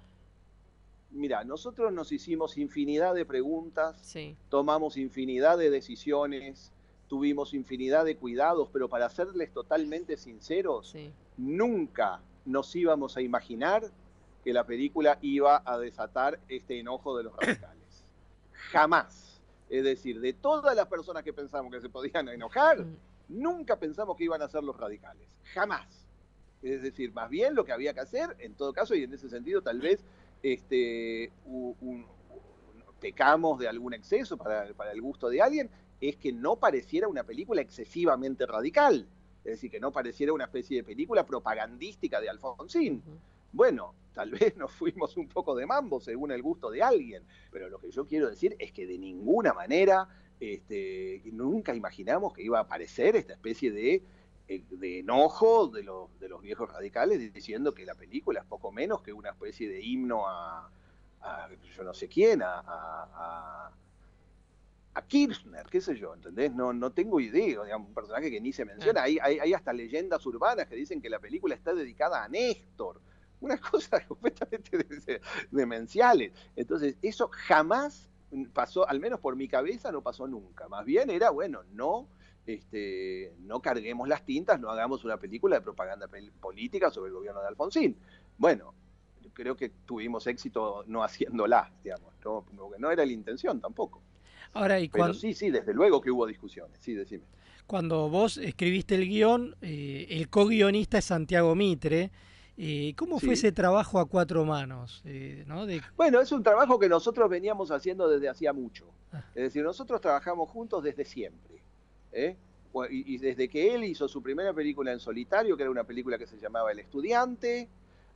Mira, nosotros nos hicimos infinidad de preguntas, tomamos infinidad de decisiones, tuvimos infinidad de cuidados, pero para serles totalmente sinceros, nunca nos íbamos a imaginar que la película iba a desatar este enojo de los <coughs> radicales. Jamás. Es decir, de todas las personas que pensamos que se podían enojar, nunca pensamos que iban a ser los radicales. Jamás. Es decir, más bien lo que había que hacer, en todo caso, y en ese sentido tal vez este, un- pecamos de algún exceso para, para el gusto de alguien, es que no pareciera una película excesivamente radical. Es decir, que no pareciera una especie de película propagandística de Alfonsín. Bueno, tal vez <laughs> nos fuimos un poco de mambo según el gusto de alguien, pero lo que yo quiero decir es que de ninguna manera este, nunca imaginamos que iba a aparecer esta especie de, de enojo de los, de los viejos radicales diciendo que la película es poco menos que una especie de himno a, a yo no sé quién, a, a- a- Kirchner, qué sé yo, ¿entendés? No, no tengo idea, digamos, un personaje que ni se menciona. Hay, hay, hay hasta leyendas urbanas que dicen que la película está dedicada a Néstor. Unas <laughs> cosas completamente de- demenciales. Entonces, eso jamás pasó, al menos por mi cabeza, no pasó nunca. Más bien era, bueno, no, este, no carguemos las tintas, no hagamos una película de propaganda política sobre el gobierno de Alfonsín. Bueno, creo que tuvimos éxito no haciéndola, digamos, no, porque no era la intención tampoco. Ahora, y Pero cuando, sí, sí, desde luego que hubo discusiones, sí, decime. cuando vos escribiste el guion, eh, el co-guionista es Santiago Mitre, Eh, ¿Cómo Sí. fue ese trabajo a cuatro manos? Eh, ¿no? De- Bueno, es un trabajo que nosotros veníamos haciendo desde hacía mucho. Ah. Es decir, nosotros trabajamos juntos desde siempre. ¿Eh? Y, y desde que él hizo su primera película en solitario, que era una película que se llamaba El Estudiante,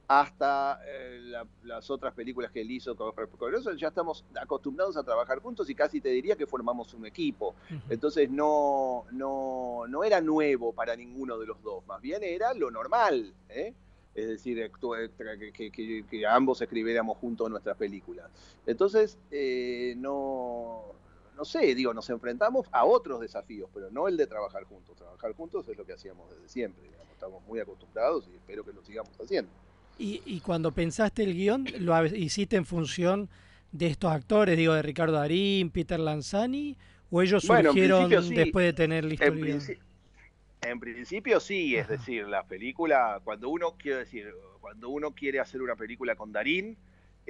hasta eh, la- las otras películas que él hizo con, con eso, ya estamos acostumbrados a trabajar juntos y casi te diría que formamos un equipo. Entonces no, no, no era nuevo para ninguno de los dos, más bien era lo normal. ¿eh? Es decir, que, que- que- que ambos escribiéramos juntos nuestras películas. Entonces, eh, no, no sé, digo, nos enfrentamos a otros desafíos, pero no el de trabajar juntos. Trabajar juntos es lo que hacíamos desde siempre. digamos. Estamos muy acostumbrados y espero que lo sigamos haciendo. Y, y cuando pensaste el guion, ¿lo hiciste en función de estos actores, digo, de Ricardo Darín, Peter Lanzani? ¿O ellos surgieron sí. después de tener En, guion? princi- en principio sí, es decir, la película, cuando uno quiere decir, cuando uno quiere hacer una película con Darín,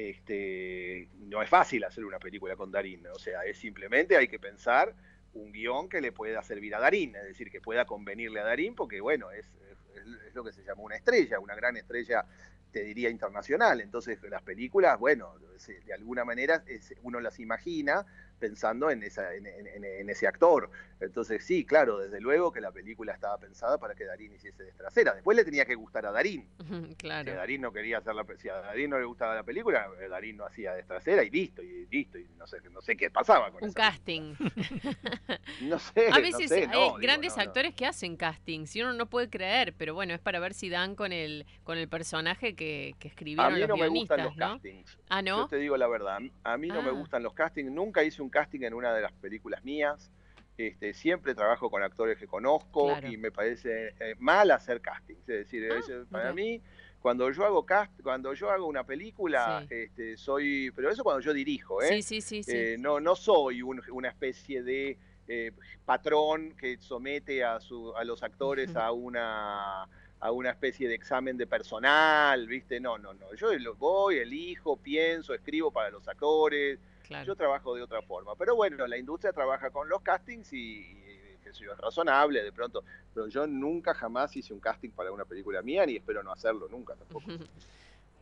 este, no es fácil hacer una película con Darín, o sea, es simplemente hay que pensar un guion que le pueda servir a Darín, es decir, que pueda convenirle a Darín, porque bueno, es, es- es lo que se llama una estrella, una gran estrella, te diría internacional. Entonces las películas, bueno, se- de alguna manera es- uno las imagina pensando en, esa, en, en- en- en ese actor. Entonces sí, claro, desde luego que la película estaba pensada para que Darín hiciese de trasera. Después le tenía que gustar a Darín. <laughs> Si claro. a Darín no quería hacer la si a Darín no le gustaba la película, eh, Darín no hacía de trasera y listo, y listo, y no sé, no sé qué pasaba con Un casting. <laughs> No sé, A no veces sé, hay no, grandes no. actores que hacen castings y uno no puede creer, pero bueno, es para ver si dan con el con el personaje que, que A escribieron mí los no me guionistas, gustan los castings. Ah, ¿no? Te digo la verdad, a mí no me Ah. gustan los castings, nunca hice un casting en una de las películas mías. Este, siempre trabajo con actores que conozco Claro. y me parece eh, mal hacer castings. Es decir, Ah, es- para mí, cuando yo hago cast, cuando yo hago una película, Sí. este, soy, pero eso cuando yo dirijo, ¿eh? Sí, sí, sí, sí. Eh, no, no soy un- una especie de eh, patrón que somete a, su, a los actores a una a una especie de examen de personal, ¿viste? No, no, no. Yo lo- voy, elijo, pienso, escribo para los actores. Yo trabajo de otra forma. Pero bueno, la industria trabaja con los castings y, y, qué sé yo, es razonable de pronto. Pero yo nunca jamás hice un casting para una película mía ni espero no hacerlo nunca tampoco. <laughs>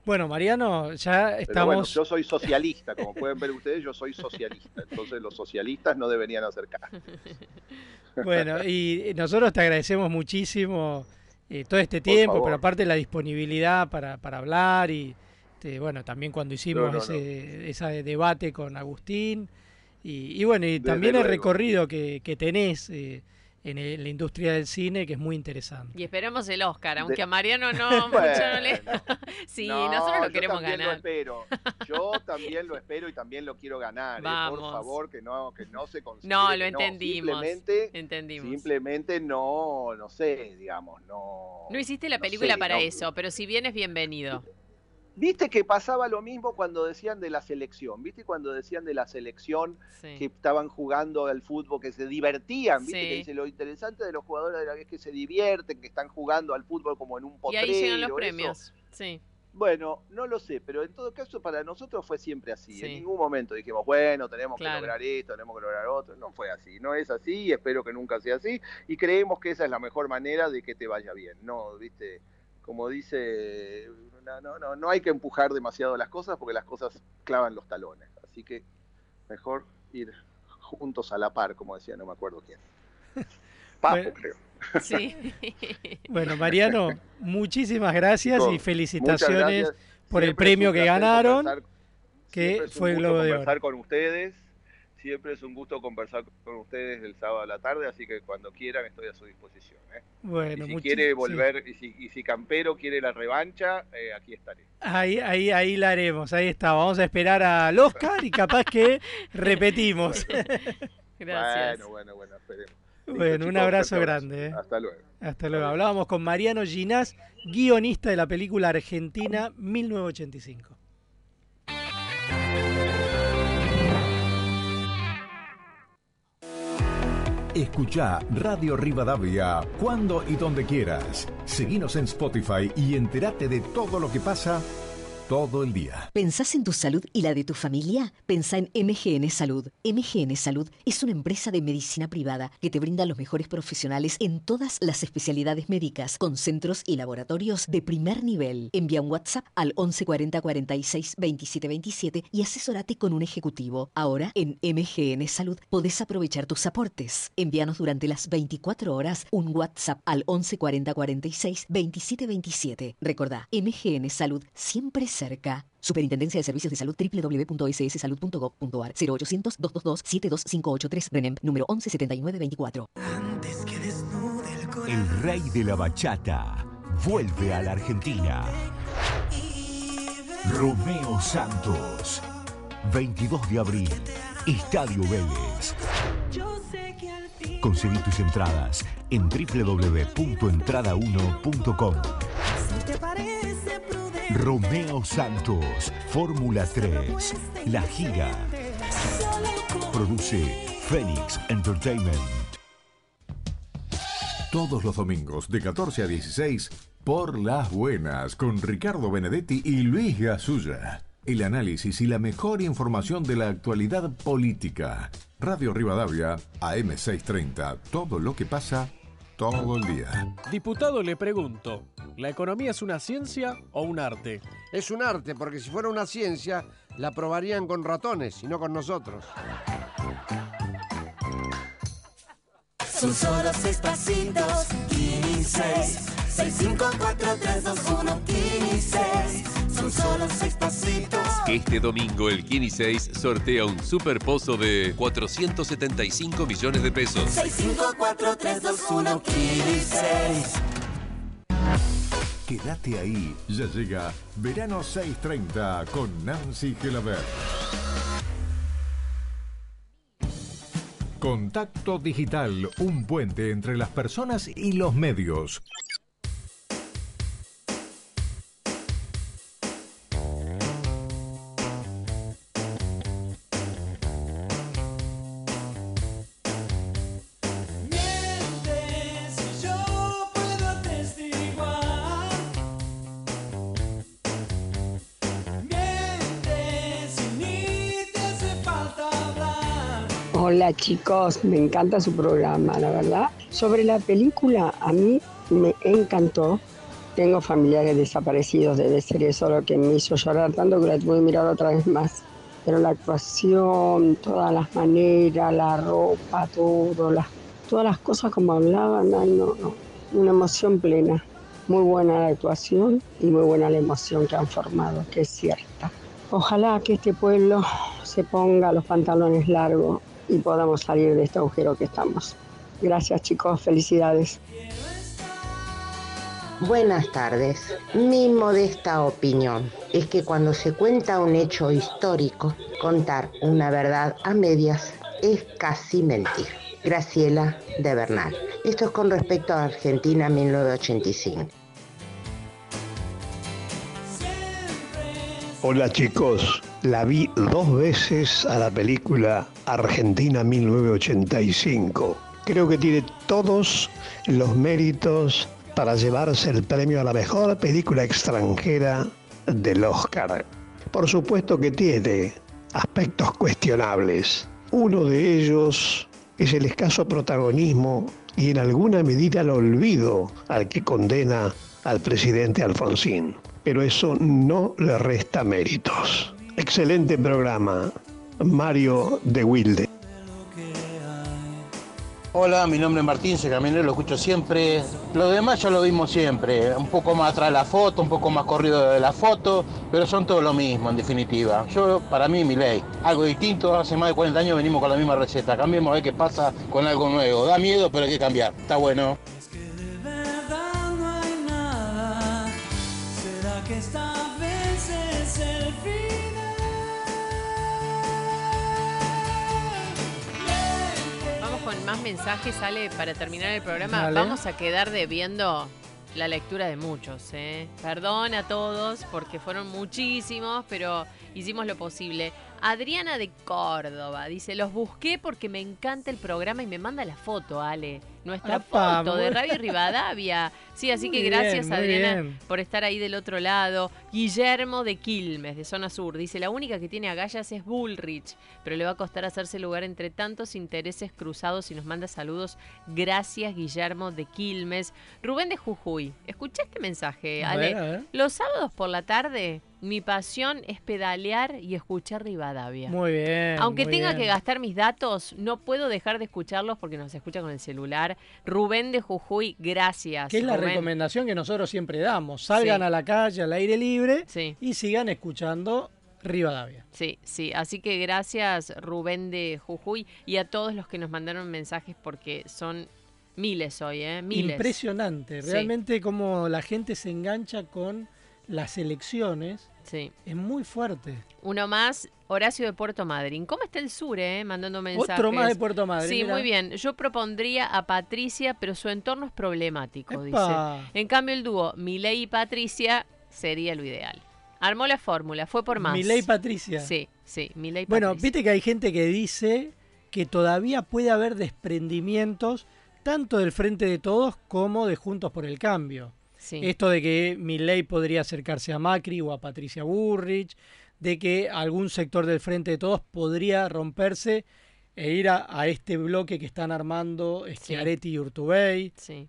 Bueno, Mariano, ya Pero estamos... bueno, yo soy socialista, como pueden ver ustedes, yo soy socialista. Entonces los socialistas no deberían hacer casting. <laughs> Bueno, y nosotros te agradecemos muchísimo eh, todo este tiempo, pero aparte la disponibilidad para, para hablar y este, bueno, también cuando hicimos No, no, ese, ese debate con Agustín. Y, y bueno, y Desde también el luego. recorrido que, que tenés eh, en, el- la industria del cine, que es muy interesante. Y esperemos el Oscar, aunque De- a Mariano no, <laughs> mucho no le... <laughs> Sí, No, nosotros lo yo queremos también ganar. Lo espero. <laughs> Yo también lo espero y también lo quiero ganar. eh. Por favor, que no, que no se considere No, lo entendimos. Simplemente, Entendimos. simplemente no, no sé, digamos, no. No hiciste la no película sé, para no- eso, pero si bien es bienvenido. Viste que pasaba lo mismo cuando decían de la selección, viste cuando decían de la selección Sí. que estaban jugando al fútbol, que se divertían, viste Sí. que dice lo interesante de los jugadores de la- es que se divierten, que están jugando al fútbol como en un Y potrero. ahí llegan los eso. premios. Sí. Bueno, no lo sé, pero en todo caso para nosotros fue siempre así. Sí. En ningún momento dijimos, bueno, tenemos Claro. que lograr esto, tenemos que lograr otro. No fue así, no es así y espero que nunca sea así. Y creemos que esa es la mejor manera de que te vaya bien. No, viste, como dice, no, no, no, no hay que empujar demasiado las cosas porque las cosas clavan los talones. Así que mejor ir juntos a la par, como decía, no me acuerdo quién. <laughs> Papo, Bueno. creo. Sí. <laughs> Bueno, Mariano, muchísimas gracias Chicos, y felicitaciones gracias. por el premio que ganaron, que fue el Globo de conversar Oro. con ustedes. Siempre es un gusto conversar con ustedes el sábado a la tarde, así que cuando quieran estoy a su disposición. ¿eh? Bueno, y si quiere sí. volver, y, si, y si Campero quiere la revancha, eh, aquí estaré. Ahí, ahí, ahí la haremos, ahí está. Vamos a esperar al Oscar y capaz que <laughs> repetimos. Gracias. Bueno, bueno, bueno, esperemos. Listo, Bueno, un abrazo grande. eh. Hasta luego. Hasta luego. Hablábamos con Mariano Ginás, guionista de la película Argentina 1985. Escucha Radio Rivadavia cuando y donde quieras. Seguinos en Spotify y entérate de todo lo que pasa todo el día. ¿Pensás en tu salud y la de tu familia? Pensá en MGN Salud. MGN Salud es una empresa de medicina privada que te brinda los mejores profesionales en todas las especialidades médicas, con centros y laboratorios de primer nivel. Envía un WhatsApp al 1140 46 27 27 y asesórate con un ejecutivo. Ahora, en MGN Salud, podés aprovechar tus aportes. Envíanos durante las 24 horas un WhatsApp al 1140 46 27 27. Recordá, MGN Salud siempre cerca. Superintendencia de Servicios de Salud www.sssalud.gov.ar 0800-222-72583 RENEM número 117924. El rey de la bachata vuelve a la Argentina. Romeo Santos. 22 de abril. Estadio Vélez. Conseguí tus entradas en www.entrada1.com. Romeo Santos, Fórmula 3, La Gira. Produce Phoenix Entertainment. Todos los domingos de 14 a 16 por Las Buenas con Ricardo Benedetti y Luis Gasulla. El análisis y la mejor información de la actualidad política. Radio Rivadavia, AM630. Todo lo que pasa todo el día. Diputado, le pregunto, ¿la economía es una ciencia o un arte? Es un arte, porque si fuera una ciencia, la probarían con ratones y no con nosotros. Son solo seis pasitos, 15, 6, 5, 4, 3, 2, 1, 15. Solo seis pasitos. Este domingo el Kini 6 sortea un super pozo de 475 millones de pesos. 6, 5, 4, 3, 2, 1, 15. Quédate ahí, ya llega Verano 630 con Nancy Gelabert. Contacto Digital, un puente entre las personas y los medios. Chicos, me encanta su programa, la verdad. Sobre la película, a mí me encantó. Tengo familiares desaparecidos, debe ser eso lo que me hizo llorar tanto que la tuve que mirar otra vez más. Pero la actuación, todas las maneras, la ropa, todo, las, todas las cosas como hablaban, ay, no, no, una emoción plena. Muy buena la actuación y muy buena la emoción que han formado, que es cierta. Ojalá que este pueblo se ponga los pantalones largos y podamos salir de este agujero que estamos. Gracias chicos, felicidades. Buenas tardes. Mi modesta opinión es que cuando se cuenta un hecho histórico, contar una verdad a medias es casi mentir. Graciela de Bernal. Esto es con respecto a Argentina 1985. Hola chicos, la vi dos veces a la película Argentina 1985. Creo que tiene todos los méritos para llevarse el premio a la mejor película extranjera del Oscar. Por supuesto que tiene aspectos cuestionables. Uno de ellos es el escaso protagonismo y en alguna medida el olvido al que condena al presidente Alfonsín. Pero eso no le resta méritos. Excelente programa. Mario de Wilde. Hola, mi nombre es Martín, soy camionero, lo escucho siempre. Lo demás ya lo vimos siempre, un poco más atrás de la foto, un poco más corrido de la foto, pero son todo lo mismo en definitiva. Yo, para mí, mi ley, algo distinto, hace más de 40 años venimos con la misma receta, cambiemos a ver qué pasa con algo nuevo. Da miedo, pero hay que cambiar, está bueno. verdad no hay nada. ¿Será que esta con más mensajes, sale para terminar el programa. Dale. Vamos a quedar debiendo la lectura de muchos. ¿eh? Perdón a todos porque fueron muchísimos, pero hicimos lo posible. Adriana de Córdoba dice, los busqué porque me encanta el programa y me manda la foto, Ale. Nuestra foto de. Radio Rivadavia. Sí, así que gracias bien, Adriana bien. por estar ahí del otro lado. Guillermo de Quilmes, de Zona Sur, dice, la única que tiene agallas es Bullrich, pero le va a costar hacerse lugar entre tantos intereses cruzados y nos manda saludos. Gracias Guillermo de Quilmes. Rubén de Jujuy, escuché este mensaje, Ale. Los sábados por la tarde, mi pasión es pedalear y escuchar Rivadavia. Muy bien. Aunque muy tenga bien. que gastar mis datos, no puedo dejar de escucharlos porque nos escucha con el celular. Rubén de Jujuy, gracias. Que es la recomendación que nosotros siempre damos. Salgan Sí. a la calle, al aire libre Sí. y sigan escuchando Rivadavia. Sí, sí. Así que gracias Rubén de Jujuy y a todos los que nos mandaron mensajes porque son miles hoy, ¿eh? Miles. Impresionante. Sí. Realmente como la gente se engancha con las elecciones. Sí. Es muy fuerte. Uno más, Horacio de Puerto Madryn. ¿Cómo está el sur, eh? Mandando mensajes. Otro más de Puerto Madryn, Sí, mira. muy bien. Yo propondría a Patricia, pero su entorno es problemático, Epa. dice. En cambio, el dúo Milei y Patricia sería lo ideal. Armó la fórmula, fue por más. Milei Patricia. Sí, sí, Milei Bueno, Patricia. viste que hay gente que dice que todavía puede haber desprendimientos tanto del Frente de Todos como de Juntos por el Cambio. Sí. Esto de que Milei podría acercarse a Macri o a Patricia Burrich, de que algún sector del Frente de Todos podría romperse e ir a, a este bloque que están armando Schiaretti y Urtubey. Sí.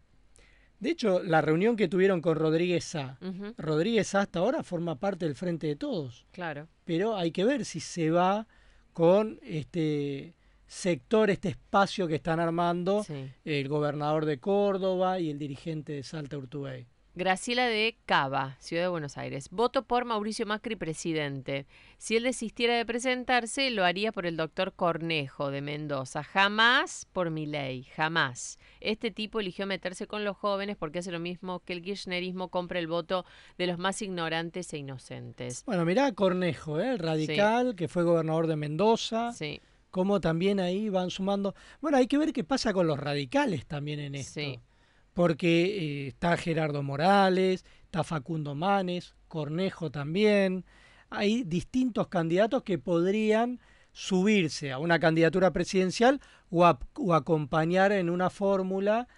De hecho, la reunión que tuvieron con Rodríguez Sá, Ujú. Rodríguez Sá hasta ahora forma parte del Frente de Todos Claro. pero hay que ver si se va con este sector, este espacio que están armando Sí. el gobernador de Córdoba y el dirigente de Salta Urtubey. Graciela de Cava, Ciudad de Buenos Aires. Voto por Mauricio Macri presidente. Si él desistiera de presentarse, lo haría por el doctor Cornejo de Mendoza. Jamás por mi ley, jamás. Este tipo eligió meterse con los jóvenes porque hace lo mismo que el kirchnerismo compra el voto de los más ignorantes e inocentes. Bueno, mirá Cornejo, ¿eh? el radical que fue gobernador de Mendoza, Sí. como también ahí van sumando. Bueno, hay que ver qué pasa con los radicales también en esto. Sí. Porque eh, está Gerardo Morales, está Facundo Manes, Cornejo también. Hay distintos candidatos que podrían subirse a una candidatura presidencial o, a- o acompañar en una fórmula,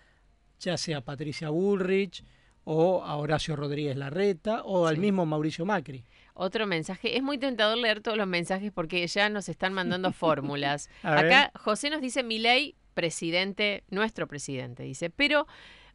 ya sea a Patricia Bullrich o a Horacio Rodríguez Larreta o al mismo Mauricio Macri. Otro mensaje. Es muy tentador leer todos los mensajes porque ya nos están mandando <laughs> fórmulas. Acá José nos dice Milei, presidente, nuestro presidente, dice. Pero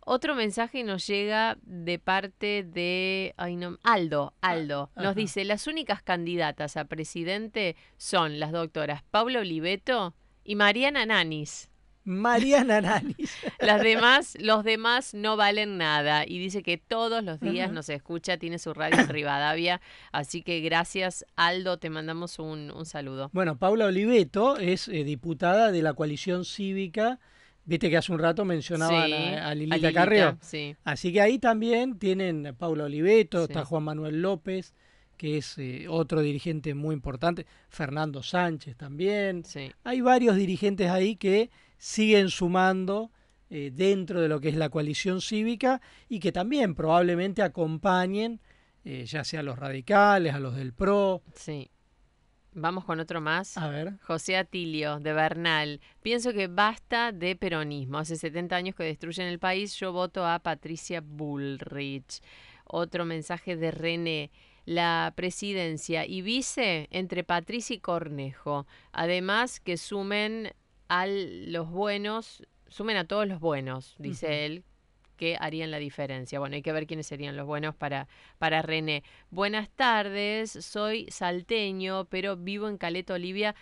otro mensaje nos llega de parte de ay, no, Aldo. Aldo nos ajá. dice, las únicas candidatas a presidente son las doctoras Pablo Oliveto y Mariana Nanis. Mariana Nanis. <laughs> Las demás, los demás no valen nada. Y dice que todos los días Ajá. nos escucha, tiene su radio en Rivadavia. Así que gracias, Aldo, te mandamos un, un saludo. Bueno, Paula Oliveto es eh, diputada de la coalición cívica. Viste que hace un rato mencionaban Sí, a, a a Lilita sí. Así que ahí también tienen a Paula Oliveto, Sí. está Juan Manuel López, que es eh, otro dirigente muy importante, Fernando Sánchez también. Hay varios dirigentes ahí que siguen sumando eh, dentro de lo que es la coalición cívica y que también probablemente acompañen eh, ya sea a los radicales, a los del PRO. Sí. Vamos con otro más. A ver. José Atilio, de Bernal. Pienso que basta de peronismo. Hace 70 años que destruyen el país. Yo voto a Patricia Bullrich. Otro mensaje de René. La presidencia y vice entre Patricia y Cornejo. Además que sumen a los buenos, sumen a todos los buenos, dice él, que harían la diferencia. Bueno, hay que ver quiénes serían los buenos para, para René. Buenas tardes, soy salteño, pero vivo en Caleta, Olivia,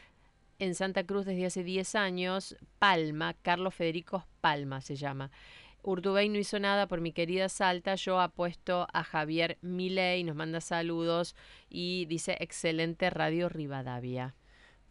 en Santa Cruz desde hace 10 años. Palma, Carlos Federico Palma se llama. Urtubey no hizo nada por mi querida Salta. Yo apuesto a Javier Milei, nos manda saludos y dice excelente Radio Rivadavia.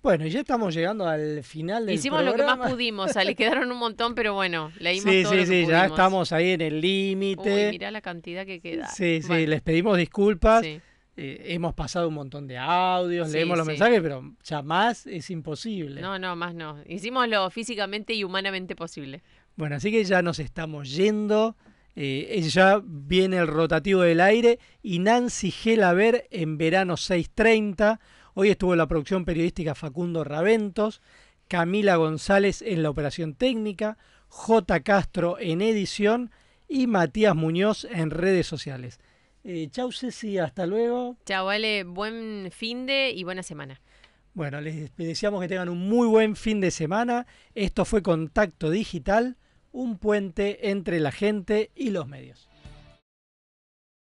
Bueno, ya estamos llegando al final del Hicimos lo que más pudimos, le quedaron un montón, pero bueno, leímos Sí, todo sí, lo que sí, ya estamos ahí en el límite. mirá la cantidad que queda. Sí, sí, les pedimos disculpas. sí. Eh, hemos pasado un montón de audios, Sí, leemos los sí. mensajes, pero ya más es imposible. No, no, más no. Hicimos lo físicamente y humanamente posible. Bueno, así que ya nos estamos yendo. Eh, ya viene el rotativo del aire y Nancy Gelaber en verano 6.30. Hoy estuvo en la producción periodística Facundo Raventos, Camila González en la operación técnica, J. Castro en edición y Matías Muñoz en redes sociales. Eh, chau Ceci, hasta luego. Chao, vale, buen fin de y buena semana. Bueno, les deseamos que tengan un muy buen fin de semana. Esto fue Contacto Digital, un puente entre la gente y los medios.